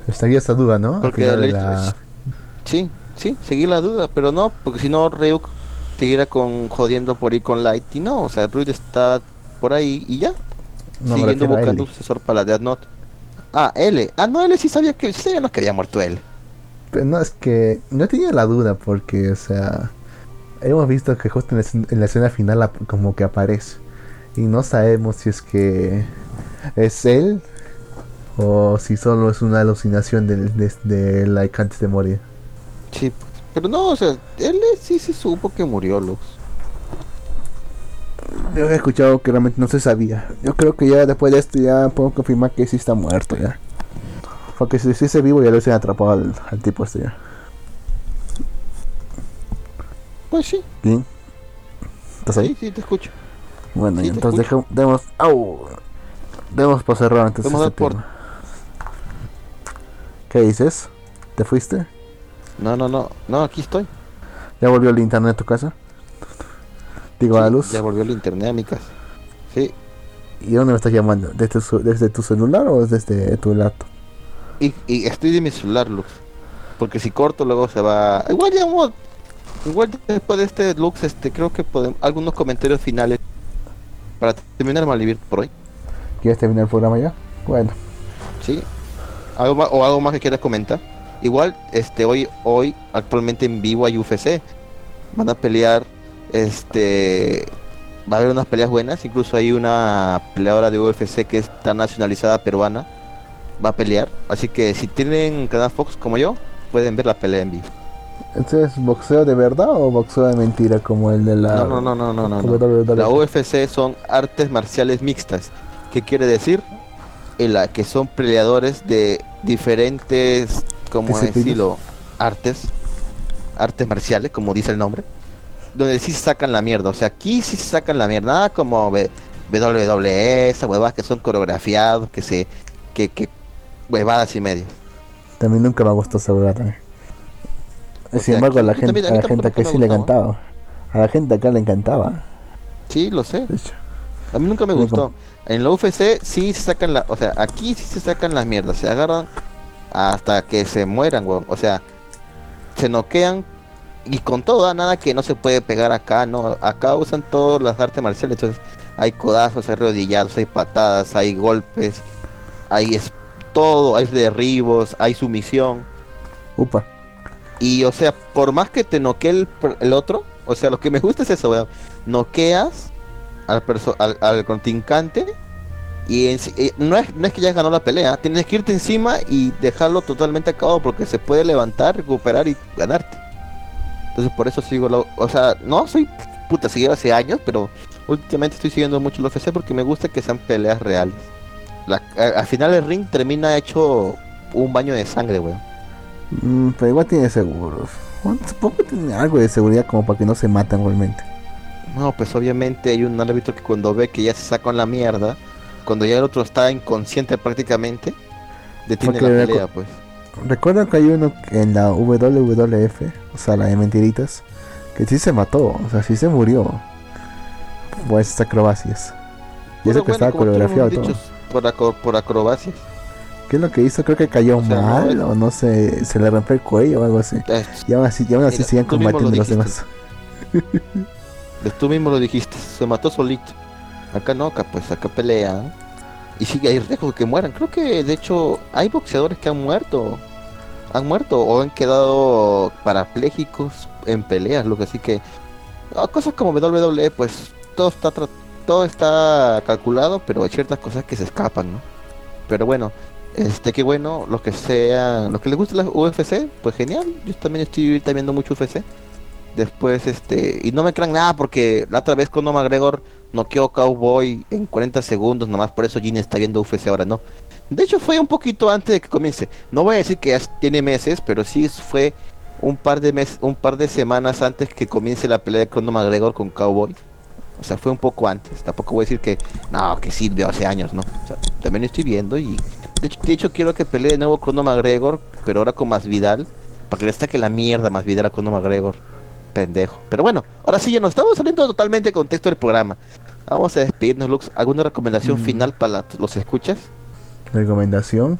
Speaker 3: Estaría esa duda, ¿no? Al
Speaker 1: Porque
Speaker 3: final
Speaker 1: Sí, sí, seguí la duda, pero no, porque si no Ryuk seguirá con jodiendo por ahí con Light y no, o sea, Ryuk está por ahí y ya,
Speaker 3: No
Speaker 1: siguiendo buscando un sucesor para la Death Note. Ah, L. Ah, no, L sí sabía que sí sabía no que había muerto L.
Speaker 3: Pero no, es que no tenía la duda porque, o sea, hemos visto que justo en la, escena- en la escena final como que aparece. Y no sabemos si es que es él o si solo es una alucinación del- de, de Like antes de morir.
Speaker 1: Sí, pues, pero no, o sea, L sí se supo que murió, Luz.
Speaker 3: Yo he escuchado que realmente no se sabía. Yo creo que ya después de esto ya puedo confirmar que sí está muerto ya. Porque si estuviese vivo ya lo hubiesen atrapado al, al tipo este ya.
Speaker 1: Pues sí,
Speaker 3: ¿Bien? ¿Estás ahí?
Speaker 1: sí, sí, te escucho.
Speaker 3: Bueno,
Speaker 1: Sí,
Speaker 3: y entonces
Speaker 1: escucho.
Speaker 3: dejemos, au, demos por cerrar antes
Speaker 1: a
Speaker 3: este
Speaker 1: por-.
Speaker 3: ¿Qué dices? ¿Te fuiste?
Speaker 1: No, no, no, no, aquí estoy.
Speaker 3: ¿Ya volvió el internet a tu casa? Digo, a la
Speaker 1: Sí,
Speaker 3: luz.
Speaker 1: Ya volvió el internet a mi casa. Sí,
Speaker 3: ¿Y dónde me estás llamando? ¿Desde, su- desde tu celular o desde tu laptop?
Speaker 1: Y, y estoy de mi celular, Lux. Porque si corto luego se va... Igual ya Igual después de este Lux, este, creo que podemos... Algunos comentarios finales para terminar Malvivir por hoy.
Speaker 3: ¿Quieres terminar el programa ya? Bueno,
Speaker 1: ¿Sí? ¿Algo más, o algo más que quieras comentar? Igual, este, hoy, hoy, actualmente en vivo hay UFC. Van a pelear, este, va a haber unas peleas buenas. Incluso hay una peleadora de UFC que está nacionalizada peruana. Va a pelear. Así que si tienen canal Fox como yo, pueden ver la pelea en vivo.
Speaker 3: ¿este es boxeo de verdad o boxeo de mentira como el de la...
Speaker 1: No, no, no, no, no, no. La UFC son artes marciales mixtas. ¿Qué quiere decir? En la que son peleadores de diferentes, como decirlo, artes, artes marciales, como dice el nombre, donde sí sacan la mierda. O sea, aquí sí sacan la mierda, nada como WWE, esas huevadas que son coreografiados, que se, que, que huevadas y medio.
Speaker 3: También nunca me gustó esa huevada también.
Speaker 1: O
Speaker 3: Sin
Speaker 1: sea,
Speaker 3: embargo, a la gente,
Speaker 1: a
Speaker 3: la gente
Speaker 1: me
Speaker 3: sí le encantaba. A la gente acá le encantaba.
Speaker 1: Sí, lo sé.
Speaker 3: De hecho.
Speaker 1: A mí nunca me gustó. En la UFC sí se sacan la, o sea, aquí sí se sacan las mierdas, se agarran hasta que se mueran, weón. O sea, se noquean y con todo, ah, nada que no se puede pegar acá, no. Acá usan todas las artes marciales, entonces hay codazos, hay rodillados, hay patadas, hay golpes, hay es- todo, hay derribos, hay sumisión.
Speaker 3: Upa.
Speaker 1: Y o sea, por más que te noquee el, el otro, o sea, lo que me gusta es eso, weón. Noqueas al, al, al contrincante y en eh, no, es, no es que ya ganó la pelea, tienes que irte encima y dejarlo totalmente acabado porque se puede levantar, recuperar y ganarte. Entonces por eso sigo, lo, o sea, no soy puta, seguido hace años, pero últimamente estoy siguiendo mucho el UFC porque me gusta que sean peleas reales. La- al final el ring termina hecho un baño de sangre, weón.
Speaker 3: Mm, pero igual tiene seguros. Bueno, supongo que tiene algo de seguridad como para que no se maten realmente.
Speaker 1: No, pues obviamente hay un árbitro que cuando ve que ya se sacan la mierda, cuando ya el otro está inconsciente prácticamente, detiene
Speaker 3: Porque
Speaker 1: la pelea, pues.
Speaker 3: Recuerdo que hay uno en la WWF, o sea, la de mentiritas, que sí se mató, o sea, sí se murió. Por esas acrobacias. Y eso que
Speaker 1: bueno,
Speaker 3: estaba coreografiado todo.
Speaker 1: dicho, por, acro- por acrobacias.
Speaker 3: ¿Qué es lo que hizo? Creo que cayó
Speaker 1: O sea, no,
Speaker 3: mal, o no sé, se le rompió el cuello o algo así.
Speaker 1: Eh,
Speaker 3: Y aún así, y aún así
Speaker 1: Mira,
Speaker 3: siguen
Speaker 1: lo
Speaker 3: combatiendo los demás.
Speaker 1: tú mismo lo dijiste, se mató solito. Acá no, acá pues acá pelean. Y sigue hay riesgo de que mueran. Creo que de hecho hay boxeadores que han muerto. Han muerto o han quedado parapléjicos en peleas, lo que así que ah, cosas como WWE pues todo está tra- todo está calculado, pero hay ciertas cosas que se escapan, ¿no? Pero bueno, este qué bueno, los que sean, los que les gusta la UFC, pues genial. Yo también estoy viendo mucho UFC. Después, este, y no me crean nada porque la otra vez Conor McGregor noqueó Cowboy en 40 segundos, nomás por eso Gene está viendo UFC ahora, no. De hecho fue un poquito antes de que comience. No voy a decir que ya tiene meses, pero sí fue un par de un par de semanas antes que comience la pelea de Conor McGregor con Cowboy. O sea, fue un poco antes. Tampoco voy a decir que no, que sí, de hace años, ¿no? O sea, también estoy viendo y de hecho, de hecho quiero que pelee de nuevo Conor McGregor, pero ahora con más Vidal, para que le saque la mierda más Vidal a Conor McGregor. pendejo. Pero bueno, ahora sí ya nos estamos saliendo totalmente de contexto del programa. Vamos a despedirnos, Lux. ¿Alguna recomendación
Speaker 3: Mm.
Speaker 1: final para los escuchas?
Speaker 3: Recomendación.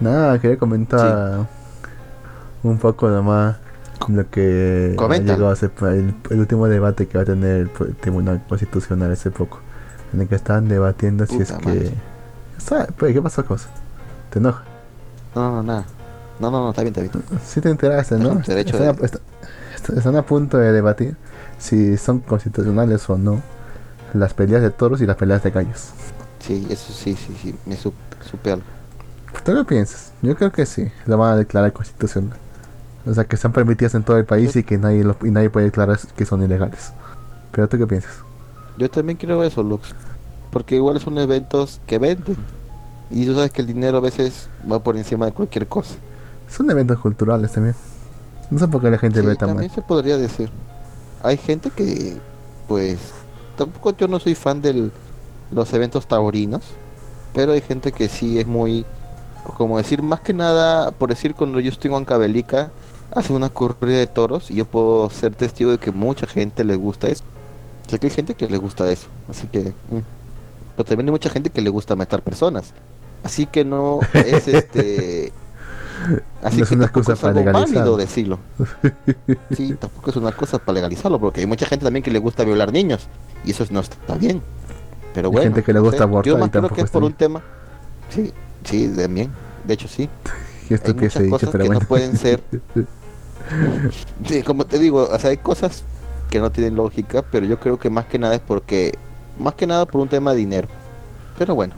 Speaker 3: Nada, quería comentar un poco nomás lo que
Speaker 1: Comenta.
Speaker 3: llegado a ser el, el último debate que va a tener el, Tribunal Constitucional hace poco. En el que estaban debatiendo si es que. Pues, ¿Qué pasó, cosa? ¿Te enoja?
Speaker 1: No, no, nada. No, no, no, está bien, está bien.
Speaker 3: Sí te enteraste, ¿no? Están,
Speaker 1: de-
Speaker 3: a, está- está- están a punto de debatir si son constitucionales o no las peleas de toros y las peleas de gallos.
Speaker 1: Sí, eso sí, sí, sí, me sup- supe algo.
Speaker 3: ¿Tú qué piensas? Yo creo que sí, lo van a declarar constitucional. O sea, que están permitidas en todo el país y que nadie lo- y nadie puede declarar que son ilegales. Pero tú qué piensas?
Speaker 1: Yo también creo eso, Lux. Porque igual son eventos que venden. Y tú sabes que el dinero a veces va por encima de cualquier cosa.
Speaker 3: Son eventos culturales también. No sé por qué la gente
Speaker 1: Sí,
Speaker 3: ve tan
Speaker 1: también
Speaker 3: mal.
Speaker 1: se podría decir. Hay gente que, pues, tampoco yo no soy fan de los eventos taurinos, pero hay gente que sí es muy, como decir, más que nada, por decir, cuando yo estoy en Huancavelica, hace una corrida de toros y yo puedo ser testigo de que mucha gente le gusta eso. Sé que hay gente que le gusta eso, así que... mm. Pero también hay mucha gente que le gusta matar personas. Así que no es este... Así
Speaker 3: No es
Speaker 1: que
Speaker 3: una excusa
Speaker 1: es
Speaker 3: para legalizarlo.
Speaker 1: decirlo. Sí, tampoco es una cosa para legalizarlo, porque hay mucha gente también que le gusta violar niños y eso no está bien. Pero
Speaker 3: Hay
Speaker 1: bueno,
Speaker 3: gente que le gusta abortar
Speaker 1: Yo más creo que es por un tema. Sí, sí, también. De hecho, sí.
Speaker 3: Y esto
Speaker 1: Hay
Speaker 3: que
Speaker 1: muchas cosas
Speaker 3: pero
Speaker 1: que
Speaker 3: bueno.
Speaker 1: no pueden ser. Sí, como te digo, o sea, hay cosas que no tienen lógica, pero yo creo que más que nada es porque, más que nada por un tema de dinero. Pero bueno.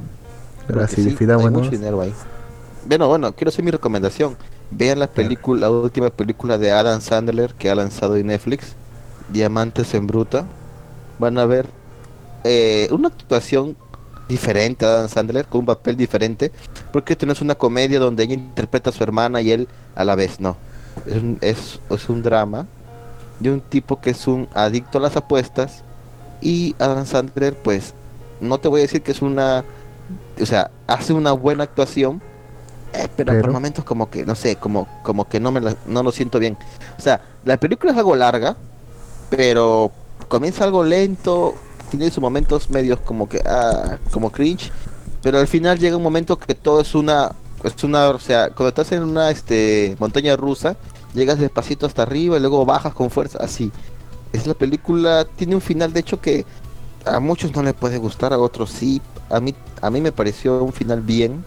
Speaker 1: Porque
Speaker 3: sí,
Speaker 1: hay
Speaker 3: bueno.
Speaker 1: mucho dinero ahí. Bueno, bueno, quiero hacer mi recomendación. Vean la película, la última película de Adam Sandler que ha lanzado en Netflix, Diamantes en Bruta. Van a ver eh, una actuación diferente a Adam Sandler, con un papel diferente, porque esto no es una comedia donde ella interpreta a su hermana y él a la vez, no. Es un, es, es un drama de un tipo que es un adicto a las apuestas y Adam Sandler, pues, no te voy a decir que es una, o sea, hace una buena actuación, eh, pero, por
Speaker 3: Pero-
Speaker 1: momentos como que, no sé, como, como que no me la- no lo siento bien. O sea, la película es algo larga, pero comienza algo lento, tiene sus momentos medios como que, ah, como cringe, pero al final llega un momento que todo es una, es una, o sea, cuando estás en una, este, montaña rusa, llegas despacito hasta arriba y luego bajas con fuerza, así. Es la película, tiene un final de hecho que a muchos no les puede gustar, a otros sí. A mí, a mí me pareció un final bien,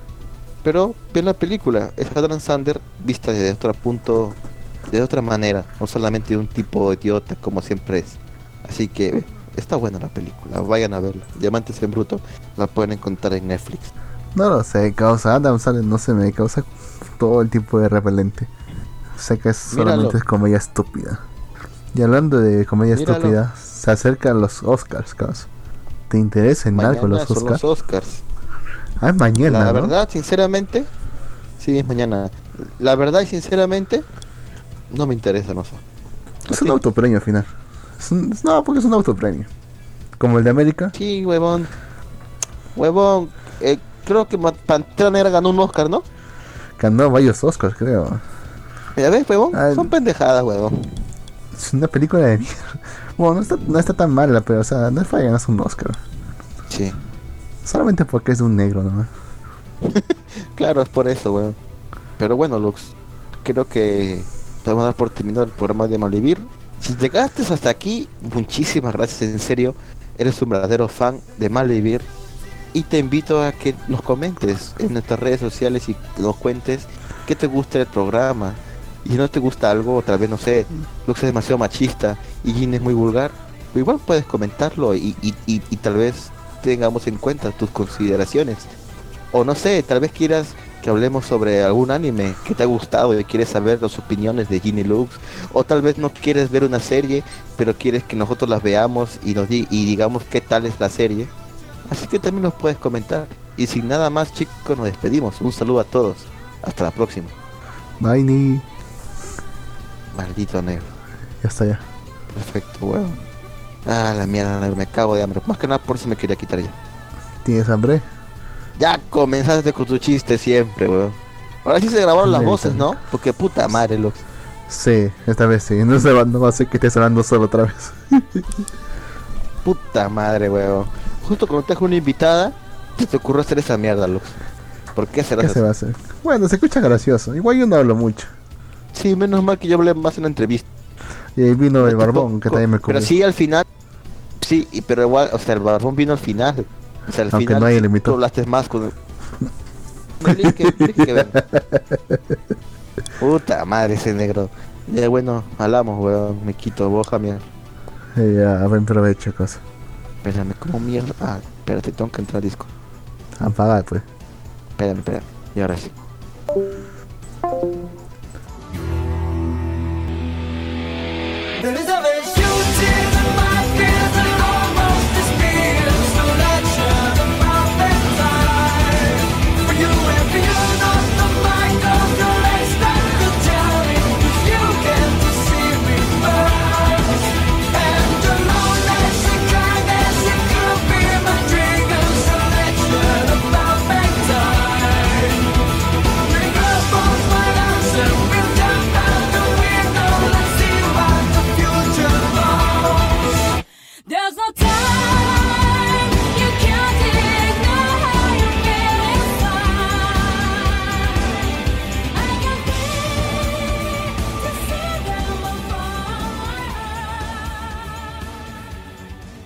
Speaker 1: pero ve la película, es Adam Sandler vista desde otro punto, de otra manera, no solamente de un tipo idiota como siempre es. Así que está buena la película, vayan a verla. Diamantes en Bruto la pueden encontrar en Netflix.
Speaker 3: No lo sé, causa Adam Sandler, no se me causa todo el tipo de repelente. Sé que es
Speaker 1: Míralo.
Speaker 3: solamente es comedia estúpida. Y hablando de comedia
Speaker 1: Míralo.
Speaker 3: estúpida, se acercan los Oscars, causa. ¿Te interesa en algo los
Speaker 1: son
Speaker 3: Oscars?
Speaker 1: los Oscars.
Speaker 3: Ah, es mañana,
Speaker 1: La
Speaker 3: ¿no?
Speaker 1: verdad, sinceramente, sí, es mañana. La verdad y sinceramente, no me interesa, no sé.
Speaker 3: Es un autopremio al final. Es un- es- no, porque es un autopremio. Como el de América.
Speaker 1: Sí, huevón. Huevón, eh, creo que Pantera Negra ganó un Oscar, ¿no?
Speaker 3: Ganó varios Oscars, creo.
Speaker 1: ¿Ya ves, huevón?
Speaker 3: Ah,
Speaker 1: Son pendejadas, huevón.
Speaker 3: Es una película de mierda. Bueno, no está, no está tan mala, pero o sea, no es para ganarse un Oscar.
Speaker 1: Sí,
Speaker 3: Solamente porque es de un negro, ¿no?
Speaker 1: claro, es por eso, huevón. Pero bueno, Lux, creo que podemos dar por terminado el programa de Malvivir. Si llegaste hasta aquí, muchísimas gracias, en serio. Eres un verdadero fan de Malvivir. Y te invito a que nos comentes en nuestras redes sociales y nos cuentes qué te gusta del programa. Y si no te gusta algo, otra vez no sé, Lux es demasiado machista y Gin es muy vulgar, pero igual puedes comentarlo y, y- y- tal vez tengamos en cuenta tus consideraciones. O no sé, tal vez quieras que hablemos sobre algún anime que te ha gustado y quieres saber las opiniones de Ginny Lux. O tal vez no quieres ver una serie, pero quieres que nosotros las veamos y, nos y digamos qué tal es la serie. Así que también nos puedes comentar. Y sin nada más chicos, nos despedimos. Un saludo a todos. Hasta la próxima.
Speaker 3: Bye, ni.
Speaker 1: Maldito negro.
Speaker 3: Ya está ya.
Speaker 1: Perfecto, weón. Ah, la mierda, negro, me cago de hambre. Más que nada por eso me quería quitar ya.
Speaker 3: ¿Tienes hambre?
Speaker 1: Ya comenzaste con tu chiste siempre, weón. Ahora sí se grabaron las voces, ¿no? Porque puta madre, Lux.
Speaker 3: Sí, esta vez sí. No, se va, no va a ser que estés hablando solo otra vez.
Speaker 1: Puta madre, weón. Justo cuando te una invitada, se te ocurrió hacer esa mierda, Lux. ¿Por qué será
Speaker 3: ¿Qué se va a hacer? Bueno, se escucha gracioso. Igual yo no hablo mucho.
Speaker 1: Sí, menos mal que yo hablé más en la entrevista.
Speaker 3: Y ahí vino el barbón, que también me cubrió.
Speaker 1: Pero sí, al final. Sí, pero igual, o sea, el barbón vino al final. O sea, al
Speaker 3: Aunque
Speaker 1: final.
Speaker 3: nadie le.
Speaker 1: Tú hablaste más con. No, que vean. Puta madre, ese negro. Ya, bueno, hablamos, weón. Me quito, boja, mierda.
Speaker 3: Eh, ya, buen provecho, cosa.
Speaker 1: Espérame, como mierda. Ah, espérate, tengo que entrar al disco.
Speaker 3: Apagar, pues.
Speaker 1: Espérame, espérame. Y ahora sí.